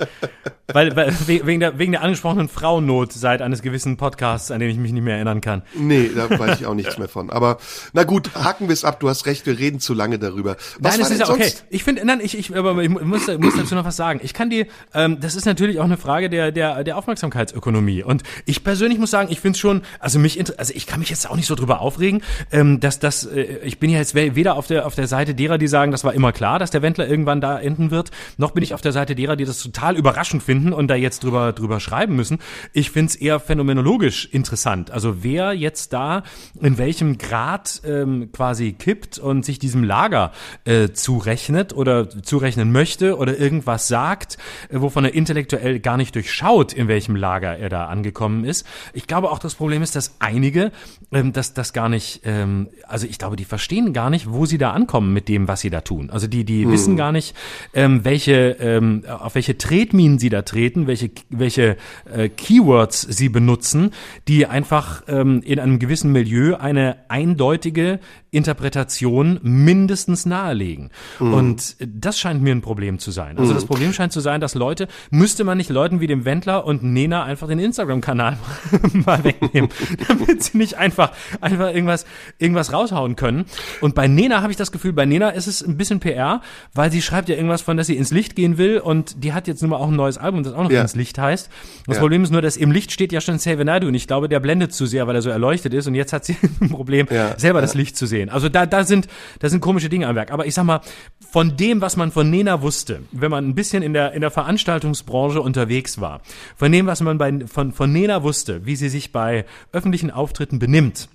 Weil, weil we- wegen der wegen der angesprochenen Frauennot seit eines gewissen Podcasts, an den ich mich nicht mehr erinnern kann. Nee, da weiß ich auch nichts mehr von. Aber na gut, haken wir es ab. Du hast recht, wir reden zu lange darüber. Was nein, das ist ja okay. Ich finde, nein, ich, ich, aber ich muss, muss dazu noch was sagen. Ich kann die, ähm, das ist natürlich auch eine Frage der, der, der Aufmerksamkeitsökonomie. Und ich persönlich muss sagen, ich finde es schon, also mich, also ich kann mich jetzt auch nicht so drüber aufregen, ähm, dass das, äh, ich bin ja jetzt we- weder auf der, auf der Seite derer, die sagen, das war immer klar, dass der Wendler irgendwann da enden wird, noch bin ich auf der Seite derer, die das total überraschend finden und da jetzt drüber, drüber schreiben müssen. Ich finde es eher phänomenologisch interessant. Also wer jetzt da in welchem Grad ähm, quasi kippt und sich diesem Lager äh, zurechnet oder zurechnen möchte oder irgendwas sagt, äh, wovon er intellektuell gar nicht durchschaut, in welchem Lager er da angekommen ist. Ich glaube auch, das Problem ist, dass einige ähm, das, das gar nicht, ähm, also ich glaube, die verstehen gar nicht, wo sie da ankommen mit dem, was sie da tun. Also die, die wissen gar nicht, ähm, welche, ähm, auf welche Tretminen sie da treten, welche, welche äh, Keywords sie benutzen, die einfach ähm, in einem gewissen Milieu eine eindeutige Interpretation mindestens nahelegen. Und das scheint mir ein Problem zu sein. Also das Problem scheint zu sein, dass Leute, müsste man nicht Leuten wie dem Wendler und Nena einfach den Instagram-Kanal mal wegnehmen, damit sie nicht einfach, einfach irgendwas, irgendwas raushauen können. Und bei Nena habe ich das Gefühl, bei Nena ist es ein bisschen PR, weil sie schreibt ja irgendwas von, dass sie ins Licht gehen will und die hat jetzt nun mal auch ein neues Album, das auch noch Ja. ins Licht heißt. Das Ja. Problem ist nur, dass im Licht steht ja schon Xavier Naidoo und ich glaube, der blendet zu sehr, weil er so erleuchtet ist und jetzt hat sie ein Problem, Ja, selber das Licht zu sehen. Sehen. Also da, da sind, da sind komische Dinge am Werk. Aber ich sag mal, von dem, was man von Nena wusste, wenn man ein bisschen in der, in der Veranstaltungsbranche unterwegs war, von dem, was man bei, von, von Nena wusste, wie sie sich bei öffentlichen Auftritten benimmt,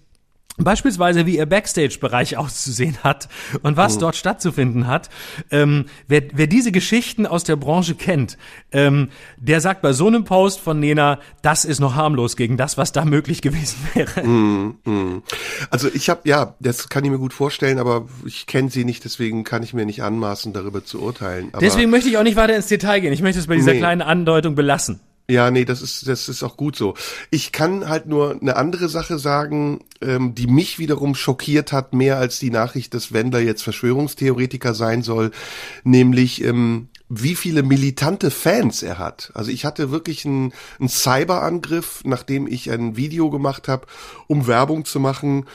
Beispielsweise, wie ihr Backstage-Bereich auszusehen hat und was oh. dort stattzufinden hat. Ähm, wer, wer diese Geschichten aus der Branche kennt, ähm, der sagt bei so einem Post von Nena, das ist noch harmlos gegen das, was da möglich gewesen wäre. Mm, mm. Also ich habe, ja, das kann ich mir gut vorstellen, aber ich kenne sie nicht, deswegen kann ich mir nicht anmaßen, darüber zu urteilen. Aber deswegen möchte ich auch nicht weiter ins Detail gehen. Ich möchte es bei dieser nee. kleinen Andeutung belassen. Ja, nee, das ist, das ist auch gut so. Ich kann halt nur eine andere Sache sagen, ähm, die mich wiederum schockiert hat, mehr als die Nachricht, dass Wendler jetzt Verschwörungstheoretiker sein soll, nämlich ähm, wie viele militante Fans er hat. Also ich hatte wirklich einen, einen Cyberangriff, nachdem ich ein Video gemacht habe, um Werbung zu machen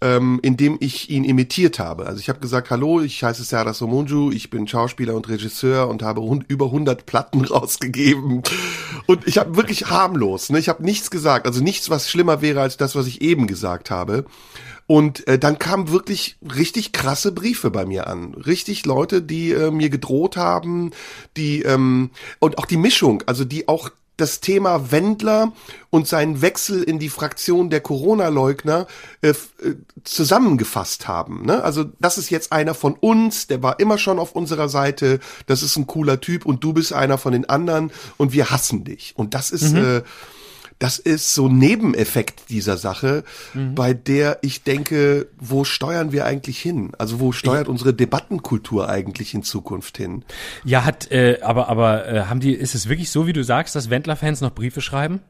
ähm, indem ich ihn imitiert habe. Also ich habe gesagt, hallo, ich heiße Serdar Somunju, ich bin Schauspieler und Regisseur und habe über 100 Platten rausgegeben. Und ich habe wirklich harmlos, ne? ich habe nichts gesagt, also nichts, was schlimmer wäre als das, was ich eben gesagt habe. Und äh, dann kamen wirklich richtig krasse Briefe bei mir an. Richtig Leute, die äh, mir gedroht haben, die ähm, und auch die Mischung, also die auch das Thema Wendler und seinen Wechsel in die Fraktion der Corona-Leugner äh, äh, zusammengefasst haben. Ne? Also das ist jetzt einer von uns, der war immer schon auf unserer Seite, das ist ein cooler Typ und du bist einer von den anderen und wir hassen dich. Und das ist mhm. äh, das ist so ein Nebeneffekt dieser Sache, mhm. bei der ich denke, wo steuern wir eigentlich hin? Also wo steuert ich, unsere Debattenkultur eigentlich in Zukunft hin? Ja, hat, äh, aber, aber äh, haben die, ist es wirklich so, wie du sagst, dass Wendler-Fans noch Briefe schreiben?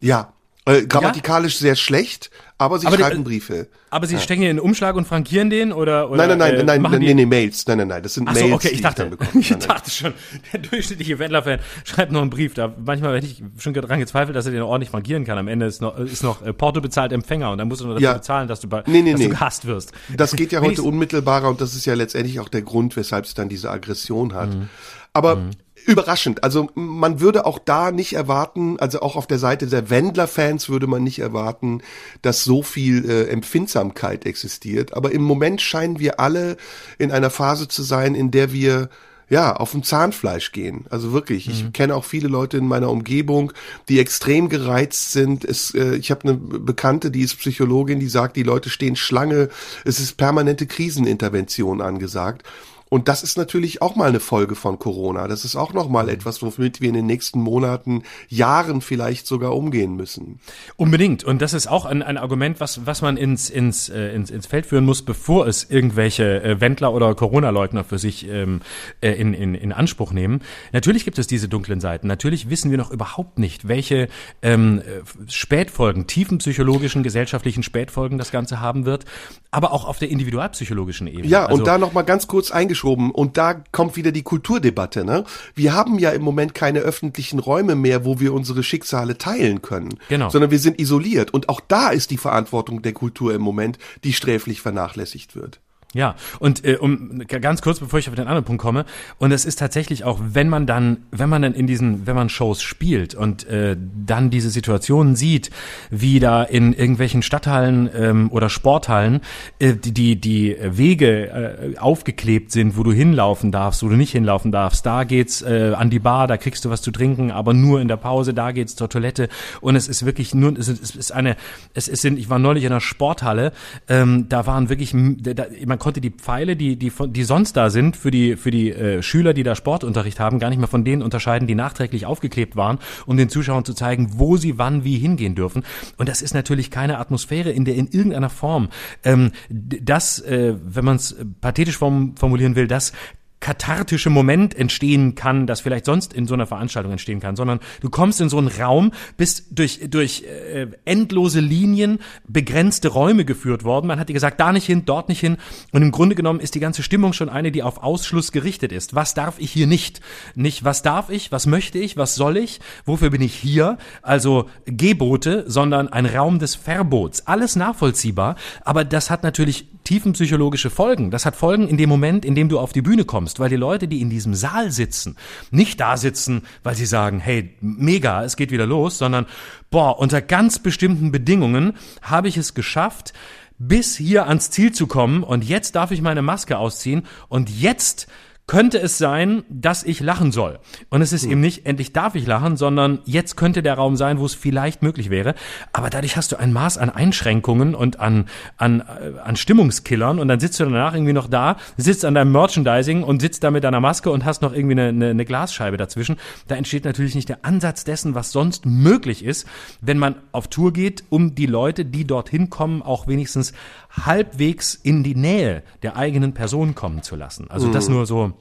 Ja, äh, grammatikalisch ja? sehr schlecht, aber sie aber schreiben die, Briefe. Aber sie ja. stecken in den Umschlag und frankieren den oder, oder Nein, nein, nein, äh, nein, nein, nee, nee, Mails. Nein, nein, nein, das sind Ach so, Mails. okay, ich dachte, ich, ich dachte schon, der durchschnittliche Wendler-Fan schreibt noch einen Brief. Da manchmal hätte ich schon dran gezweifelt, dass er den ordentlich frankieren kann. Am Ende ist noch, ist noch äh, Porto bezahlt Empfänger und dann musst du nur dafür ja. bezahlen, dass du, nee, nee, dass nee. du gehasst wirst. Das geht ja heute unmittelbarer und das ist ja letztendlich auch der Grund, weshalb es dann diese Aggression hat. Mhm. Aber mhm überraschend. Also man würde auch da nicht erwarten, also auch auf der Seite der Wendler-Fans würde man nicht erwarten, dass so viel äh, Empfindsamkeit existiert. Aber im Moment scheinen wir alle in einer Phase zu sein, in der wir ja, auf dem Zahnfleisch gehen. Also wirklich. Mhm. Ich kenne auch viele Leute in meiner Umgebung, die extrem gereizt sind. Es, äh, ich habe eine Bekannte, die ist Psychologin, die sagt, die Leute stehen Schlange. Es ist permanente Krisenintervention angesagt. Und das ist natürlich auch mal eine Folge von Corona. Das ist auch noch mal mhm. etwas, womit wir in den nächsten Monaten, Jahren vielleicht sogar umgehen müssen. Unbedingt. Und das ist auch ein, ein Argument, was, was man ins, ins, äh, ins, ins Feld führen muss, bevor es irgendwelche äh, Wendler oder Corona-Leugner für sich ähm, äh, in, in, in Anspruch nehmen. Natürlich gibt es diese dunklen Seiten. Natürlich wissen wir noch überhaupt nicht, welche ähm, äh, Spätfolgen, tiefenpsychologischen, gesellschaftlichen Spätfolgen das Ganze haben wird. Aber auch auf der individualpsychologischen Ebene. Ja, also, und da noch mal ganz kurz eingeschränkt eingeschoben und da kommt wieder die Kulturdebatte. Ne? Wir haben ja im Moment keine öffentlichen Räume mehr, wo wir unsere Schicksale teilen können, genau. sondern wir sind isoliert. Und auch da ist die Verantwortung der Kultur im Moment, die sträflich vernachlässigt wird. Ja, und äh, um ganz kurz, bevor ich auf den anderen Punkt komme, und es ist tatsächlich auch, wenn man dann, wenn man dann in diesen, wenn man Shows spielt und äh, dann diese Situationen sieht, wie da in irgendwelchen Stadthallen ähm, oder Sporthallen äh, die, die die Wege äh, aufgeklebt sind, wo du hinlaufen darfst, wo du nicht hinlaufen darfst. Da geht's äh, an die Bar, da kriegst du was zu trinken, aber nur in der Pause. Da geht's zur Toilette und es ist wirklich nur, es ist eine, es ist, ich war neulich in einer Sporthalle, ähm, da waren wirklich, da, man man konnte die Pfeile, die, die, die sonst da sind für die, für die äh, Schüler, die da Sportunterricht haben, gar nicht mehr von denen unterscheiden, die nachträglich aufgeklebt waren, um den Zuschauern zu zeigen, wo sie wann wie hingehen dürfen. Und das ist natürlich keine Atmosphäre, in der in irgendeiner Form ähm, das, äh, wenn man es pathetisch form formulieren will, das kathartische Moment entstehen kann, das vielleicht sonst in so einer Veranstaltung entstehen kann, sondern du kommst in so einen Raum, bist durch, durch äh, endlose Linien begrenzte Räume geführt worden. Man hat dir gesagt, da nicht hin, dort nicht hin. Und im Grunde genommen ist die ganze Stimmung schon eine, die auf Ausschluss gerichtet ist. Was darf ich hier nicht? Nicht, was darf ich, was möchte ich, was soll ich, wofür bin ich hier? Also Gebote, sondern ein Raum des Verbots. Alles nachvollziehbar, aber das hat natürlich tiefenpsychologische Folgen. Das hat Folgen in dem Moment, in dem du auf die Bühne kommst, weil die Leute, die in diesem Saal sitzen, nicht da sitzen, weil sie sagen, hey, mega, es geht wieder los, sondern boah, unter ganz bestimmten Bedingungen habe ich es geschafft, bis hier ans Ziel zu kommen und jetzt darf ich meine Maske ausziehen und jetzt könnte es sein, dass ich lachen soll. Und es ist mhm. eben nicht, endlich darf ich lachen, sondern jetzt könnte der Raum sein, wo es vielleicht möglich wäre. Aber dadurch hast du ein Maß an Einschränkungen und an, an, äh, an Stimmungskillern und dann sitzt du danach irgendwie noch da, sitzt an deinem Merchandising und sitzt da mit deiner Maske und hast noch irgendwie eine, eine, eine Glasscheibe dazwischen. Da entsteht natürlich nicht der Ansatz dessen, was sonst möglich ist, wenn man auf Tour geht, um die Leute, die dorthin kommen, auch wenigstens halbwegs in die Nähe der eigenen Person kommen zu lassen. Also mhm. das nur so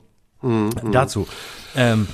mhm. dazu. Ähm,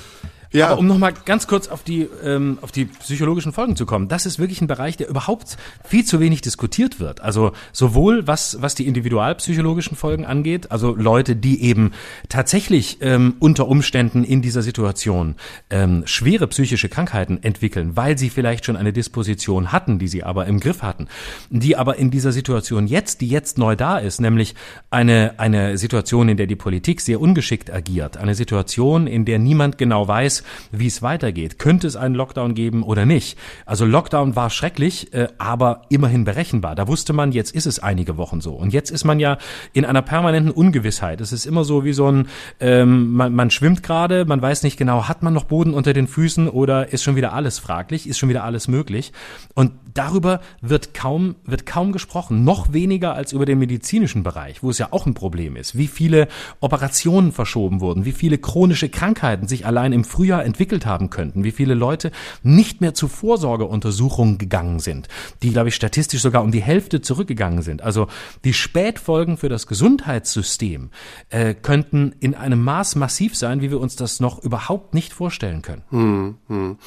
ja. Aber um nochmal ganz kurz auf die, ähm, auf die psychologischen Folgen zu kommen, das ist wirklich ein Bereich, der überhaupt viel zu wenig diskutiert wird. Also sowohl was, was die individualpsychologischen Folgen angeht, also Leute, die eben tatsächlich ähm, unter Umständen in dieser Situation ähm, schwere psychische Krankheiten entwickeln, weil sie vielleicht schon eine Disposition hatten, die sie aber im Griff hatten, die aber in dieser Situation jetzt, die jetzt neu da ist, nämlich eine, eine Situation, in der die Politik sehr ungeschickt agiert, eine Situation, in der niemand genau weiß, wie es weitergeht. Könnte es einen Lockdown geben oder nicht? Also Lockdown war schrecklich, äh, aber immerhin berechenbar. Da wusste man, jetzt ist es einige Wochen so. Und jetzt ist man ja in einer permanenten Ungewissheit. Es ist immer so wie so ein, ähm, man, man schwimmt gerade, man weiß nicht genau, hat man noch Boden unter den Füßen oder ist schon wieder alles fraglich, ist schon wieder alles möglich. Und darüber wird kaum, wird kaum gesprochen. Noch weniger als über den medizinischen Bereich, wo es ja auch ein Problem ist. Wie viele Operationen verschoben wurden, wie viele chronische Krankheiten sich allein im Frühjahr früher entwickelt haben könnten, wie viele Leute nicht mehr zu Vorsorgeuntersuchungen gegangen sind, die, glaube ich, statistisch sogar um die Hälfte zurückgegangen sind. Also die Spätfolgen für das Gesundheitssystem äh, könnten in einem Maß massiv sein, wie wir uns das noch überhaupt nicht vorstellen können. Hm, hm.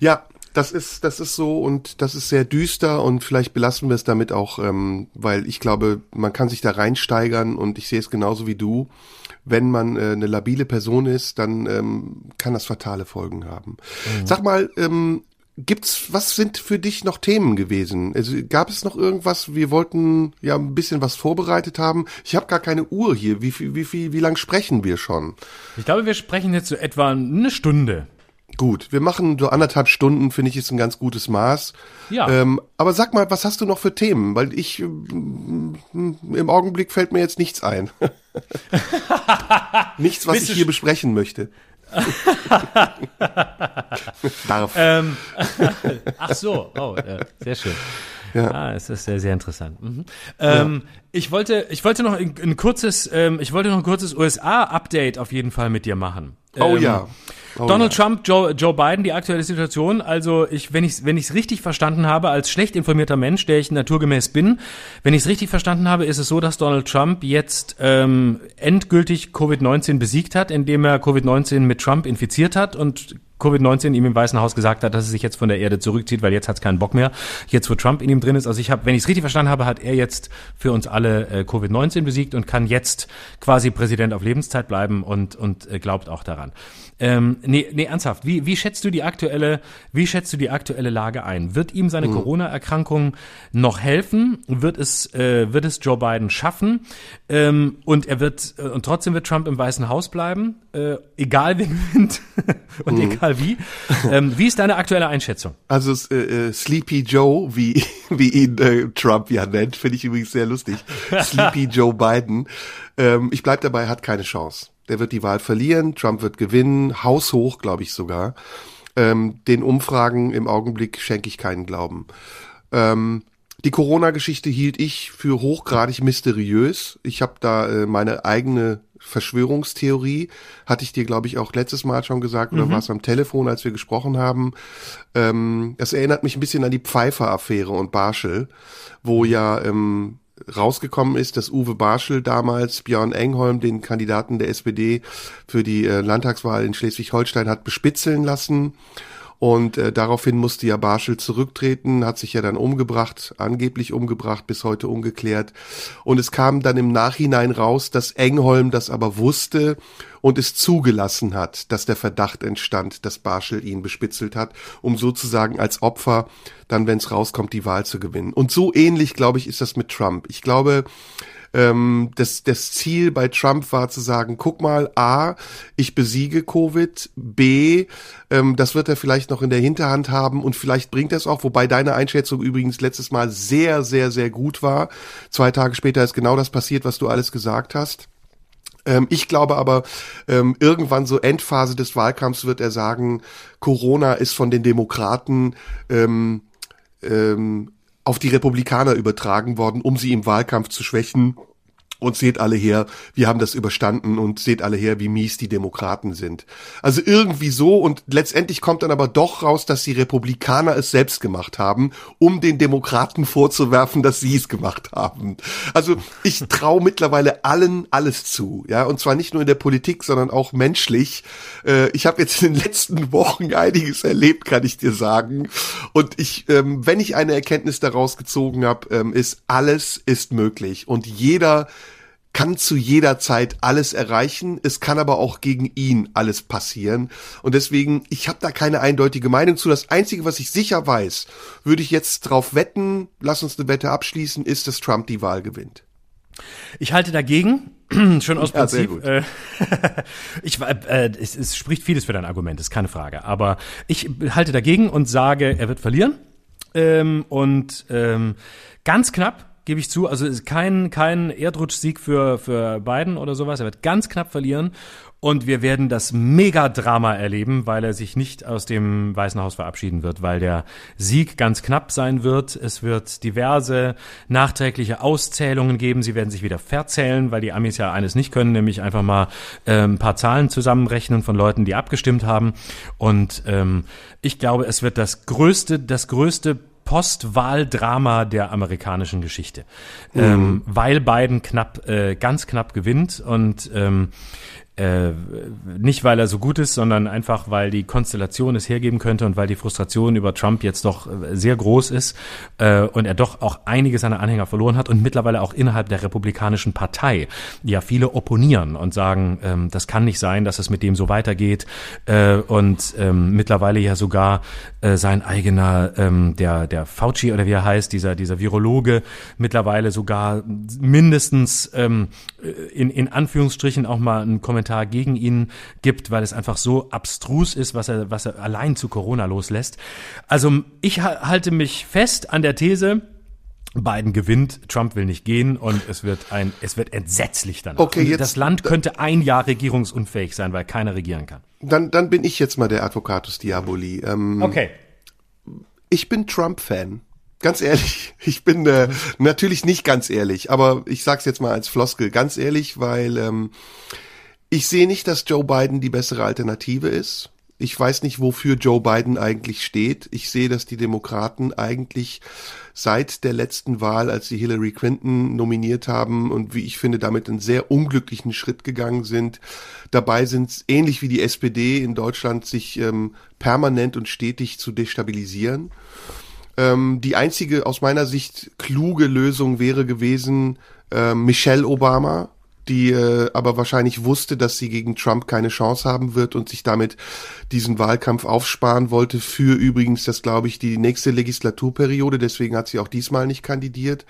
Ja, das ist, das ist so und das ist sehr düster und vielleicht belassen wir es damit auch, ähm, weil ich glaube, man kann sich da reinsteigern und ich sehe es genauso wie du wenn man äh, eine labile Person ist, dann ähm, kann das fatale Folgen haben. Mhm. Sag mal, ähm, gibt's, was sind für dich noch Themen gewesen? Also gab es noch irgendwas? Wir wollten ja ein bisschen was vorbereitet haben. Ich habe gar keine Uhr hier. Wie viel, wie viel, wie lang sprechen wir schon? Ich glaube, wir sprechen jetzt so etwa eine Stunde. Gut, wir machen so anderthalb Stunden, finde ich, ist ein ganz gutes Maß. Ja. Ähm, aber sag mal, was hast du noch für Themen? Weil ich mm, im Augenblick fällt mir jetzt nichts ein. nichts, was Bist ich hier besprechen möchte. Darf. Ähm, ach so, oh, sehr schön. Ja. Ah, es ist sehr, sehr interessant. Mhm. Ähm, ja. Ich wollte, ich wollte noch ein, ein kurzes, ähm, ich wollte noch ein kurzes USA-Update auf jeden Fall mit dir machen. Oh ähm, ja. Oh, Donald ja. Trump, Joe, Joe Biden, die aktuelle Situation. Also ich, wenn ich wenn ich es richtig verstanden habe, als schlecht informierter Mensch, der ich naturgemäß bin, wenn ich es richtig verstanden habe, ist es so, dass Donald Trump jetzt ähm, endgültig Covid-19 besiegt hat, indem er Covid-19 mit Trump infiziert hat und Covid-19 ihm im Weißen Haus gesagt hat, dass er sich jetzt von der Erde zurückzieht, weil jetzt hat es keinen Bock mehr. Jetzt, wo Trump in ihm drin ist, also ich habe, wenn ich es richtig verstanden habe, hat er jetzt für uns alle äh, Covid-19 besiegt und kann jetzt quasi Präsident auf Lebenszeit bleiben und, und äh, glaubt auch daran. Ähm, nee, nee, ernsthaft. Wie, wie schätzt du die aktuelle, wie schätzt du die aktuelle Lage ein? Wird ihm seine mhm. Corona-Erkrankung noch helfen? Wird es, äh, wird es Joe Biden schaffen? Ähm, und er wird, äh, und trotzdem wird Trump im Weißen Haus bleiben, äh, egal wer gewinnt und mhm. egal wie. Ähm, wie ist deine aktuelle Einschätzung? Also äh, äh, Sleepy Joe, wie, wie ihn äh, Trump ja nennt, finde ich übrigens sehr lustig. Sleepy Joe Biden. Ähm, ich bleib dabei, hat keine Chance. Der wird die Wahl verlieren, Trump wird gewinnen, haushoch, glaube ich sogar. Ähm, den Umfragen im Augenblick schenke ich keinen Glauben. Ähm, die Corona-Geschichte hielt ich für hochgradig mysteriös. Ich habe da äh, meine eigene Verschwörungstheorie. Hatte ich dir, glaube ich, auch letztes Mal schon gesagt, oder mhm. war es am Telefon, als wir gesprochen haben. Ähm, das erinnert mich ein bisschen an die Pfeiffer-Affäre und Barschel, wo ja ähm, rausgekommen ist, dass Uwe Barschel damals Björn Engholm, den Kandidaten der SPD für die äh, Landtagswahl in Schleswig-Holstein, hat bespitzeln lassen. Und äh, daraufhin musste ja Barschel zurücktreten, hat sich ja dann umgebracht, angeblich umgebracht, bis heute ungeklärt. Und es kam dann im Nachhinein raus, dass Engholm das aber wusste und es zugelassen hat, dass der Verdacht entstand, dass Barschel ihn bespitzelt hat, um sozusagen als Opfer dann, wenn es rauskommt, die Wahl zu gewinnen. Und so ähnlich, glaube ich, ist das mit Trump. Ich glaube, Ähm, das, das Ziel bei Trump war zu sagen, guck mal, A, ich besiege Covid, B, ähm, das wird er vielleicht noch in der Hinterhand haben und vielleicht bringt er es auch, wobei deine Einschätzung übrigens letztes Mal sehr, sehr, sehr gut war. Zwei Tage später ist genau das passiert, was du alles gesagt hast. Ähm, ich glaube aber, ähm, irgendwann so Endphase des Wahlkampfs wird er sagen, Corona ist von den Demokraten ähm, ähm, auf die Republikaner übertragen worden, um sie im Wahlkampf zu schwächen und seht alle her, wir haben das überstanden und seht alle her, wie mies die Demokraten sind. Also irgendwie so und letztendlich kommt dann aber doch raus, dass die Republikaner es selbst gemacht haben, um den Demokraten vorzuwerfen, dass sie es gemacht haben. Also ich traue mittlerweile allen alles zu, ja, und zwar nicht nur in der Politik, sondern auch menschlich. Äh, ich habe jetzt in den letzten Wochen einiges erlebt, kann ich dir sagen. Und ich, ähm, wenn ich eine Erkenntnis daraus gezogen habe, ähm, ist alles ist möglich und jeder kann zu jeder Zeit alles erreichen, es kann aber auch gegen ihn alles passieren. Und deswegen, ich habe da keine eindeutige Meinung zu. Das Einzige, was ich sicher weiß, würde ich jetzt drauf wetten, lass uns eine Wette abschließen, ist, dass Trump die Wahl gewinnt. Ich halte dagegen, schon aus Prinzip. Ja, äh, ich, äh, es, es spricht vieles für dein Argument, ist keine Frage. Aber ich halte dagegen und sage, er wird verlieren. Ähm, und ähm, ganz knapp, gebe ich zu. Also ist kein, kein Erdrutschsieg für, für Biden oder sowas. Er wird ganz knapp verlieren. Und wir werden das Megadrama erleben, weil er sich nicht aus dem Weißen Haus verabschieden wird, weil der Sieg ganz knapp sein wird. Es wird diverse nachträgliche Auszählungen geben. Sie werden sich wieder verzählen, weil die Amis ja eines nicht können, nämlich einfach mal äh, ein paar Zahlen zusammenrechnen von Leuten, die abgestimmt haben. Und ähm, ich glaube, es wird das größte, das größte Postwahldrama der amerikanischen Geschichte, mhm. ähm, weil Biden knapp, äh, ganz knapp gewinnt und ähm, äh, nicht, weil er so gut ist, sondern einfach, weil die Konstellation es hergeben könnte und weil die Frustration über Trump jetzt doch äh, sehr groß ist äh, und er doch auch einige seiner Anhänger verloren hat und mittlerweile auch innerhalb der Republikanischen Partei ja viele opponieren und sagen, ähm, das kann nicht sein, dass es mit dem so weitergeht äh, und ähm, mittlerweile ja sogar äh, sein eigener, ähm, der, der Fauci oder wie er heißt, dieser, dieser Virologe, mittlerweile sogar mindestens ähm, in, in Anführungsstrichen auch mal einen Kommentar Kommentar gegen ihn gibt, weil es einfach so abstrus ist, was er, was er allein zu Corona loslässt. Also ich halte mich fest an der These, Biden gewinnt, Trump will nicht gehen und es wird ein, es wird entsetzlich dann. Okay, jetzt, das Land könnte ein Jahr regierungsunfähig sein, weil keiner regieren kann. Dann, dann bin ich jetzt mal der Advocatus Diaboli. Ähm, okay. Ich bin Trump-Fan. Ganz ehrlich, ich bin äh, natürlich nicht ganz ehrlich, aber ich sag's jetzt mal als Floskel, ganz ehrlich, weil ähm, ich sehe nicht, dass Joe Biden die bessere Alternative ist. Ich weiß nicht, wofür Joe Biden eigentlich steht. Ich sehe, dass die Demokraten eigentlich seit der letzten Wahl, als sie Hillary Clinton nominiert haben und wie ich finde, damit einen sehr unglücklichen Schritt gegangen sind. Dabei sind ähnlich wie die SPD in Deutschland, sich ähm, permanent und stetig zu destabilisieren. Ähm, die einzige aus meiner Sicht kluge Lösung wäre gewesen, äh, Michelle Obama die äh, aber wahrscheinlich wusste, dass sie gegen Trump keine Chance haben wird und sich damit diesen Wahlkampf aufsparen wollte für übrigens, das glaube ich, die nächste Legislaturperiode. Deswegen hat sie auch diesmal nicht kandidiert.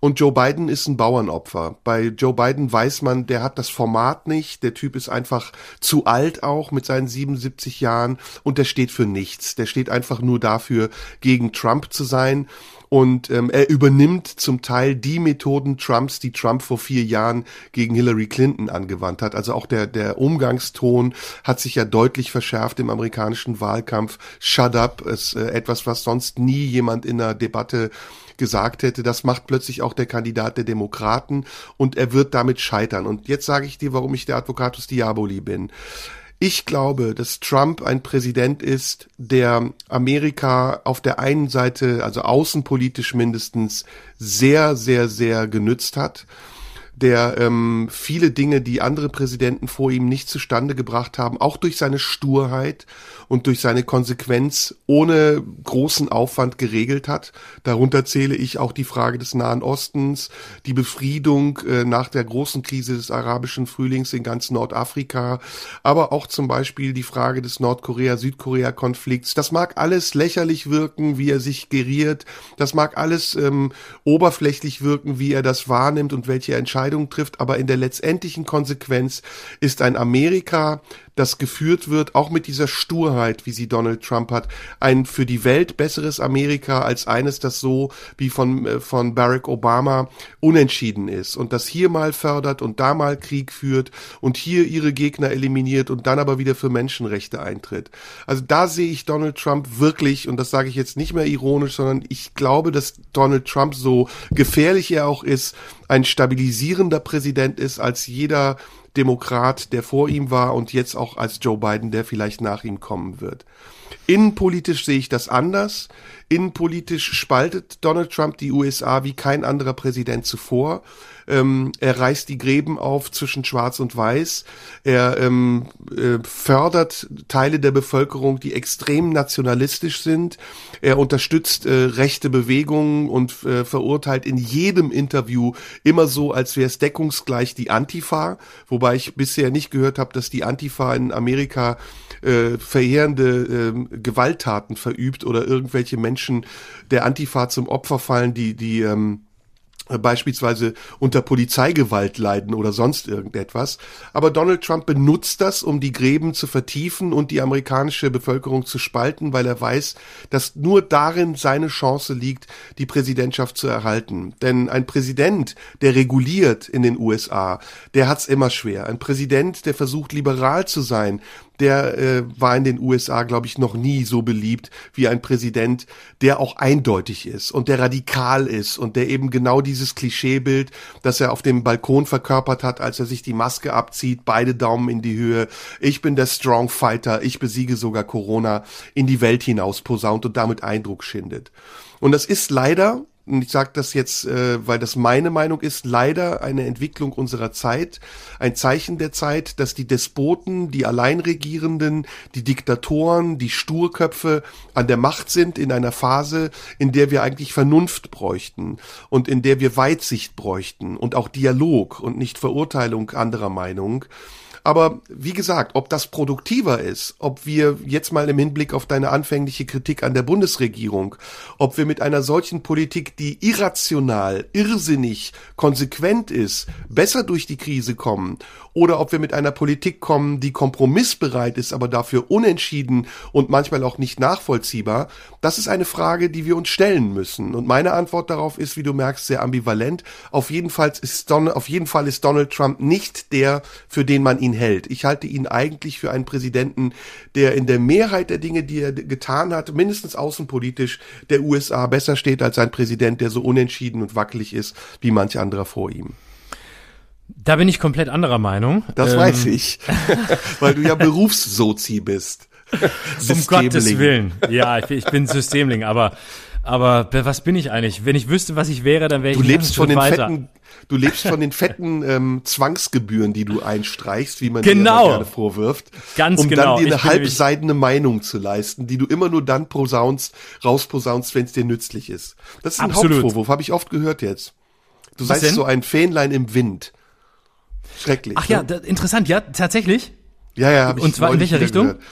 Und Joe Biden ist ein Bauernopfer. Bei Joe Biden weiß man, der hat das Format nicht. Der Typ ist einfach zu alt auch mit seinen 77 Jahren und der steht für nichts. Der steht einfach nur dafür, gegen Trump zu sein. Und ähm, er übernimmt zum Teil die Methoden Trumps, die Trump vor vier Jahren gegen Hillary Clinton angewandt hat. Also auch der, der Umgangston hat sich ja deutlich verschärft im amerikanischen Wahlkampf. Shut up ist äh, etwas, was sonst nie jemand in einer Debatte gesagt hätte, das macht plötzlich auch der Kandidat der Demokraten und er wird damit scheitern. Und jetzt sage ich dir, warum ich der Advocatus Diaboli bin. Ich glaube, dass Trump ein Präsident ist, der Amerika auf der einen Seite, also außenpolitisch mindestens, sehr, sehr, sehr genützt hat der ähm, viele Dinge, die andere Präsidenten vor ihm nicht zustande gebracht haben, auch durch seine Sturheit und durch seine Konsequenz ohne großen Aufwand geregelt hat. Darunter zähle ich auch die Frage des Nahen Ostens, die Befriedung äh, nach der großen Krise des arabischen Frühlings in ganz Nordafrika, aber auch zum Beispiel die Frage des Nordkorea-Südkorea-Konflikts. Das mag alles lächerlich wirken, wie er sich geriert. Das mag alles ähm, oberflächlich wirken, wie er das wahrnimmt und welche Entscheidungen trifft. Aber in der letztendlichen Konsequenz ist ein Amerika, das geführt wird, auch mit dieser Sturheit, wie sie Donald Trump hat, ein für die Welt besseres Amerika als eines, das so wie von, äh, von Barack Obama unentschieden ist und das hier mal fördert und da mal Krieg führt und hier ihre Gegner eliminiert und dann aber wieder für Menschenrechte eintritt. Also da sehe ich Donald Trump wirklich, und das sage ich jetzt nicht mehr ironisch, sondern ich glaube, dass Donald Trump so gefährlich er auch ist, ein stabilisierender Präsident ist als jeder Demokrat, der vor ihm war und jetzt auch als Joe Biden, der vielleicht nach ihm kommen wird. Innenpolitisch sehe ich das anders. Innenpolitisch spaltet Donald Trump die USA wie kein anderer Präsident zuvor. Ähm, er reißt die Gräben auf zwischen Schwarz und Weiß. Er ähm, äh, fördert Teile der Bevölkerung, die extrem nationalistisch sind. Er unterstützt äh, rechte Bewegungen und äh, verurteilt in jedem Interview immer so, als wäre es deckungsgleich die Antifa, wobei ich bisher nicht gehört habe, dass die Antifa in Amerika äh, verheerende äh, Gewalttaten verübt oder irgendwelche Menschen der Antifa zum Opfer fallen, die die ähm, beispielsweise unter Polizeigewalt leiden oder sonst irgendetwas. Aber Donald Trump benutzt das, um die Gräben zu vertiefen und die amerikanische Bevölkerung zu spalten, weil er weiß, dass nur darin seine Chance liegt, die Präsidentschaft zu erhalten. Denn ein Präsident, der reguliert in den USA, der hat's immer schwer. Ein Präsident, der versucht liberal zu sein, der äh, war in den USA, glaube ich, noch nie so beliebt wie ein Präsident, der auch eindeutig ist und der radikal ist und der eben genau dieses Klischeebild, das er auf dem Balkon verkörpert hat, als er sich die Maske abzieht, beide Daumen in die Höhe, ich bin der Strong Fighter, ich besiege sogar Corona, in die Welt hinaus posaunt und damit Eindruck schindet. Und das ist leider und ich sage das jetzt, äh, weil das meine Meinung ist, leider eine Entwicklung unserer Zeit, ein Zeichen der Zeit, dass die Despoten, die Alleinregierenden, die Diktatoren, die Sturköpfe an der Macht sind in einer Phase, in der wir eigentlich Vernunft bräuchten und in der wir Weitsicht bräuchten und auch Dialog und nicht Verurteilung anderer Meinung. Aber wie gesagt, ob das produktiver ist, ob wir jetzt mal im Hinblick auf deine anfängliche Kritik an der Bundesregierung, ob wir mit einer solchen Politik, die irrational, irrsinnig, konsequent ist, besser durch die Krise kommen oder ob wir mit einer Politik kommen, die kompromissbereit ist, aber dafür unentschieden und manchmal auch nicht nachvollziehbar, das ist eine Frage, die wir uns stellen müssen. Und meine Antwort darauf ist, wie du merkst, sehr ambivalent. Auf jeden Fall ist, Don auf jeden Fall ist Donald Trump nicht der, für den man ihn hält. Ich halte ihn eigentlich für einen Präsidenten, der in der Mehrheit der Dinge, die er getan hat, mindestens außenpolitisch der USA besser steht als ein Präsident, der so unentschieden und wackelig ist wie manche anderer vor ihm. Da bin ich komplett anderer Meinung. Das ähm, weiß ich, weil du ja Berufssozi bist. um Gottes Willen. Ja, ich, ich bin Systemling, aber aber was bin ich eigentlich? Wenn ich wüsste, was ich wäre, dann wäre ich du lebst von den weiter. fetten Du lebst von den fetten ähm, Zwangsgebühren, die du einstreichst, wie man genau. dir gerne vorwirft, Ganz um genau. dann dir eine halbseidene Meinung zu leisten, die du immer nur dann posaunst, rausposaunst, wenn es dir nützlich ist. Das ist ein Absolut. Hauptvorwurf, habe ich oft gehört jetzt. Du Was seist so ein Fähnlein im Wind. Schrecklich. Ach ja, ne? da, interessant, ja, tatsächlich. ja, ja. Hab ich Und zwar in welcher Richtung? Gehört.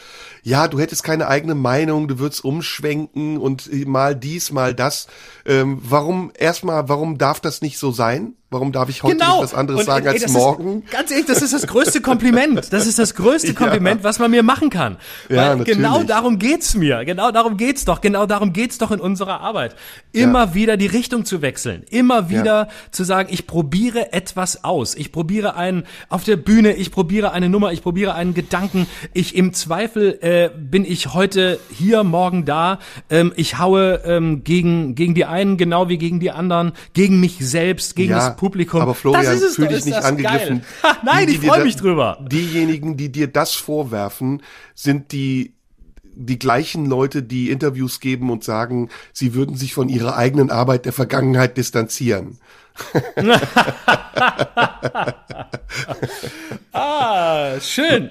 Ja, du hättest keine eigene Meinung, du würdest umschwenken und mal dies, mal das. Ähm, warum, erstmal, warum darf das nicht so sein? Warum darf ich heute Genau. nicht was anderes Und, sagen ey, als morgen? Ist, ganz ehrlich, das ist das größte Kompliment. Das ist das größte Ja. Kompliment, was man mir machen kann. Ja, genau darum geht's mir. Genau darum geht's doch. Genau darum geht's doch in unserer Arbeit. Immer wieder die Richtung zu wechseln. Immer wieder zu sagen, ich probiere etwas aus. Ich probiere einen auf der Bühne, ich probiere eine Nummer, ich probiere einen Gedanken. Ich im Zweifel äh, bin ich heute hier, morgen da. Ähm, ich haue ähm, gegen, gegen die einen genau wie gegen die anderen, gegen mich selbst, gegen Ja, das Publikum. aber Florian, fühl dich nicht angegriffen. Ha, nein, Die, ich die dir freue mich drüber. Diejenigen, die dir das vorwerfen, sind die die gleichen Leute, die Interviews geben und sagen, sie würden sich von ihrer eigenen Arbeit der Vergangenheit distanzieren. ah, schön.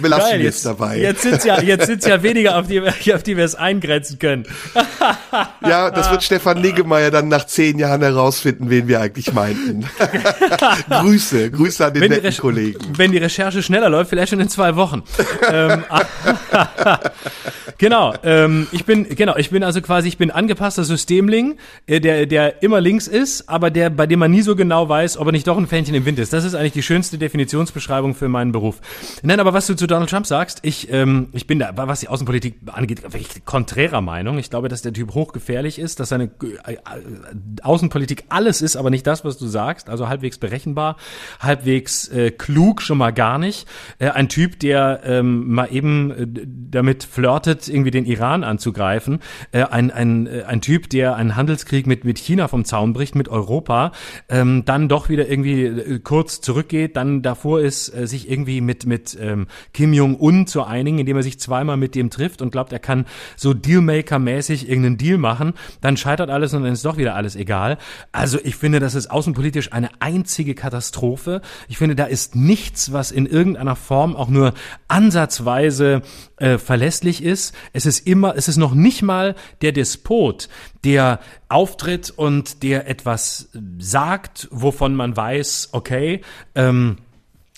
Belassen wir jetzt dabei. Jetzt sind ja, jetzt sind's ja weniger, auf die, auf die wir es eingrenzen können. ja, das wird Stefan Niggemeier dann nach zehn Jahren herausfinden, wen wir eigentlich meinten. Grüße, Grüße an den wenn netten die Kollegen. Wenn die Recherche schneller läuft, vielleicht schon in zwei Wochen. ähm, genau, ähm, ich bin, genau, ich bin also quasi, ich bin angepasster Systemling, äh, der, der immer links ist, aber der, bei dem man nie so genau weiß, ob er nicht doch ein Fähnchen im Wind ist. Das ist eigentlich die schönste Definitionsbeschreibung für meinen Beruf. Nein, aber was du zu Donald Trump sagst, ich, ähm, ich bin da, was die Außenpolitik angeht, wirklich konträrer Meinung. Ich glaube, dass der Typ hochgefährlich ist, dass seine äh, äh, Außenpolitik alles ist, aber nicht das, was du sagst. Also halbwegs berechenbar, halbwegs äh, klug schon mal gar nicht. Äh, ein Typ, der ähm, mal eben äh, damit flirtet, irgendwie den Iran anzugreifen. Äh, ein, ein, ein Typ, der einen Handelskrieg mit, mit China vom Zaun bricht, mit Europa, ähm, dann doch wieder irgendwie äh, kurz zurückgeht, dann davor ist, äh, sich irgendwie mit, mit ähm, Kim Jong-un zu einigen, indem er sich zweimal mit dem trifft und glaubt, er kann so Dealmaker-mäßig irgendeinen Deal machen, dann scheitert alles und dann ist doch wieder alles egal. Also ich finde, das ist außenpolitisch eine einzige Katastrophe. Ich finde, da ist nichts, was in irgendeiner Form auch nur ansatzweise äh, verlässlich ist. Es ist immer, es ist noch nicht mal der Despot, der auftritt und der etwas sagt, wovon man weiß, okay, ähm,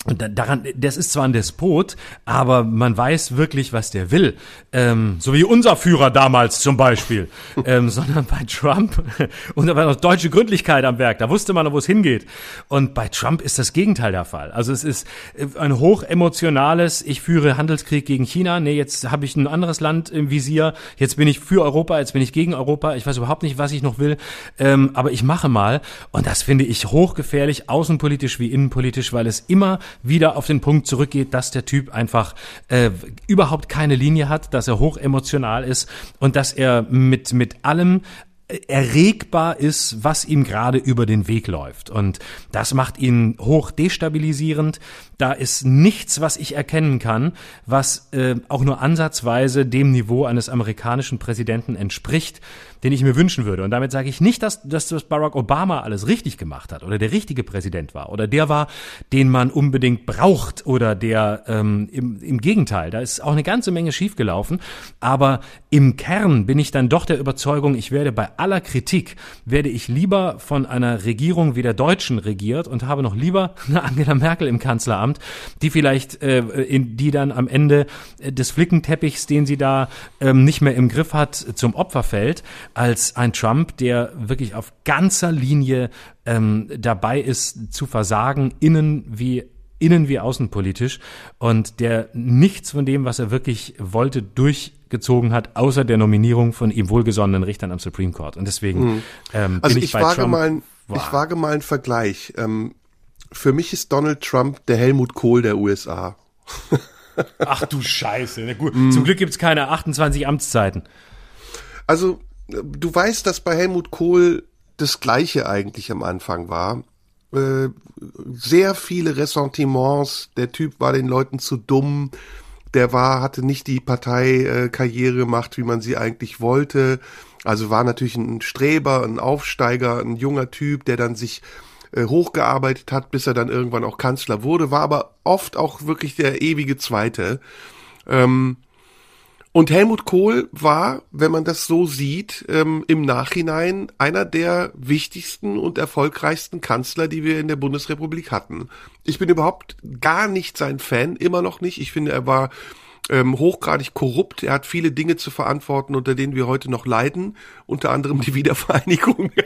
und daran, das ist zwar ein Despot, aber man weiß wirklich, was der will. Ähm, so wie unser Führer damals zum Beispiel. ähm, sondern bei Trump, und da war noch deutsche Gründlichkeit am Werk, da wusste man noch, wo es hingeht. Und bei Trump ist das Gegenteil der Fall. Also es ist äh, ein hochemotionales, ich führe Handelskrieg gegen China, nee, jetzt habe ich ein anderes Land im Visier, jetzt bin ich für Europa, jetzt bin ich gegen Europa, ich weiß überhaupt nicht, was ich noch will, ähm, aber ich mache mal. Und das finde ich hochgefährlich, außenpolitisch wie innenpolitisch, weil es immer wieder auf den Punkt zurückgeht, dass der Typ einfach äh, überhaupt keine Linie hat, dass er hoch emotional ist und dass er mit, mit allem erregbar ist, was ihm gerade über den Weg läuft. Und das macht ihn hoch destabilisierend. Da ist nichts, was ich erkennen kann, was äh, auch nur ansatzweise dem Niveau eines amerikanischen Präsidenten entspricht, den ich mir wünschen würde. Und damit sage ich nicht, dass, dass das Barack Obama alles richtig gemacht hat oder der richtige Präsident war oder der war, den man unbedingt braucht oder der ähm, im, im Gegenteil, da ist auch eine ganze Menge schiefgelaufen. Aber im Kern bin ich dann doch der Überzeugung, ich werde bei aller Kritik, werde ich lieber von einer Regierung wie der deutschen regiert und habe noch lieber eine Angela Merkel im Kanzleramt, die vielleicht, äh, in, die dann am Ende des Flickenteppichs, den sie da ähm, nicht mehr im Griff hat, zum Opfer fällt, als ein Trump, der wirklich auf ganzer Linie ähm, dabei ist zu versagen, innen wie innen wie außenpolitisch und der nichts von dem, was er wirklich wollte, durchgezogen hat, außer der Nominierung von ihm wohlgesonnenen Richtern am Supreme Court. Und deswegen Mhm. ähm, Also bin ich, ich, bei wage Trump. mal, ein- ich wage mal einen Vergleich. Ähm, für mich ist Donald Trump der Helmut Kohl der USA. Ach du Scheiße. Na gut, Mhm. zum Glück gibt's keine 28 Amtszeiten. Also du weißt, dass bei Helmut Kohl das Gleiche eigentlich am Anfang war. Äh, sehr viele Ressentiments. Der Typ war den Leuten zu dumm. Der war, hatte nicht die Parteikarriere Karriere gemacht, wie man sie eigentlich wollte. Also war natürlich ein Streber, ein Aufsteiger, ein junger Typ, der dann sich äh, hochgearbeitet hat, bis er dann irgendwann auch Kanzler wurde, war aber oft auch wirklich der ewige Zweite. Ähm, und Helmut Kohl war, wenn man das so sieht, ähm, im Nachhinein einer der wichtigsten und erfolgreichsten Kanzler, die wir in der Bundesrepublik hatten. Ich bin überhaupt gar nicht sein Fan, immer noch nicht. Ich finde, er war ähm, hochgradig korrupt. Er hat viele Dinge zu verantworten, unter denen wir heute noch leiden, unter anderem die Wiedervereinigung.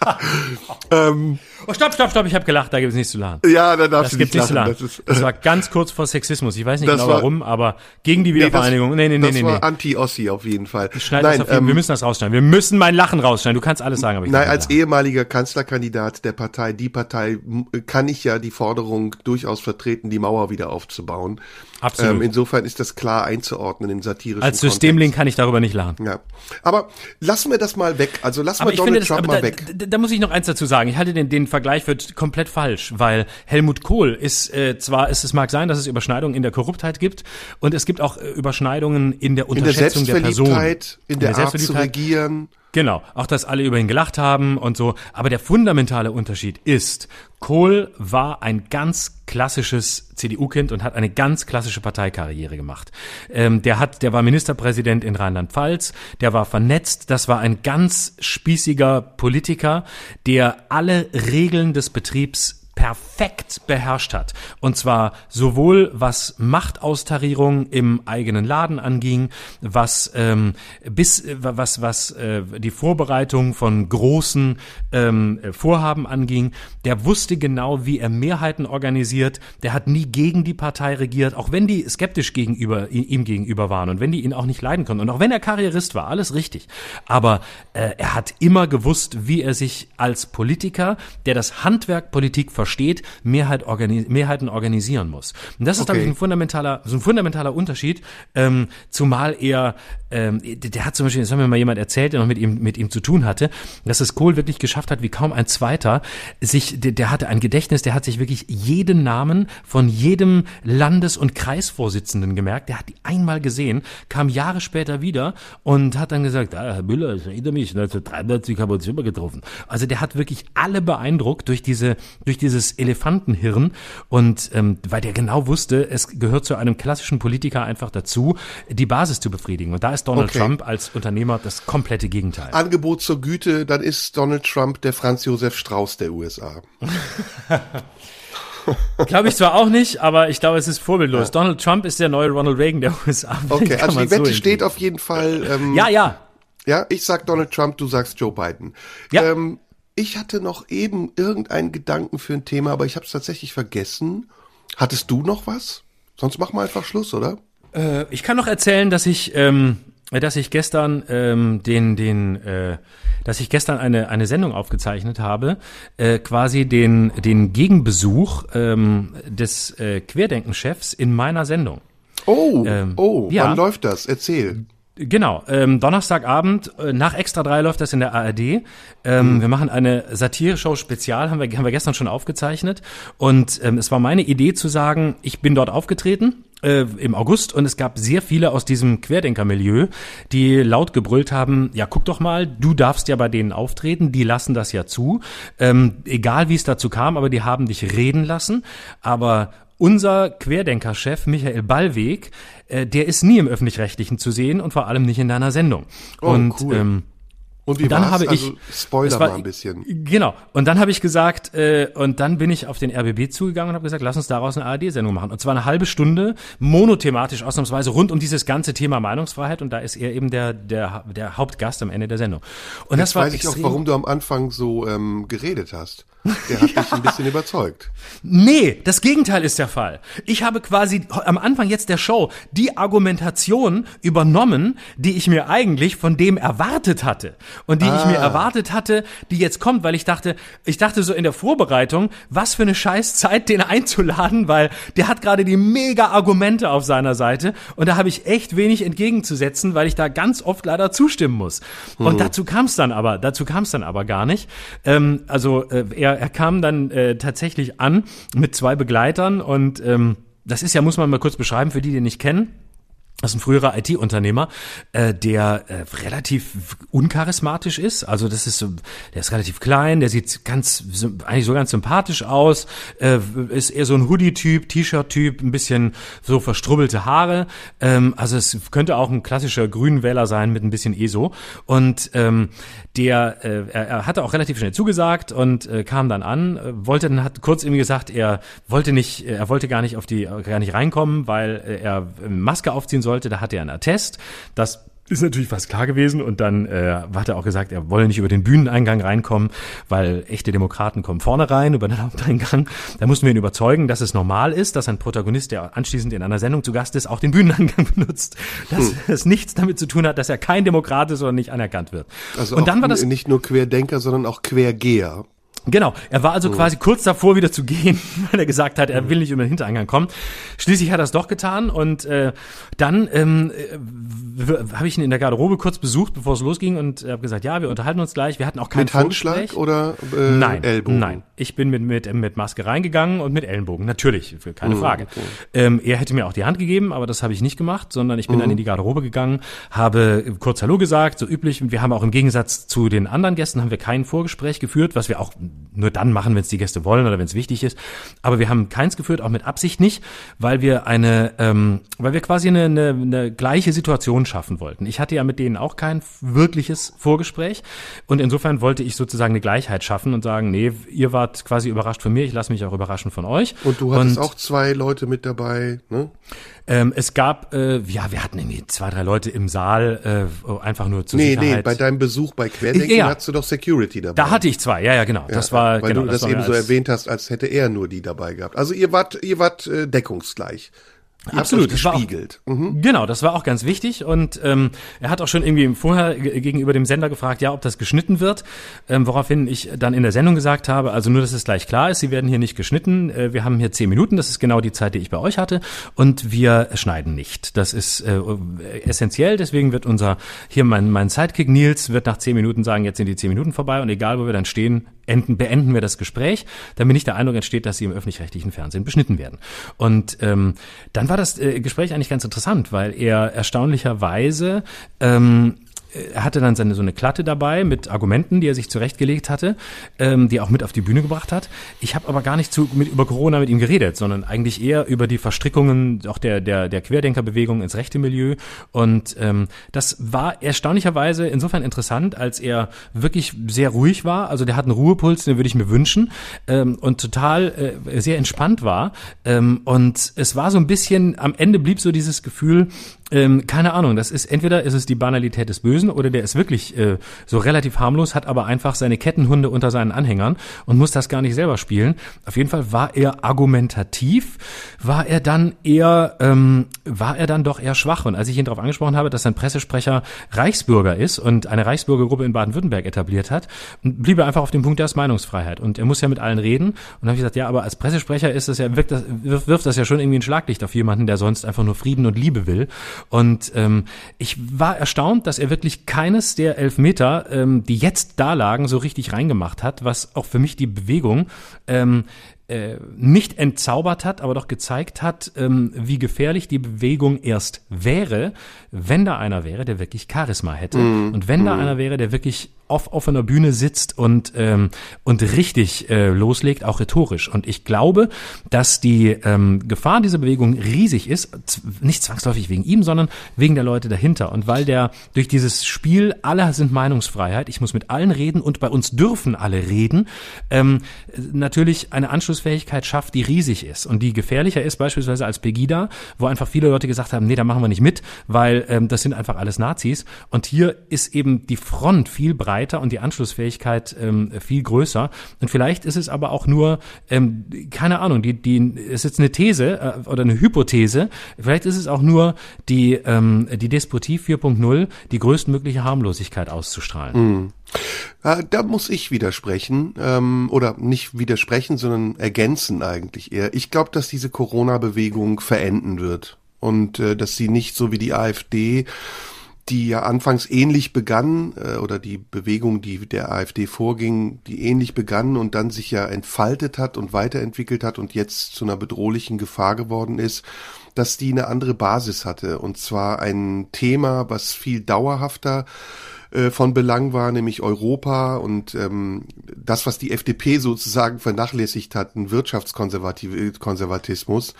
ähm, Oh, stopp, stopp, stopp, ich habe gelacht, da gibt's nichts zu lachen. ja, da darfst Das du gibt nicht lachen. lachen. Das ist, Das war ganz kurz vor Sexismus. Ich weiß nicht Das genau war- warum, aber gegen die das- Wiedervereinigung. Nee, nee, nee, das nee, war nee. Anti-Ossi auf jeden Fall. Das auf jeden, ähm, wir müssen das rausschneiden. Wir müssen mein Lachen rausschneiden. Du kannst alles sagen, aber ich Nein, als ehemaliger Kanzlerkandidat der Partei, die Partei, kann ich ja die Forderung durchaus vertreten, die Mauer wieder aufzubauen. Absolut. Ähm, insofern ist das klar einzuordnen in satirischen Als Systemling kann ich darüber nicht lachen. Ja. Aber lassen wir das mal weg. Also lassen Aber wir Donald finde, das, Trump aber mal da, weg. da, da muss ich noch eins dazu sagen. Ich halte den, den Vergleich für komplett falsch, weil Helmut Kohl ist äh, zwar, ist, es mag sein, dass es Überschneidungen in der Korruptheit gibt und es gibt auch äh, Überschneidungen in der In der Unterschätzung der Person. Selbstverliebtheit, in der, Art zu Selbstverliebtheit. regieren. Genau, auch dass alle über ihn gelacht haben und so. Aber der fundamentale Unterschied ist, Kohl war ein ganz klassisches CDU-Kind und hat eine ganz klassische Parteikarriere gemacht. Ähm, der hat, der war Ministerpräsident in Rheinland-Pfalz, der war vernetzt, das war ein ganz spießiger Politiker, der alle Regeln des Betriebs perfekt beherrscht hat. Und zwar sowohl was Machtaustarierung im eigenen Laden anging, was ähm, bis was was äh, die Vorbereitung von großen ähm, Vorhaben anging. Der wusste genau, wie er Mehrheiten organisiert. Der hat nie gegen die Partei regiert, auch wenn die skeptisch gegenüber ihm gegenüber waren und wenn die ihn auch nicht leiden konnten und auch wenn er Karrierist war, alles richtig. Aber äh, er hat immer gewusst, wie er sich als Politiker, der das Handwerk Politik versteht, Mehrheit organi Mehrheiten organisieren muss. Und das ist, okay. glaube ich, ein fundamentaler, so ein fundamentaler Unterschied, ähm, zumal er, ähm, der hat zum Beispiel, das hat mir mal jemand erzählt, der noch mit ihm, mit ihm zu tun hatte, dass es Kohl wirklich geschafft hat, wie kaum ein Zweiter, sich, der, der hatte ein Gedächtnis, der hat sich wirklich jeden Namen von jedem Landes- und Kreisvorsitzenden gemerkt, der hat die einmal gesehen, kam Jahre später wieder und hat dann gesagt, ah, Herr Müller, ich erinnere mich, 1993 haben wir uns immer getroffen. Also der hat wirklich alle beeindruckt durch diese, durch dieses Elefant Elefantenhirn und ähm, weil der genau wusste, es gehört zu einem klassischen Politiker einfach dazu, die Basis zu befriedigen. Und da ist Donald okay. Trump als Unternehmer das komplette Gegenteil. Angebot zur Güte, dann ist Donald Trump der Franz Josef Strauß der USA. glaube ich zwar auch nicht, aber ich glaube, es ist vorbildlos. Ja. Donald Trump ist der neue Ronald Reagan der USA. Okay, also die Wette so steht auf jeden Fall. Ähm, ja, ja. Ja, ich sag Donald Trump, du sagst Joe Biden. Ja. Ähm, ich hatte noch eben irgendeinen Gedanken für ein Thema, aber ich habe es tatsächlich vergessen. Hattest du noch was? Sonst machen wir einfach Schluss, oder? Äh, ich kann noch erzählen, dass ich, ähm, dass ich gestern ähm, den, den, äh, dass ich gestern eine eine Sendung aufgezeichnet habe, äh, quasi den den Gegenbesuch ähm, des äh, Querdenkenchefs in meiner Sendung. Oh, ähm, oh, ja. wann läuft das? Erzähl. Genau, ähm, Donnerstagabend äh, nach Extra 3 läuft das in der ARD. Ähm, mhm. Wir machen eine Satire-Show Spezial, haben wir, haben wir gestern schon aufgezeichnet. Und ähm, es war meine Idee zu sagen, ich bin dort aufgetreten äh, im August und es gab sehr viele aus diesem Querdenker-Milieu, die laut gebrüllt haben, ja guck doch mal, du darfst ja bei denen auftreten, die lassen das ja zu. Ähm, egal wie es dazu kam, aber die haben dich reden lassen. Aber unser Querdenker-Chef Michael Ballweg, äh, der ist nie im öffentlich-rechtlichen zu sehen und vor allem nicht in deiner Sendung. Oh, und cool. ähm, und wie dann habe ich also, Spoiler war, mal ein bisschen. Genau. Und dann habe ich gesagt äh, und dann bin ich auf den RBB zugegangen und habe gesagt, lass uns daraus eine ARD-Sendung machen. Und zwar eine halbe Stunde monothematisch ausnahmsweise rund um dieses ganze Thema Meinungsfreiheit und da ist er eben der der der Hauptgast am Ende der Sendung. Und Jetzt das war weiß ich auch, warum du am Anfang so ähm, geredet hast. Der hat ja. dich ein bisschen überzeugt. Nee, das Gegenteil ist der Fall. Ich habe quasi am Anfang jetzt der Show die Argumentation übernommen, die ich mir eigentlich von dem erwartet hatte und die ah. ich mir ah. erwartet hatte, die jetzt kommt, weil ich dachte, ich dachte so in der Vorbereitung, was für eine scheiß Zeit, den einzuladen, weil der hat gerade die mega Argumente auf seiner Seite und da habe ich echt wenig entgegenzusetzen, weil ich da ganz oft leider zustimmen muss. Und hm. dazu kam es dann aber, dazu kam es dann aber gar nicht. Ähm, also äh, er er, kam dann äh, tatsächlich an mit zwei Begleitern und ähm, das ist ja, muss man mal kurz beschreiben, für die, die nicht kennen. Das ist ein früherer IT-Unternehmer, äh, der äh, relativ uncharismatisch ist. Also das ist der ist relativ klein, der sieht ganz eigentlich so ganz sympathisch aus, äh, ist eher so ein Hoodie-Typ, T-Shirt-Typ, ein bisschen so verstrubbelte Haare. Ähm, also es könnte auch ein klassischer Grünwähler sein mit ein bisschen ESO. Und ähm, der, äh, er, hatte auch relativ schnell zugesagt und äh, kam dann an, äh, wollte dann hat kurz irgendwie gesagt, er wollte nicht, er wollte gar nicht auf die gar nicht reinkommen, weil äh, er Maske aufziehen sollte, da hatte er einen Attest. Das ist natürlich fast klar gewesen und dann äh, hat er auch gesagt, er wolle nicht über den Bühneneingang reinkommen, weil echte Demokraten kommen vorne rein über den Haupteingang. Da mussten wir ihn überzeugen, dass es normal ist, dass ein Protagonist, der anschließend in einer Sendung zu Gast ist, auch den Bühneneingang benutzt. Dass hm. es nichts damit zu tun hat, dass er kein Demokrat ist oder nicht anerkannt wird. Also und dann war das nicht nur Querdenker, sondern auch Quergeher. Genau, er war also quasi kurz davor wieder zu gehen, weil er gesagt hat, er will nicht über den Hintereingang kommen. Schließlich hat er es doch getan und äh, dann ähm, äh, habe ich ihn in der Garderobe kurz besucht, bevor es losging und habe gesagt, ja, wir unterhalten uns gleich. Wir hatten auch keinen Mit Handschlag oder äh, Nein, Ellbogen? nein. Ich bin mit, mit, mit Maske reingegangen und mit Ellenbogen. Natürlich, Mhm, keine Frage. Ähm, er hätte mir auch die Hand gegeben, aber das habe ich nicht gemacht, sondern ich bin Mhm. dann in die Garderobe gegangen, habe kurz Hallo gesagt, so üblich. Und wir haben auch im Gegensatz zu den anderen Gästen haben wir kein Vorgespräch geführt, was wir auch nur dann machen, wenn es die Gäste wollen oder wenn es wichtig ist. Aber wir haben keins geführt, auch mit Absicht nicht, weil wir eine, ähm, weil wir quasi eine, eine, eine gleiche Situation schaffen wollten. Ich hatte ja mit denen auch kein wirkliches Vorgespräch und insofern wollte ich sozusagen eine Gleichheit schaffen und sagen, nee, ihr wart quasi überrascht von mir, ich lasse mich auch überraschen von euch. Und du hattest auch zwei Leute mit dabei, ne? Ähm, es gab, äh, ja, wir hatten irgendwie zwei, drei Leute im Saal, äh, einfach nur zur Nee, Sicherheit. nee, bei deinem Besuch bei Querdenken Ja. hattest du doch Security dabei. da hatte ich zwei, ja, ja, genau. das war, weil genau, du das, war eben so erwähnt hast, als hätte er nur die dabei gehabt. Also ihr wart, ihr wart äh, deckungsgleich. Absolut, war auch- gespiegelt. Mhm. Genau, das war auch ganz wichtig und ähm, er hat auch schon irgendwie vorher ge- gegenüber dem Sender gefragt, ja, ob das geschnitten wird, ähm, woraufhin ich dann in der Sendung gesagt habe, also nur, dass es gleich klar ist, sie werden hier nicht geschnitten, äh, wir haben hier zehn Minuten, das ist genau die Zeit, die ich bei euch hatte und wir schneiden nicht. Das ist äh, essentiell, deswegen wird unser, hier mein, mein Sidekick Nils wird nach zehn Minuten sagen, jetzt sind die zehn Minuten vorbei und egal, wo wir dann stehen, enden, beenden wir das Gespräch, damit nicht der Eindruck entsteht, dass sie im öffentlich-rechtlichen Fernsehen beschnitten werden. Und ähm, dann war das äh, Gespräch eigentlich ganz interessant, weil er erstaunlicherweise ähm, er hatte dann seine so eine Klatte dabei mit Argumenten, die er sich zurechtgelegt hatte, ähm, die er auch mit auf die Bühne gebracht hat. Ich habe aber gar nicht zu, mit, über Corona mit ihm geredet, sondern eigentlich eher über die Verstrickungen auch der der der Querdenkerbewegung ins rechte Milieu. Und ähm, das war erstaunlicherweise insofern interessant, als er wirklich sehr ruhig war. Also der hat einen Ruhepuls, den würde ich mir wünschen ähm, und total äh, sehr entspannt war. Ähm, und es war so ein bisschen am Ende blieb so dieses Gefühl ähm, keine Ahnung, das ist entweder ist es die Banalität des Bösen oder der ist wirklich äh, so relativ harmlos, hat aber einfach seine Kettenhunde unter seinen Anhängern und muss das gar nicht selber spielen. Auf jeden Fall war er argumentativ, war er dann eher, ähm, war er dann doch eher schwach. Und als ich ihn darauf angesprochen habe, dass sein Pressesprecher Reichsbürger ist und eine Reichsbürgergruppe in Baden-Württemberg etabliert hat, blieb er einfach auf dem Punkt der Meinungsfreiheit. Und er muss ja mit allen reden. Und dann habe ich gesagt, ja, aber als Pressesprecher ist das ja, wirkt das, wirft, wirft das ja schon irgendwie ein Schlaglicht auf jemanden, der sonst einfach nur Frieden und Liebe will. Und ähm, ich war erstaunt, dass er wirklich keines der Elfmeter, ähm, die jetzt da lagen, so richtig reingemacht hat, was auch für mich die Bewegung ähm, äh, nicht entzaubert hat, aber doch gezeigt hat, ähm, wie gefährlich die Bewegung erst wäre, wenn da einer wäre, der wirklich Charisma hätte. Und wenn da einer wäre, der wirklich auf offener Bühne sitzt und ähm, und richtig äh, loslegt, auch rhetorisch. Und ich glaube, dass die ähm, Gefahr dieser Bewegung riesig ist, nicht zwangsläufig wegen ihm, sondern wegen der Leute dahinter. Und weil der durch dieses Spiel alle sind Meinungsfreiheit, ich muss mit allen reden und bei uns dürfen alle reden, ähm, natürlich eine Anschlussfähigkeit schafft, die riesig ist und die gefährlicher ist beispielsweise als Pegida, wo einfach viele Leute gesagt haben, nee, da machen wir nicht mit, weil ähm, das sind einfach alles Nazis. Und hier ist eben die Front viel breiter und die Anschlussfähigkeit ähm, viel größer. Und vielleicht ist es aber auch nur, ähm, keine Ahnung, die, die, ist jetzt eine These äh, oder eine Hypothese, vielleicht ist es auch nur die, ähm, die Despotie 4.0, die größtmögliche Harmlosigkeit auszustrahlen. Ja, da muss ich widersprechen, ähm, oder nicht widersprechen, sondern ergänzen eigentlich eher. Ich glaube, dass diese Corona-Bewegung verenden wird und äh, dass sie nicht so wie die AfD, die ja anfangs ähnlich begann, äh, oder die Bewegung, die der AfD vorging, die ähnlich begann und dann sich ja entfaltet hat und weiterentwickelt hat und jetzt zu einer bedrohlichen Gefahr geworden ist, dass die eine andere Basis hatte. Und zwar ein Thema, was viel dauerhafter äh, von Belang war, nämlich Europa und ähm, das, was die FDP sozusagen vernachlässigt hat, ein Wirtschaftskonservatismus,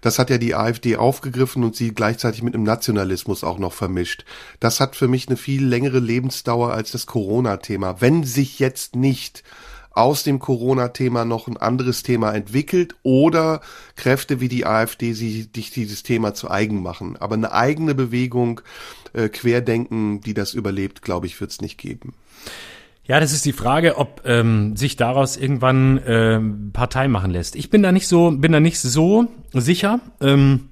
das hat ja die AfD aufgegriffen und sie gleichzeitig mit einem Nationalismus auch noch vermischt. Das hat für mich eine viel längere Lebensdauer als das Corona-Thema. Wenn sich jetzt nicht aus dem Corona-Thema noch ein anderes Thema entwickelt oder Kräfte wie die AfD sich dieses Thema zu eigen machen. Aber eine eigene Bewegung, äh, Querdenken, die das überlebt, glaube ich, wird es nicht geben. Ja, das ist die Frage, ob ähm, sich daraus irgendwann ähm, Partei machen lässt. Ich bin da nicht so, bin da nicht so sicher. Ähm,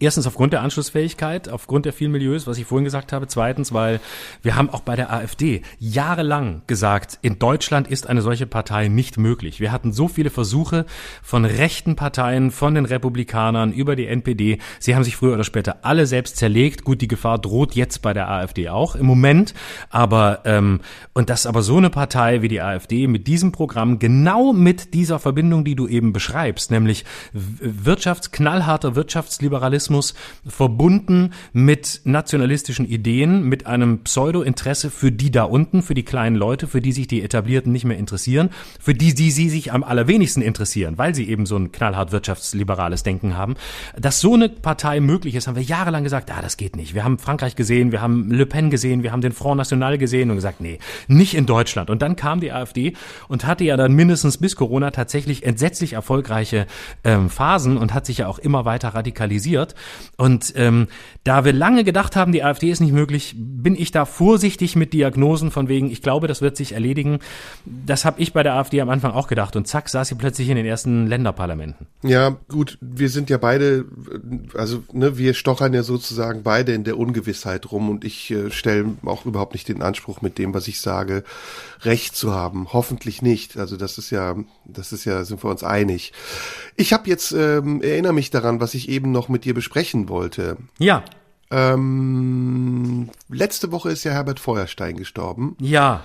Erstens aufgrund der Anschlussfähigkeit, aufgrund der vielen Milieus, was ich vorhin gesagt habe. Zweitens, weil wir haben auch bei der AfD jahrelang gesagt, in Deutschland ist eine solche Partei nicht möglich. Wir hatten so viele Versuche von rechten Parteien, von den Republikanern über die NPD. Sie haben sich früher oder später alle selbst zerlegt. Gut, die Gefahr droht jetzt bei der AfD auch im Moment. Aber ähm, und dass aber so eine Partei wie die AfD mit diesem Programm genau mit dieser Verbindung, die du eben beschreibst, nämlich Wirtschafts knallharter Wirtschaftsliberalismus Nationalismus verbunden mit nationalistischen Ideen, mit einem Pseudo-Interesse für die da unten, für die kleinen Leute, für die sich die Etablierten nicht mehr interessieren, für die, die sie sich am allerwenigsten interessieren, weil sie eben so ein knallhart wirtschaftsliberales Denken haben. Dass so eine Partei möglich ist, haben wir jahrelang gesagt, ah, das geht nicht. Wir haben Frankreich gesehen, wir haben Le Pen gesehen, wir haben den Front National gesehen und gesagt, nee, nicht in Deutschland. Und dann kam die AfD und hatte ja dann mindestens bis Corona tatsächlich entsetzlich erfolgreiche ähm, Phasen und hat sich ja auch immer weiter radikalisiert wird. Und ähm, da wir lange gedacht haben, die AfD ist nicht möglich, bin ich da vorsichtig mit Diagnosen von wegen, ich glaube, das wird sich erledigen. Das habe ich bei der AfD am Anfang auch gedacht. Und zack, saß sie plötzlich in den ersten Länderparlamenten. Ja, gut, wir sind ja beide, also ne, wir stochern ja sozusagen beide in der Ungewissheit rum und ich äh, stelle auch überhaupt nicht den Anspruch mit dem, was ich sage, recht zu haben. Hoffentlich nicht. Also das ist ja, das ist ja, sind wir uns einig. Ich habe jetzt, ähm, erinnere mich daran, was ich eben noch mit dir besprechen wollte. Ja. Ähm, letzte Woche ist ja Herbert Feuerstein gestorben. Ja.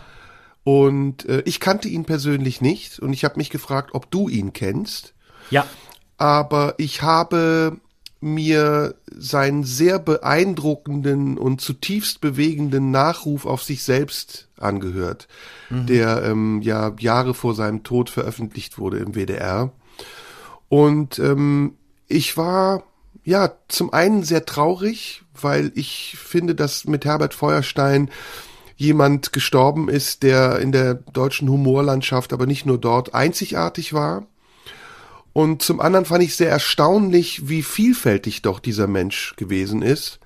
Und äh, ich kannte ihn persönlich nicht und ich habe mich gefragt, ob du ihn kennst. Ja. Aber ich habe mir seinen sehr beeindruckenden und zutiefst bewegenden Nachruf auf sich selbst angehört, mhm. der ähm, ja Jahre vor seinem Tod veröffentlicht wurde im WDR. Und ähm, ich war ja zum einen sehr traurig, weil ich finde, dass mit Herbert Feuerstein jemand gestorben ist, der in der deutschen Humorlandschaft, aber nicht nur dort, einzigartig war und zum anderen fand ich sehr erstaunlich, wie vielfältig doch dieser Mensch gewesen ist.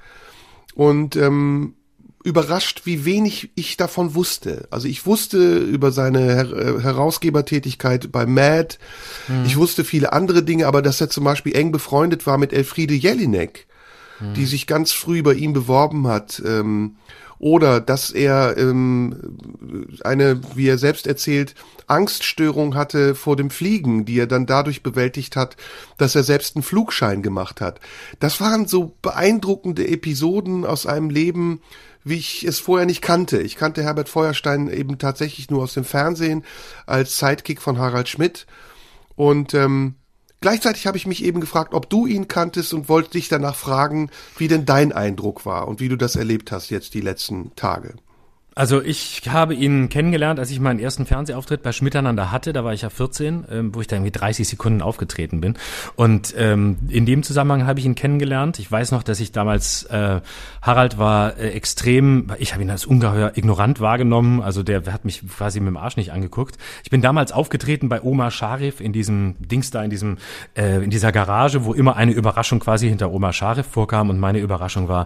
Und ähm, überrascht, wie wenig ich davon wusste. Also ich wusste über seine Her äh, Herausgebertätigkeit bei Mad, hm. ich wusste viele andere Dinge, aber dass er zum Beispiel eng befreundet war mit Elfriede Jelinek, hm. die sich ganz früh bei ihm beworben hat. Ähm, oder dass er ähm, eine, wie er selbst erzählt, Angststörung hatte vor dem Fliegen, die er dann dadurch bewältigt hat, dass er selbst einen Flugschein gemacht hat. Das waren so beeindruckende Episoden aus einem Leben, wie ich es vorher nicht kannte. Ich kannte Herbert Feuerstein eben tatsächlich nur aus dem Fernsehen als Sidekick von Harald Schmidt. Und ähm, gleichzeitig habe ich mich eben gefragt, ob du ihn kanntest und wollte dich danach fragen, wie denn dein Eindruck war und wie du das erlebt hast jetzt die letzten Tage. Also ich habe ihn kennengelernt, als ich meinen ersten Fernsehauftritt bei Schmiteinander hatte. Da war ich ja 14, ähm, wo ich da irgendwie 30 Sekunden aufgetreten bin. Und ähm, in dem Zusammenhang habe ich ihn kennengelernt. Ich weiß noch, dass ich damals, äh, Harald war äh, extrem, ich habe ihn als ungeheuer ignorant wahrgenommen. Also der hat mich quasi mit dem Arsch nicht angeguckt. Ich bin damals aufgetreten bei Oma Scharif in diesem Dings da, in diesem, äh, in dieser Garage, wo immer eine Überraschung quasi hinter Oma Scharif vorkam. Und meine Überraschung war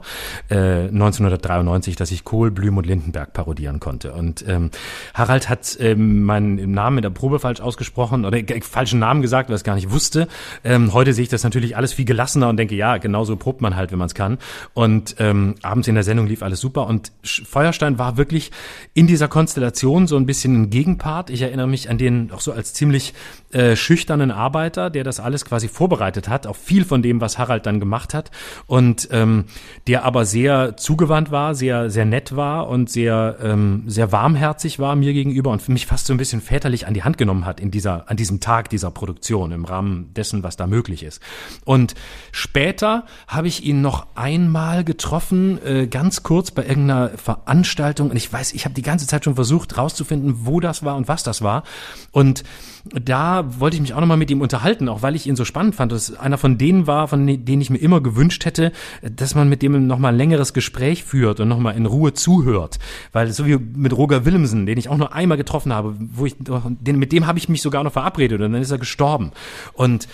äh, 1993, dass ich Kohl, Blüm und Lindenberg parodieren konnte. Und ähm, Harald hat ähm, meinen Namen in der Probe falsch ausgesprochen oder äh, falschen Namen gesagt, weil er es gar nicht wusste. Ähm, heute sehe ich das natürlich alles viel gelassener und denke, ja, genauso probt man halt, wenn man es kann. Und ähm, abends in der Sendung lief alles super. Und Feuerstein war wirklich in dieser Konstellation so ein bisschen ein Gegenpart. Ich erinnere mich an den auch so als ziemlich äh, schüchternen Arbeiter, der das alles quasi vorbereitet hat, auch viel von dem, was Harald dann gemacht hat. Und ähm, der aber sehr zugewandt war, sehr, sehr nett war und sehr ähm, sehr warmherzig war mir gegenüber und mich fast so ein bisschen väterlich an die Hand genommen hat in dieser, an diesem Tag dieser Produktion, im Rahmen dessen, was da möglich ist. Und später habe ich ihn noch einmal getroffen, äh, ganz kurz bei irgendeiner Veranstaltung. Und ich weiß, ich habe die ganze Zeit schon versucht rauszufinden, wo das war und was das war. Und da wollte ich mich auch nochmal mit ihm unterhalten, auch weil ich ihn so spannend fand. Das einer von denen war, von denen ich mir immer gewünscht hätte, dass man mit dem nochmal ein längeres Gespräch führt und nochmal in Ruhe zuhört. Weil so wie mit Roger Willemsen, den ich auch nur einmal getroffen habe, wo ich, den, mit dem habe ich mich sogar noch verabredet und dann ist er gestorben. Und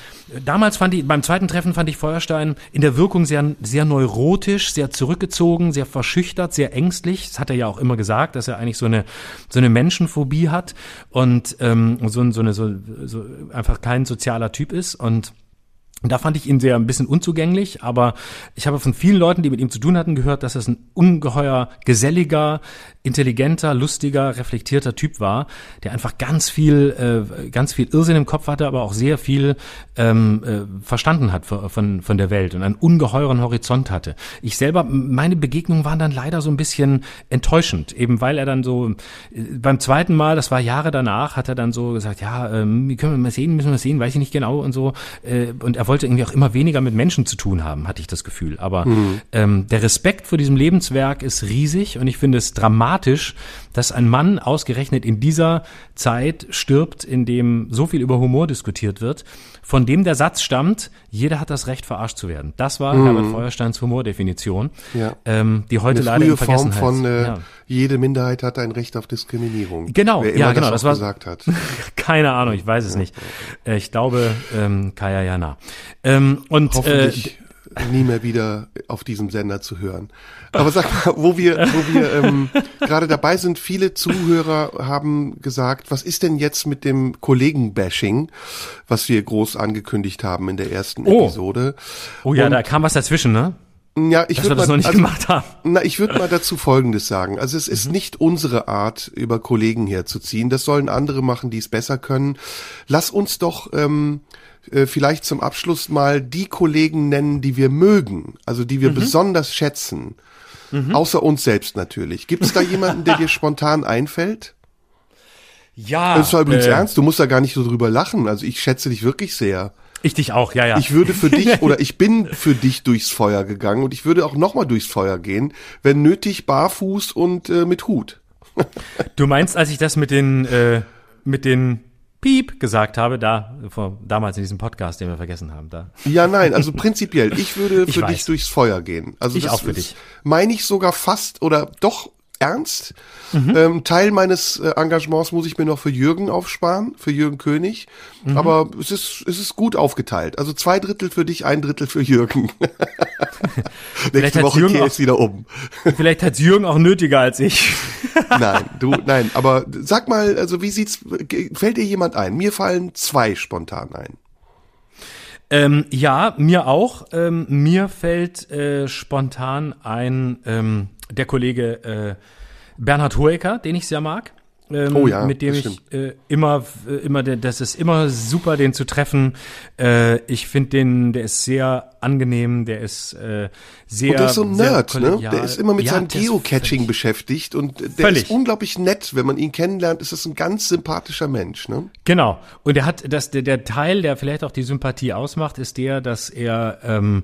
damals fand ich, beim zweiten Treffen fand ich Feuerstein in der Wirkung sehr, sehr neurotisch, sehr zurückgezogen, sehr verschüchtert, sehr ängstlich. Das hat er ja auch immer gesagt, dass er eigentlich so eine, so eine Menschenphobie hat und ähm, so, so eine so, so einfach kein sozialer Typ ist. Und da fand ich ihn sehr ein bisschen unzugänglich, aber ich habe von vielen Leuten, die mit ihm zu tun hatten, gehört, dass es ein ungeheuer geselliger, intelligenter, lustiger, reflektierter Typ war, der einfach ganz viel, äh, ganz viel Irrsinn im Kopf hatte, aber auch sehr viel ähm, äh, verstanden hat von, von der Welt und einen ungeheuren Horizont hatte. Ich selber, meine Begegnungen waren dann leider so ein bisschen enttäuschend, eben weil er dann so äh, beim zweiten Mal, das war Jahre danach, hat er dann so gesagt, ja, ähm, können wir mal sehen, müssen wir sehen, weiß ich nicht genau und so. Äh, und er wollte irgendwie auch immer weniger mit Menschen zu tun haben, hatte ich das Gefühl. Aber mhm. ähm, der Respekt vor diesem Lebenswerk ist riesig und ich finde es dramatisch, dass ein Mann ausgerechnet in dieser Zeit stirbt, in dem so viel über Humor diskutiert wird, von dem der Satz stammt, jeder hat das Recht, verarscht zu werden. Das war mhm. Herbert Feuersteins Humordefinition, ja. ähm, die heute Eine leider in Vergessenheit... Form von, äh, ja. jede Minderheit hat ein Recht auf Diskriminierung. Genau, ja, genau, das, das war, gesagt hat. keine Ahnung, ich weiß es nicht. Äh, ich glaube, ähm, Kaya Jana. Ähm, und, Hoffentlich. Äh, nie mehr wieder auf diesem Sender zu hören. Aber sag mal, wo wir, wo wir ähm, gerade dabei sind, viele Zuhörer haben gesagt, was ist denn jetzt mit dem Kollegen-Bashing, was wir groß angekündigt haben in der ersten oh. Episode? Oh ja, Und, da kam was dazwischen, ne? Ja, ich würde mal, also, Na, ich würde mal dazu Folgendes sagen. Also es ist mhm. nicht unsere Art, über Kollegen herzuziehen. Das sollen andere machen, die es besser können. Lass uns doch ähm, äh, vielleicht zum Abschluss mal die Kollegen nennen, die wir mögen, also die wir mhm. besonders schätzen. Mhm. Außer uns selbst natürlich. Gibt es da jemanden, der dir spontan einfällt? Ja. Das war übrigens äh, ernst, du musst da gar nicht so drüber lachen. Also ich schätze dich wirklich sehr. Ich dich auch, ja, ja. Ich würde für dich oder ich bin für dich durchs Feuer gegangen und ich würde auch nochmal durchs Feuer gehen, wenn nötig barfuß und äh, mit Hut. du meinst, als ich das mit den äh, mit den Piep gesagt habe, da vor, damals in diesem Podcast, den wir vergessen haben, da. Ja, nein, also prinzipiell, ich würde ich für weiß. dich durchs Feuer gehen. Also ich das auch für dich. Meine ich sogar fast oder doch ernst. Mhm. Ähm, Teil meines äh, Engagements muss ich mir noch für Jürgen aufsparen, für Jürgen König. Mhm. Aber es ist, es ist gut aufgeteilt. Also zwei Drittel für dich, ein Drittel für Jürgen. Nächste Woche Jürgen auch, wieder um. vielleicht hat Jürgen auch nötiger als ich. nein, du, nein, aber sag mal, also wie sieht's, fällt dir jemand ein? Mir fallen zwei spontan ein. Ähm, ja, mir auch. Ähm, mir fällt äh, spontan ein ähm, der Kollege äh, Bernhard Hoeker, den ich sehr mag. Ähm, oh ja, mit dem ich äh, immer, äh, immer, das ist immer super, den zu treffen. Äh, ich finde den, der ist sehr angenehm, der ist äh, sehr. Und der ist so ein Nerd, ne? Der ist immer mit ja, seinem Geocaching beschäftigt und der völlig. ist unglaublich nett. Wenn man ihn kennenlernt, ist das ein ganz sympathischer Mensch, ne? Genau. Und er hat, das, der, der Teil, der vielleicht auch die Sympathie ausmacht, ist der, dass er ähm,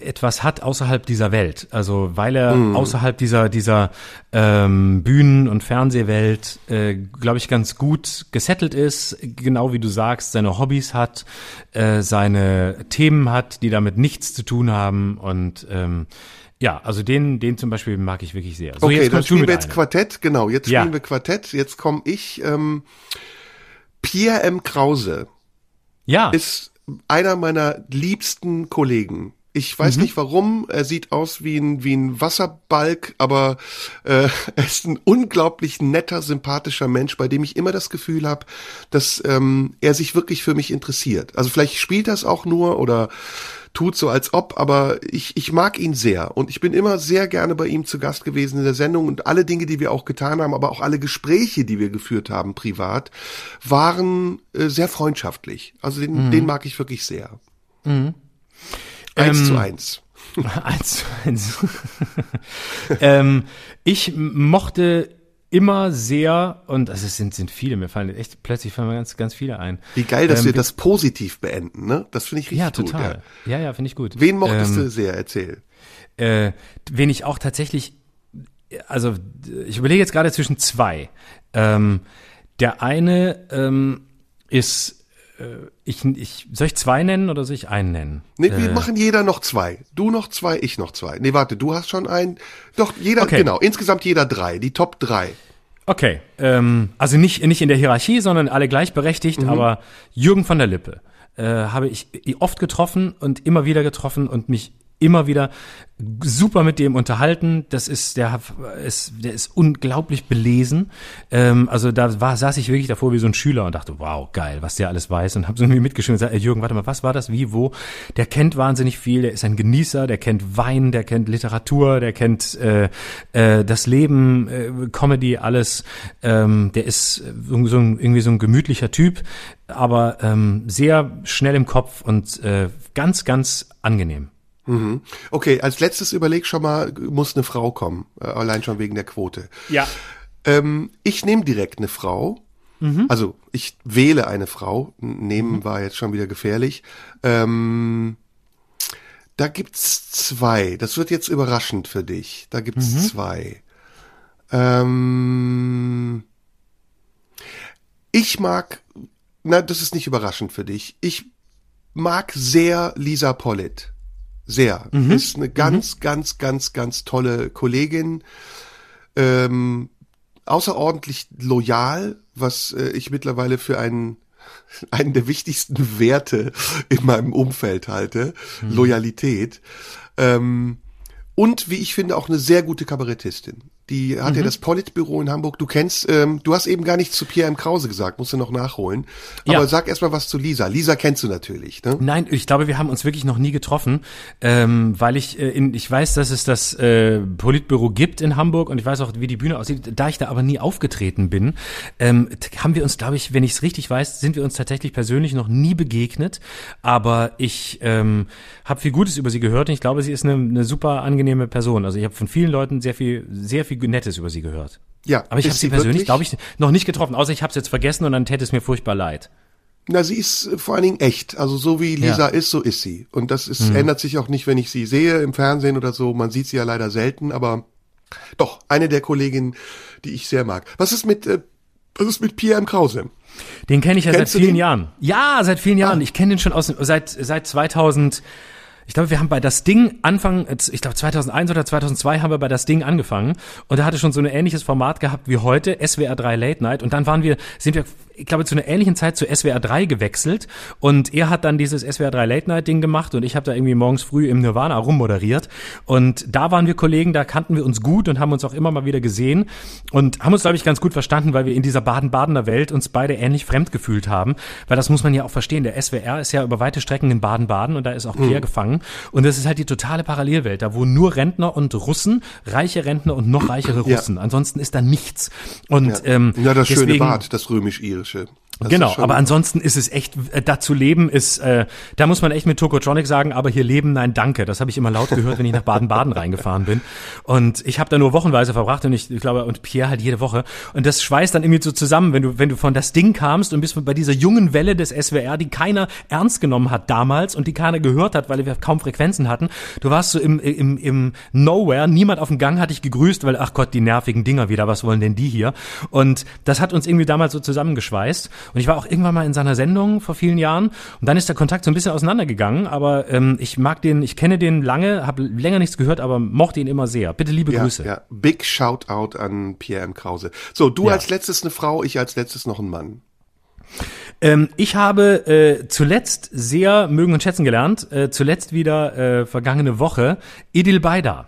etwas hat außerhalb dieser Welt. Also weil er mm. außerhalb dieser dieser ähm, Bühnen- und Fernsehwelt, äh, glaube ich, ganz gut gesettelt ist, genau wie du sagst, seine Hobbys hat, äh, seine Themen hat, die damit nichts zu tun haben und ähm, ja, also den, den zum Beispiel mag ich wirklich sehr. So, okay, jetzt dann spielen wir jetzt einem. Quartett, genau, jetzt spielen ja. wir Quartett, jetzt komme ich, ähm, Pierre M. Krause. Ja. Ist einer meiner liebsten Kollegen. Ich weiß mhm. nicht warum. Er sieht aus wie ein, wie ein Wasserbalg, aber äh, er ist ein unglaublich netter, sympathischer Mensch, bei dem ich immer das Gefühl habe, dass ähm, er sich wirklich für mich interessiert. Also vielleicht spielt das auch nur oder tut so als ob, aber ich, ich mag ihn sehr und ich bin immer sehr gerne bei ihm zu Gast gewesen in der Sendung und alle Dinge, die wir auch getan haben, aber auch alle Gespräche, die wir geführt haben privat, waren äh, sehr freundschaftlich. Also den, mhm. den mag ich wirklich sehr. Mhm. Eins ähm, zu eins. Eins zu eins. ähm, ich mochte immer sehr, und also es sind, sind viele, mir fallen echt, plötzlich fallen mir ganz, ganz viele ein. Wie geil, dass ähm, wir das positiv beenden, ne? Das finde ich richtig ja, total. gut. Ja, ja, ja finde ich gut. Wen mochtest ähm, du sehr? Erzähl. Äh, wen ich auch tatsächlich, also ich überlege jetzt gerade zwischen zwei. Ähm, der eine ähm, ist ich, ich, soll ich zwei nennen oder soll ich einen nennen? Nee, wir äh, machen jeder noch zwei. Du noch zwei, ich noch zwei. Nee, warte, du hast schon einen. Doch, jeder, okay. genau, insgesamt jeder drei, die Top drei. Okay, ähm, also nicht, nicht in der Hierarchie, sondern alle gleichberechtigt, mhm. aber Jürgen von der Lippe äh, habe ich oft getroffen und immer wieder getroffen und mich immer wieder super mit dem unterhalten. Das ist, der ist, der ist unglaublich belesen. Ähm, also da war, saß ich wirklich davor wie so ein Schüler und dachte, wow, geil, was der alles weiß. Und habe so irgendwie mitgeschrieben und gesagt, ey, Jürgen, warte mal, was war das? Wie, wo? Der kennt wahnsinnig viel, der ist ein Genießer, der kennt Wein, der kennt Literatur, der kennt äh, äh, das Leben, äh, Comedy, alles. Ähm, der ist irgendwie so ein, irgendwie so ein gemütlicher Typ, aber ähm, sehr schnell im Kopf und äh, ganz, ganz angenehm. Mhm. Okay, als letztes überleg schon mal, muss eine Frau kommen, äh, allein schon wegen der Quote. Ja. Ähm, ich nehme direkt eine Frau. Mhm. Also ich wähle eine Frau. Nehmen mhm. war jetzt schon wieder gefährlich. Ähm, da gibt's zwei. Das wird jetzt überraschend für dich. Da gibt's mhm. zwei. Ähm, ich mag, na, das ist nicht überraschend für dich. Ich mag sehr Lisa Pollitt. Sehr. Mhm. Ist eine ganz, mhm. ganz, ganz, ganz tolle Kollegin. Ähm, außerordentlich loyal, was äh, ich mittlerweile für einen einen der wichtigsten Werte in meinem Umfeld halte. Mhm. Loyalität. Ähm, und wie ich finde, auch eine sehr gute Kabarettistin. Die hat mhm. ja das Politbüro in Hamburg. Du kennst, ähm, du hast eben gar nichts zu Pierre M. Krause gesagt, musst du noch nachholen. Aber ja. sag erst mal was zu Lisa. Lisa kennst du natürlich, ne? Nein, ich glaube, wir haben uns wirklich noch nie getroffen, ähm, weil ich äh, in, ich weiß, dass es das äh, Politbüro gibt in Hamburg und ich weiß auch, wie die Bühne aussieht. Da ich da aber nie aufgetreten bin, ähm, haben wir uns, glaube ich, wenn ich es richtig weiß, sind wir uns tatsächlich persönlich noch nie begegnet. Aber ich ähm, habe viel Gutes über sie gehört und ich glaube, sie ist eine, eine super angenehme Person. Also ich habe von vielen Leuten sehr viel, sehr viel Nettes über sie gehört. Ja. Aber ich habe sie persönlich, glaube ich, noch nicht getroffen, außer ich habe es jetzt vergessen und dann täte es mir furchtbar leid. Na, sie ist vor allen Dingen echt. Also so wie Lisa ja. ist, so ist sie. Und das ist, mhm. ändert sich auch nicht, wenn ich sie sehe im Fernsehen oder so. Man sieht sie ja leider selten, aber doch, eine der Kolleginnen, die ich sehr mag. Was ist mit, äh, was ist mit Pierre M. Krause? Den kenne ich ja Kennst seit vielen Jahren. Ja, seit vielen Jahren. Ah. Ich kenne den schon aus, seit, seit 2000, ich glaube, wir haben bei das Ding Anfang, ich glaube 2001 oder 2002 haben wir bei das Ding angefangen. Und er hatte schon so ein ähnliches Format gehabt wie heute, SWR 3 Late Night. Und dann waren wir, sind wir ich glaube, zu einer ähnlichen Zeit zu SWR 3 gewechselt. Und er hat dann dieses SWR 3 Late Night Ding gemacht und ich habe da irgendwie morgens früh im Nirvana rummoderiert. Und da waren wir Kollegen, da kannten wir uns gut und haben uns auch immer mal wieder gesehen und haben uns, glaube ich, ganz gut verstanden, weil wir in dieser Baden-Badener Welt uns beide ähnlich fremd gefühlt haben, weil das muss man ja auch verstehen, der SWR ist ja über weite Strecken in Baden-Baden und da ist auch Pierre mhm. gefangen. Und das ist halt die totale Parallelwelt, da wohnen nur Rentner und Russen, reiche Rentner und noch reichere Russen, ja. ansonsten ist da nichts. Und ja, ähm, ja das deswegen, schöne Bad, das römisch-irische shit. Das genau, aber ansonsten ist es echt, äh, da zu leben ist, äh, da muss man echt mit Tokotronic sagen, aber hier leben, nein, danke. Das habe ich immer laut gehört, wenn ich nach Baden-Baden reingefahren bin. Und ich habe da nur wochenweise verbracht und ich, ich glaube, und Pierre halt jede Woche. Und das schweißt dann irgendwie so zusammen, wenn du, wenn du von das Ding kamst und bist bei dieser jungen Welle des SWR, die keiner ernst genommen hat damals und die keiner gehört hat, weil wir kaum Frequenzen hatten. Du warst so im, im, im Nowhere, niemand auf dem Gang hat dich gegrüßt, weil, ach Gott, die nervigen Dinger wieder, was wollen denn die hier? Und das hat uns irgendwie damals so zusammengeschweißt. Und ich war auch irgendwann mal in seiner Sendung vor vielen Jahren und dann ist der Kontakt so ein bisschen auseinandergegangen, aber ähm, ich mag den, ich kenne den lange, habe länger nichts gehört, aber mochte ihn immer sehr. Bitte liebe ja, Grüße. Ja, big shout out an Pierre M. Krause. So, du ja. als letztes eine Frau, ich als letztes noch ein Mann. Ähm, ich habe äh, zuletzt sehr mögen und schätzen gelernt, äh, zuletzt wieder äh, vergangene Woche Idil Beida.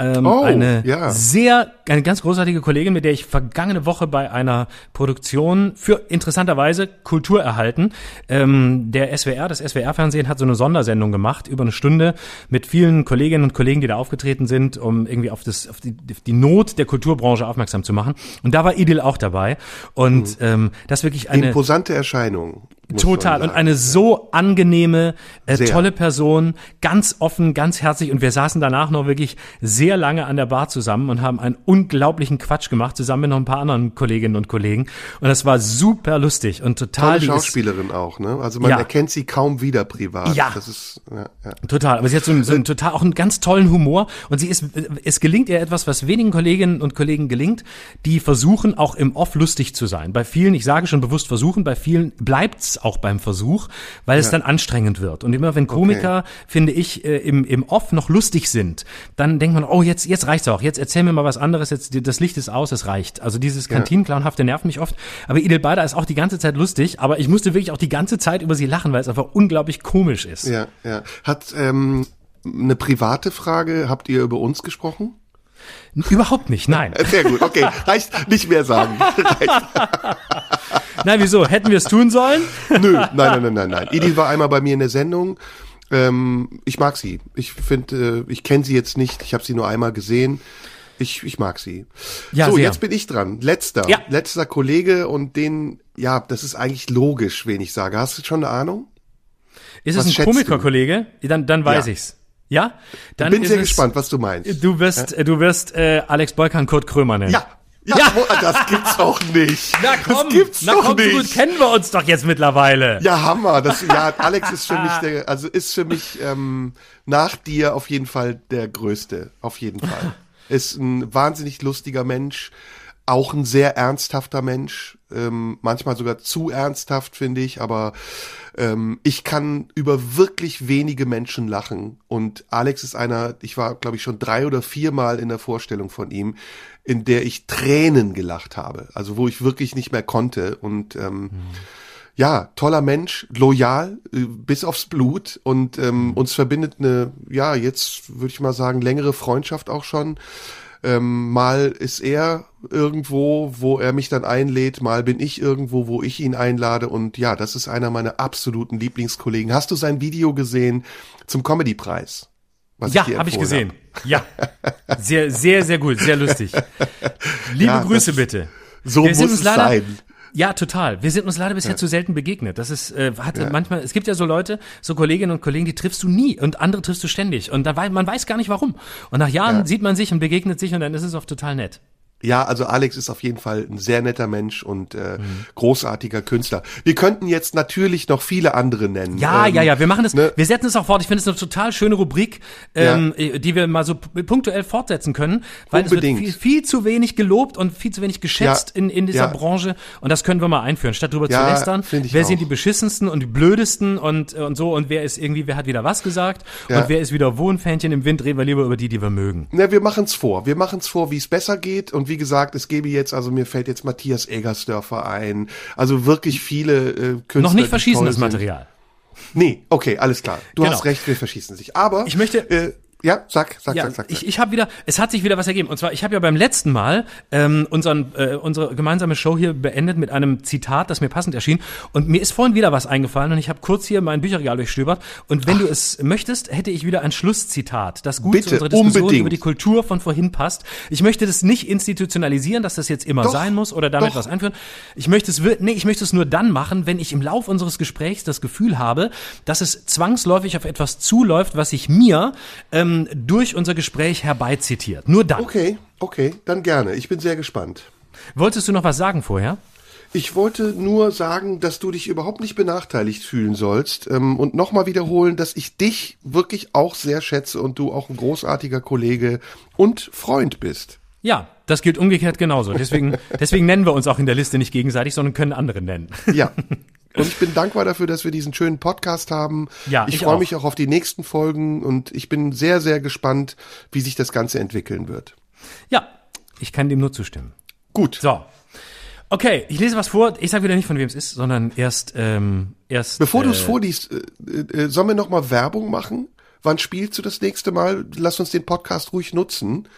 Ähm, oh, eine ja. sehr, eine ganz großartige Kollegin, mit der ich vergangene Woche bei einer Produktion für interessanterweise Kultur erhalten. Ähm, der SWR, das SWR-Fernsehen hat so eine Sondersendung gemacht über eine Stunde mit vielen Kolleginnen und Kollegen, die da aufgetreten sind, um irgendwie auf, das, auf die, die Not der Kulturbranche aufmerksam zu machen. Und da war Idil auch dabei. Und mhm. ähm, das wirklich eine imposante Erscheinung. Total. Und eine so angenehme, äh, tolle Person, ganz offen, ganz herzlich. Und wir saßen danach noch wirklich sehr lange an der Bar zusammen und haben einen unglaublichen Quatsch gemacht, zusammen mit noch ein paar anderen Kolleginnen und Kollegen. Und das war super lustig und total. Tolle Schauspielerin auch, ne? Also man ja. erkennt sie kaum wieder privat. Ja. Das ist, ja, ja. Total. Aber sie hat so, einen, so einen total, auch einen ganz tollen Humor. Und sie ist, es gelingt ihr etwas, was wenigen Kolleginnen und Kollegen gelingt, die versuchen auch im Off lustig zu sein. Bei vielen, ich sage schon bewusst versuchen, bei vielen bleibt's auch beim Versuch, weil es dann anstrengend wird. Und immer wenn Komiker, okay. finde ich, äh, im, im Off noch lustig sind, dann denkt man, oh, jetzt, jetzt reicht's auch. Jetzt erzähl mir mal was anderes. Jetzt, das Licht ist aus, es reicht. Also dieses Kantinenclownhafte nervt mich oft. Aber Idel Bader ist auch die ganze Zeit lustig, aber ich musste wirklich auch die ganze Zeit über sie lachen, weil es einfach unglaublich komisch ist. Ja, ja. Hat, ähm, eine private Frage. Habt ihr über uns gesprochen? Überhaupt nicht, nein. Sehr gut, okay. Reicht nicht mehr sagen. Reicht. Nein, wieso? Hätten wir es tun sollen? Nö, nein, nein, nein, nein, nein. Idi war einmal bei mir in der Sendung. Ähm, ich mag sie. Ich finde, äh, ich kenne sie jetzt nicht. Ich habe sie nur einmal gesehen. Ich, ich mag sie. Ja, so, sehr. jetzt bin ich dran. Letzter. Ja. Letzter Kollege und den, ja, das ist eigentlich logisch, wen ich sage. Hast du schon eine Ahnung? Ist Was es ein Komikerkollege? Dann, dann weiß Ja. ich's. Ja? Dann bin sehr es, gespannt, was du meinst. Du wirst, äh, du wirst äh, Alex Beukern Kurt Krömer nennen. Ja. Ja, das gibt's doch nicht. Na komm, das gibt's na doch komm, so nicht. gut kennen wir uns doch jetzt mittlerweile. Ja, Hammer. Das, ja, Alex ist für mich der, also ist für mich ähm, nach dir auf jeden Fall der Größte. Auf jeden Fall. Ist ein wahnsinnig lustiger Mensch, auch ein sehr ernsthafter Mensch, ähm, manchmal sogar zu ernsthaft, finde ich, aber ähm, ich kann über wirklich wenige Menschen lachen. Und Alex ist einer, ich war, glaube ich, schon drei oder viermal in der Vorstellung von ihm, in der ich Tränen gelacht habe. Also wo ich wirklich nicht mehr konnte. Und ähm, ja, toller Mensch, loyal äh, bis aufs Blut und ähm, uns verbindet eine, ja, jetzt würde ich mal sagen, längere Freundschaft auch schon. Ähm, mal ist er irgendwo, wo er mich dann einlädt, mal bin ich irgendwo, wo ich ihn einlade und ja, das ist einer meiner absoluten Lieblingskollegen. Hast du sein Video gesehen zum Comedy-Preis? Ja, habe ich gesehen. Ja. Sehr, sehr, sehr gut, sehr lustig. Liebe Ja, Grüße bitte. So Wir muss es leider- sein. Ja, total. Wir sind uns leider bisher zu selten begegnet. Das ist, äh, hat manchmal, es gibt ja so Leute, so Kolleginnen und Kollegen, die triffst du nie und andere triffst du ständig. Und dann man weiß gar nicht warum. Und nach Jahren Ja. sieht man sich und begegnet sich und dann ist es oft total nett. Ja, also Alex ist auf jeden Fall ein sehr netter Mensch und äh, Mhm. großartiger Künstler. Wir könnten jetzt natürlich noch viele andere nennen. Ja, Ähm, ja, ja, wir machen das, ne? wir setzen es auch fort. Ich finde es eine total schöne Rubrik, ähm, die wir mal so punktuell fortsetzen können, weil Unbedingt. es wird viel, viel zu wenig gelobt und viel zu wenig geschätzt Ja, in, in dieser ja. Branche und das können wir mal einführen, statt drüber Ja, zu lästern. ich Wer auch. sind die beschissensten und die blödesten und, und so und wer ist irgendwie, wer hat wieder was gesagt Ja. und wer ist wieder Wohnfähnchen im Wind, reden wir lieber über die, die wir mögen. Na, wir machen's vor. Wir machen's vor, wie es besser geht. Und wie gesagt, es gebe jetzt, also mir fällt jetzt Matthias Egersdörfer ein. Also wirklich viele äh, Künstler. Noch nicht die verschießen toll das sind. Material. Nee, okay, alles klar. Du Genau. hast recht, wir verschießen sich. Aber Ich möchte- Äh, ja, sag, sag, Ja, sag, sag. ich, ich habe wieder, es hat sich wieder was ergeben. Und zwar, ich habe ja beim letzten Mal ähm, unseren, äh, unsere gemeinsame Show hier beendet mit einem Zitat, das mir passend erschien. Und mir ist vorhin wieder was eingefallen und ich habe kurz hier mein Bücherregal durchstöbert. Und wenn du es möchtest, hätte ich wieder ein Schlusszitat, das gut Bitte, zu unserer Diskussion unbedingt. über die Kultur von vorhin passt. Ich möchte das nicht institutionalisieren, dass das jetzt immer Doch, sein muss oder damit doch. was einführen. Ich möchte es, nee, ich möchte es nur dann machen, wenn ich im Lauf unseres Gesprächs das Gefühl habe, dass es zwangsläufig auf etwas zuläuft, was sich mir ähm, durch unser Gespräch herbeizitiert. Nur dann. okay, okay, dann gerne. Ich bin sehr gespannt. Wolltest du noch was sagen vorher? Ich wollte nur sagen, dass du dich überhaupt nicht benachteiligt fühlen sollst ähm, und nochmal wiederholen, dass ich dich wirklich auch sehr schätze und du auch ein großartiger Kollege und Freund bist. Ja, das gilt umgekehrt genauso. Deswegen, deswegen nennen wir uns auch in der Liste nicht gegenseitig, sondern können andere nennen. Ja. Und ich bin dankbar dafür, dass wir diesen schönen Podcast haben. Ja, ich ich freue mich auch auf die nächsten Folgen und ich bin sehr, sehr gespannt, wie sich das Ganze entwickeln wird. Ja, ich kann dem nur zustimmen. Gut. So. Okay, ich lese was vor. Ich sage wieder nicht, von wem es ist, sondern erst, ähm, erst. Bevor du äh, es vorliest, äh, äh, sollen wir noch mal Werbung machen? Wann spielst du das nächste Mal? Lass uns den Podcast ruhig nutzen.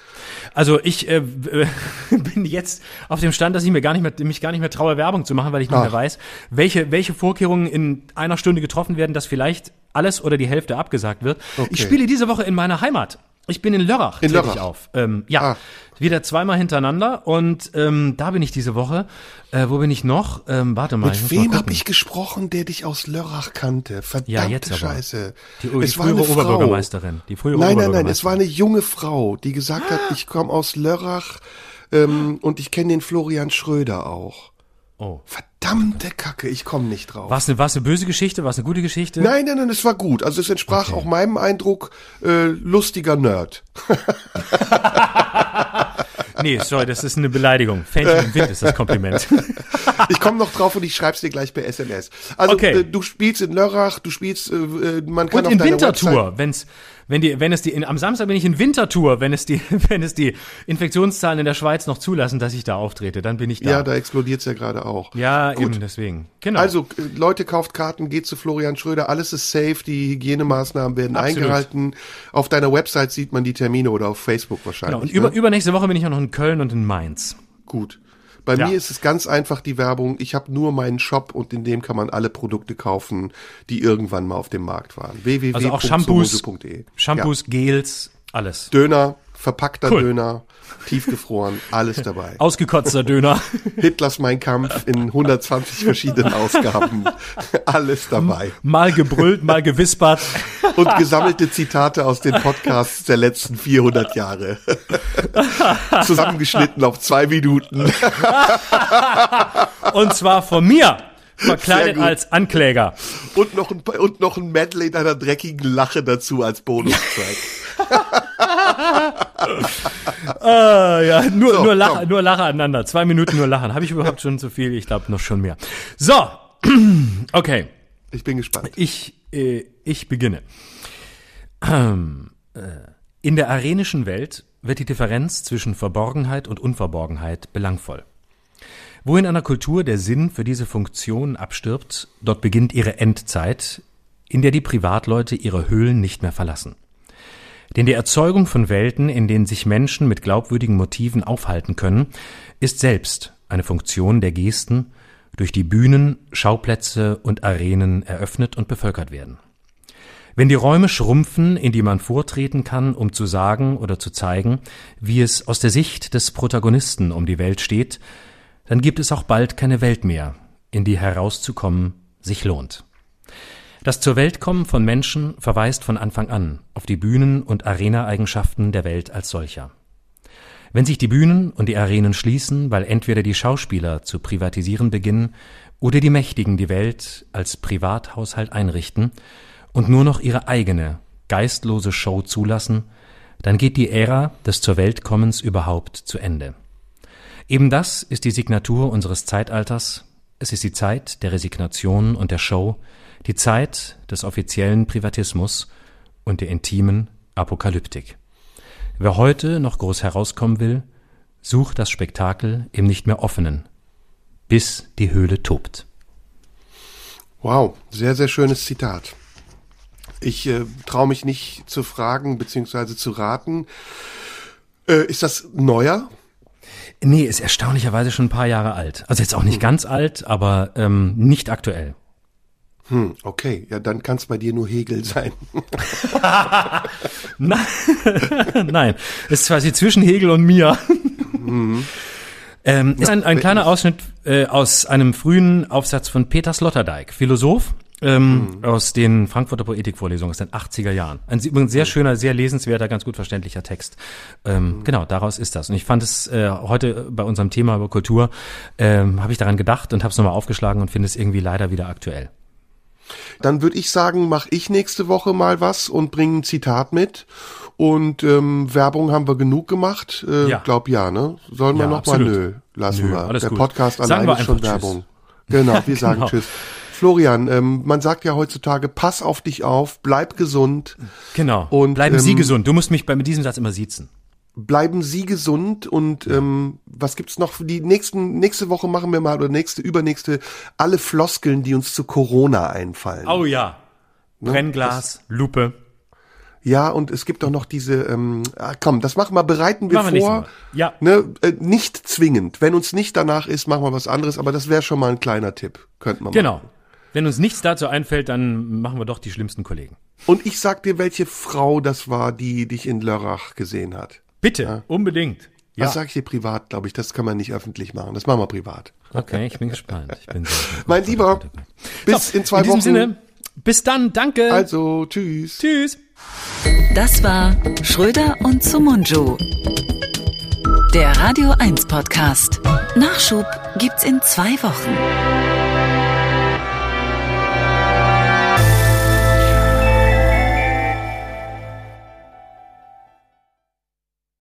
Also ich äh, bin jetzt auf dem Stand, dass ich mir gar nicht mehr, mich gar nicht mehr traue, Werbung zu machen, weil ich nicht Ach. mehr weiß, welche, welche Vorkehrungen in einer Stunde getroffen werden, dass vielleicht alles oder die Hälfte abgesagt wird. Okay. Ich spiele diese Woche in meiner Heimat. Ich bin in Lörrach, In Lörrach. ich auf. Ähm, ja, Ah. wieder zweimal hintereinander und ähm, da bin ich diese Woche. Äh, wo bin ich noch? Ähm, warte mal. Mit wem habe ich gesprochen, der dich aus Lörrach kannte? Verdammte Ja, jetzt aber. Scheiße. Die, die es war frühere eine Frau. Oberbürgermeisterin. Die frühere Nein, nein, nein, es war eine junge Frau, die gesagt hat, ich komme aus Lörrach ähm, und ich kenne den Florian Schröder auch. Oh. Verdammte Kacke, ich komme nicht drauf. War es eine, war's eine böse Geschichte? War es eine gute Geschichte? Nein, nein, nein, es war gut. Also es entsprach Okay. auch meinem Eindruck, äh, lustiger Nerd. Nee, sorry, das ist eine Beleidigung. Fähnchen im Wind ist das Kompliment. Ich komme noch drauf und ich schreib's dir gleich per SMS. Also Okay. äh, du spielst in Lörrach, du spielst, äh, äh, man kann Und auf in deiner Wintertour, wenn's, wenn die, wenn es die, in, am Samstag bin ich in Wintertour, wenn es die, wenn es die Infektionszahlen in der Schweiz noch zulassen, dass ich da auftrete, dann bin ich da. Ja, da explodiert's ja gerade auch. Ja, Gut. eben deswegen. Genau. Also, äh, Leute, kauft Karten, geht zu Florian Schröder, alles ist safe, die Hygienemaßnahmen werden Absolut. eingehalten. Auf deiner Website sieht man die Termine oder auf Facebook wahrscheinlich. genau. Und über, ne? übernächste Woche bin ich auch noch in Köln und in Mainz. Gut. Bei Ja. mir ist es ganz einfach die Werbung. Ich habe nur meinen Shop und in dem kann man alle Produkte kaufen, die irgendwann mal auf dem Markt waren. www. Also auch Shampoos, somodo.de. Shampoos, Gels, alles. Ja. Döner, verpackter Cool. Döner, tiefgefroren, alles dabei. Ausgekotzter Döner. Hitlers Mein Kampf in 120 verschiedenen Ausgaben. Alles dabei. Mal gebrüllt, mal gewispert. Und gesammelte Zitate aus den Podcasts der letzten 400 Jahre. Zusammengeschnitten auf zwei Minuten. Und zwar von mir. Verkleidet als Ankläger. Und noch ein, und noch ein Medley in einer dreckigen Lache dazu als Bonustrack. Äh, ja, nur, So, nur, Lache, komm. nur Lache aneinander. Zwei Minuten nur lachen. Habe ich überhaupt schon zu viel? Ich glaube noch schon mehr. So, okay. Ich bin gespannt. Ich, äh, ich beginne. Ähm, äh, In der arenischen Welt wird die Differenz zwischen Verborgenheit und Unverborgenheit belangvoll. Wo in einer Kultur der Sinn für diese Funktion abstirbt, dort beginnt ihre Endzeit, in der die Privatleute ihre Höhlen nicht mehr verlassen. Denn die Erzeugung von Welten, in denen sich Menschen mit glaubwürdigen Motiven aufhalten können, ist selbst eine Funktion der Gesten, durch die Bühnen, Schauplätze und Arenen eröffnet und bevölkert werden. Wenn die Räume schrumpfen, in die man vortreten kann, um zu sagen oder zu zeigen, wie es aus der Sicht des Protagonisten um die Welt steht, dann gibt es auch bald keine Welt mehr, in die herauszukommen sich lohnt. Das zur Welt kommen von Menschen verweist von Anfang an auf die Bühnen- und Arena-Eigenschaften der Welt als solcher. Wenn sich die Bühnen und die Arenen schließen, weil entweder die Schauspieler zu privatisieren beginnen oder die Mächtigen die Welt als Privathaushalt einrichten und nur noch ihre eigene, geistlose Show zulassen, dann geht die Ära des zur Welt kommens überhaupt zu Ende. Eben das ist die Signatur unseres Zeitalters. Es ist die Zeit der Resignation und der Show, die Zeit des offiziellen Privatismus und der intimen Apokalyptik. Wer heute noch groß herauskommen will, sucht das Spektakel im nicht mehr offenen, bis die Höhle tobt. Wow, sehr, sehr schönes Zitat. Ich äh, traue mich nicht zu fragen beziehungsweise zu raten. Äh, ist das neuer? Nee, ist erstaunlicherweise schon ein paar Jahre alt. Also jetzt auch nicht ganz alt, aber ähm, nicht aktuell. Hm, okay, ja, dann kann es bei dir nur Hegel sein. Nein, nein, ist quasi zwischen Hegel und mir. Ähm, ist ein, ein kleiner Ausschnitt äh, aus einem frühen Aufsatz von Peter Sloterdijk, Philosoph, ähm, aus den Frankfurter Poetikvorlesungen aus den 80er Jahren. Ein übrigens sehr schöner, sehr lesenswerter, ganz gut verständlicher Text. Ähm, Genau, daraus ist das. Und ich fand es äh, heute bei unserem Thema über Kultur, ähm, habe ich daran gedacht und habe es nochmal aufgeschlagen und finde es irgendwie leider wieder aktuell. Dann würde ich sagen, mache ich nächste Woche mal was und bringe ein Zitat mit. Und ähm, Werbung haben wir genug gemacht. Äh, Ja. Glaub ja, ne? Sollen wir noch absolut. mal nö, lassen Nö, wir. alles Der gut. Podcast Sagen allein ist schon Tschüss. Werbung. Genau, wir sagen Genau. Tschüss. Florian, ähm, man sagt ja heutzutage, pass auf dich auf, bleib gesund, Genau. Und, Bleiben Sie ähm, gesund. Du musst mich bei mit diesem Satz immer siezen. Bleiben Sie gesund und ähm, was gibt's noch für die nächsten nächste Woche machen wir mal oder nächste übernächste alle Floskeln, die uns zu Corona einfallen. Oh ja. Ne? Brennglas, Lupe. Ja, und es gibt auch noch diese, ähm, ah, komm, das machen wir, bereiten wir Machen wir vor. Ja. Ne, äh, nicht zwingend. Wenn uns nicht danach ist, machen wir was anderes, aber das wäre schon mal ein kleiner Tipp. Könnte man Genau. machen. Wenn uns nichts dazu einfällt, dann machen wir doch die schlimmsten Kollegen. Und ich sag dir, welche Frau das war, die dich in Lörrach gesehen hat. Bitte, unbedingt. Ja. Das sag ich dir privat, glaube ich. Das kann man nicht öffentlich machen. Das machen wir privat. Okay, ich bin gespannt. Ich bin. Mein Lieber, bis So, in zwei in diesem Wochen. Sinne, bis dann, danke. Also, tschüss. Tschüss. Das war Schröder und Sumunju. Der Radio 1 Podcast. Nachschub gibt's in zwei Wochen.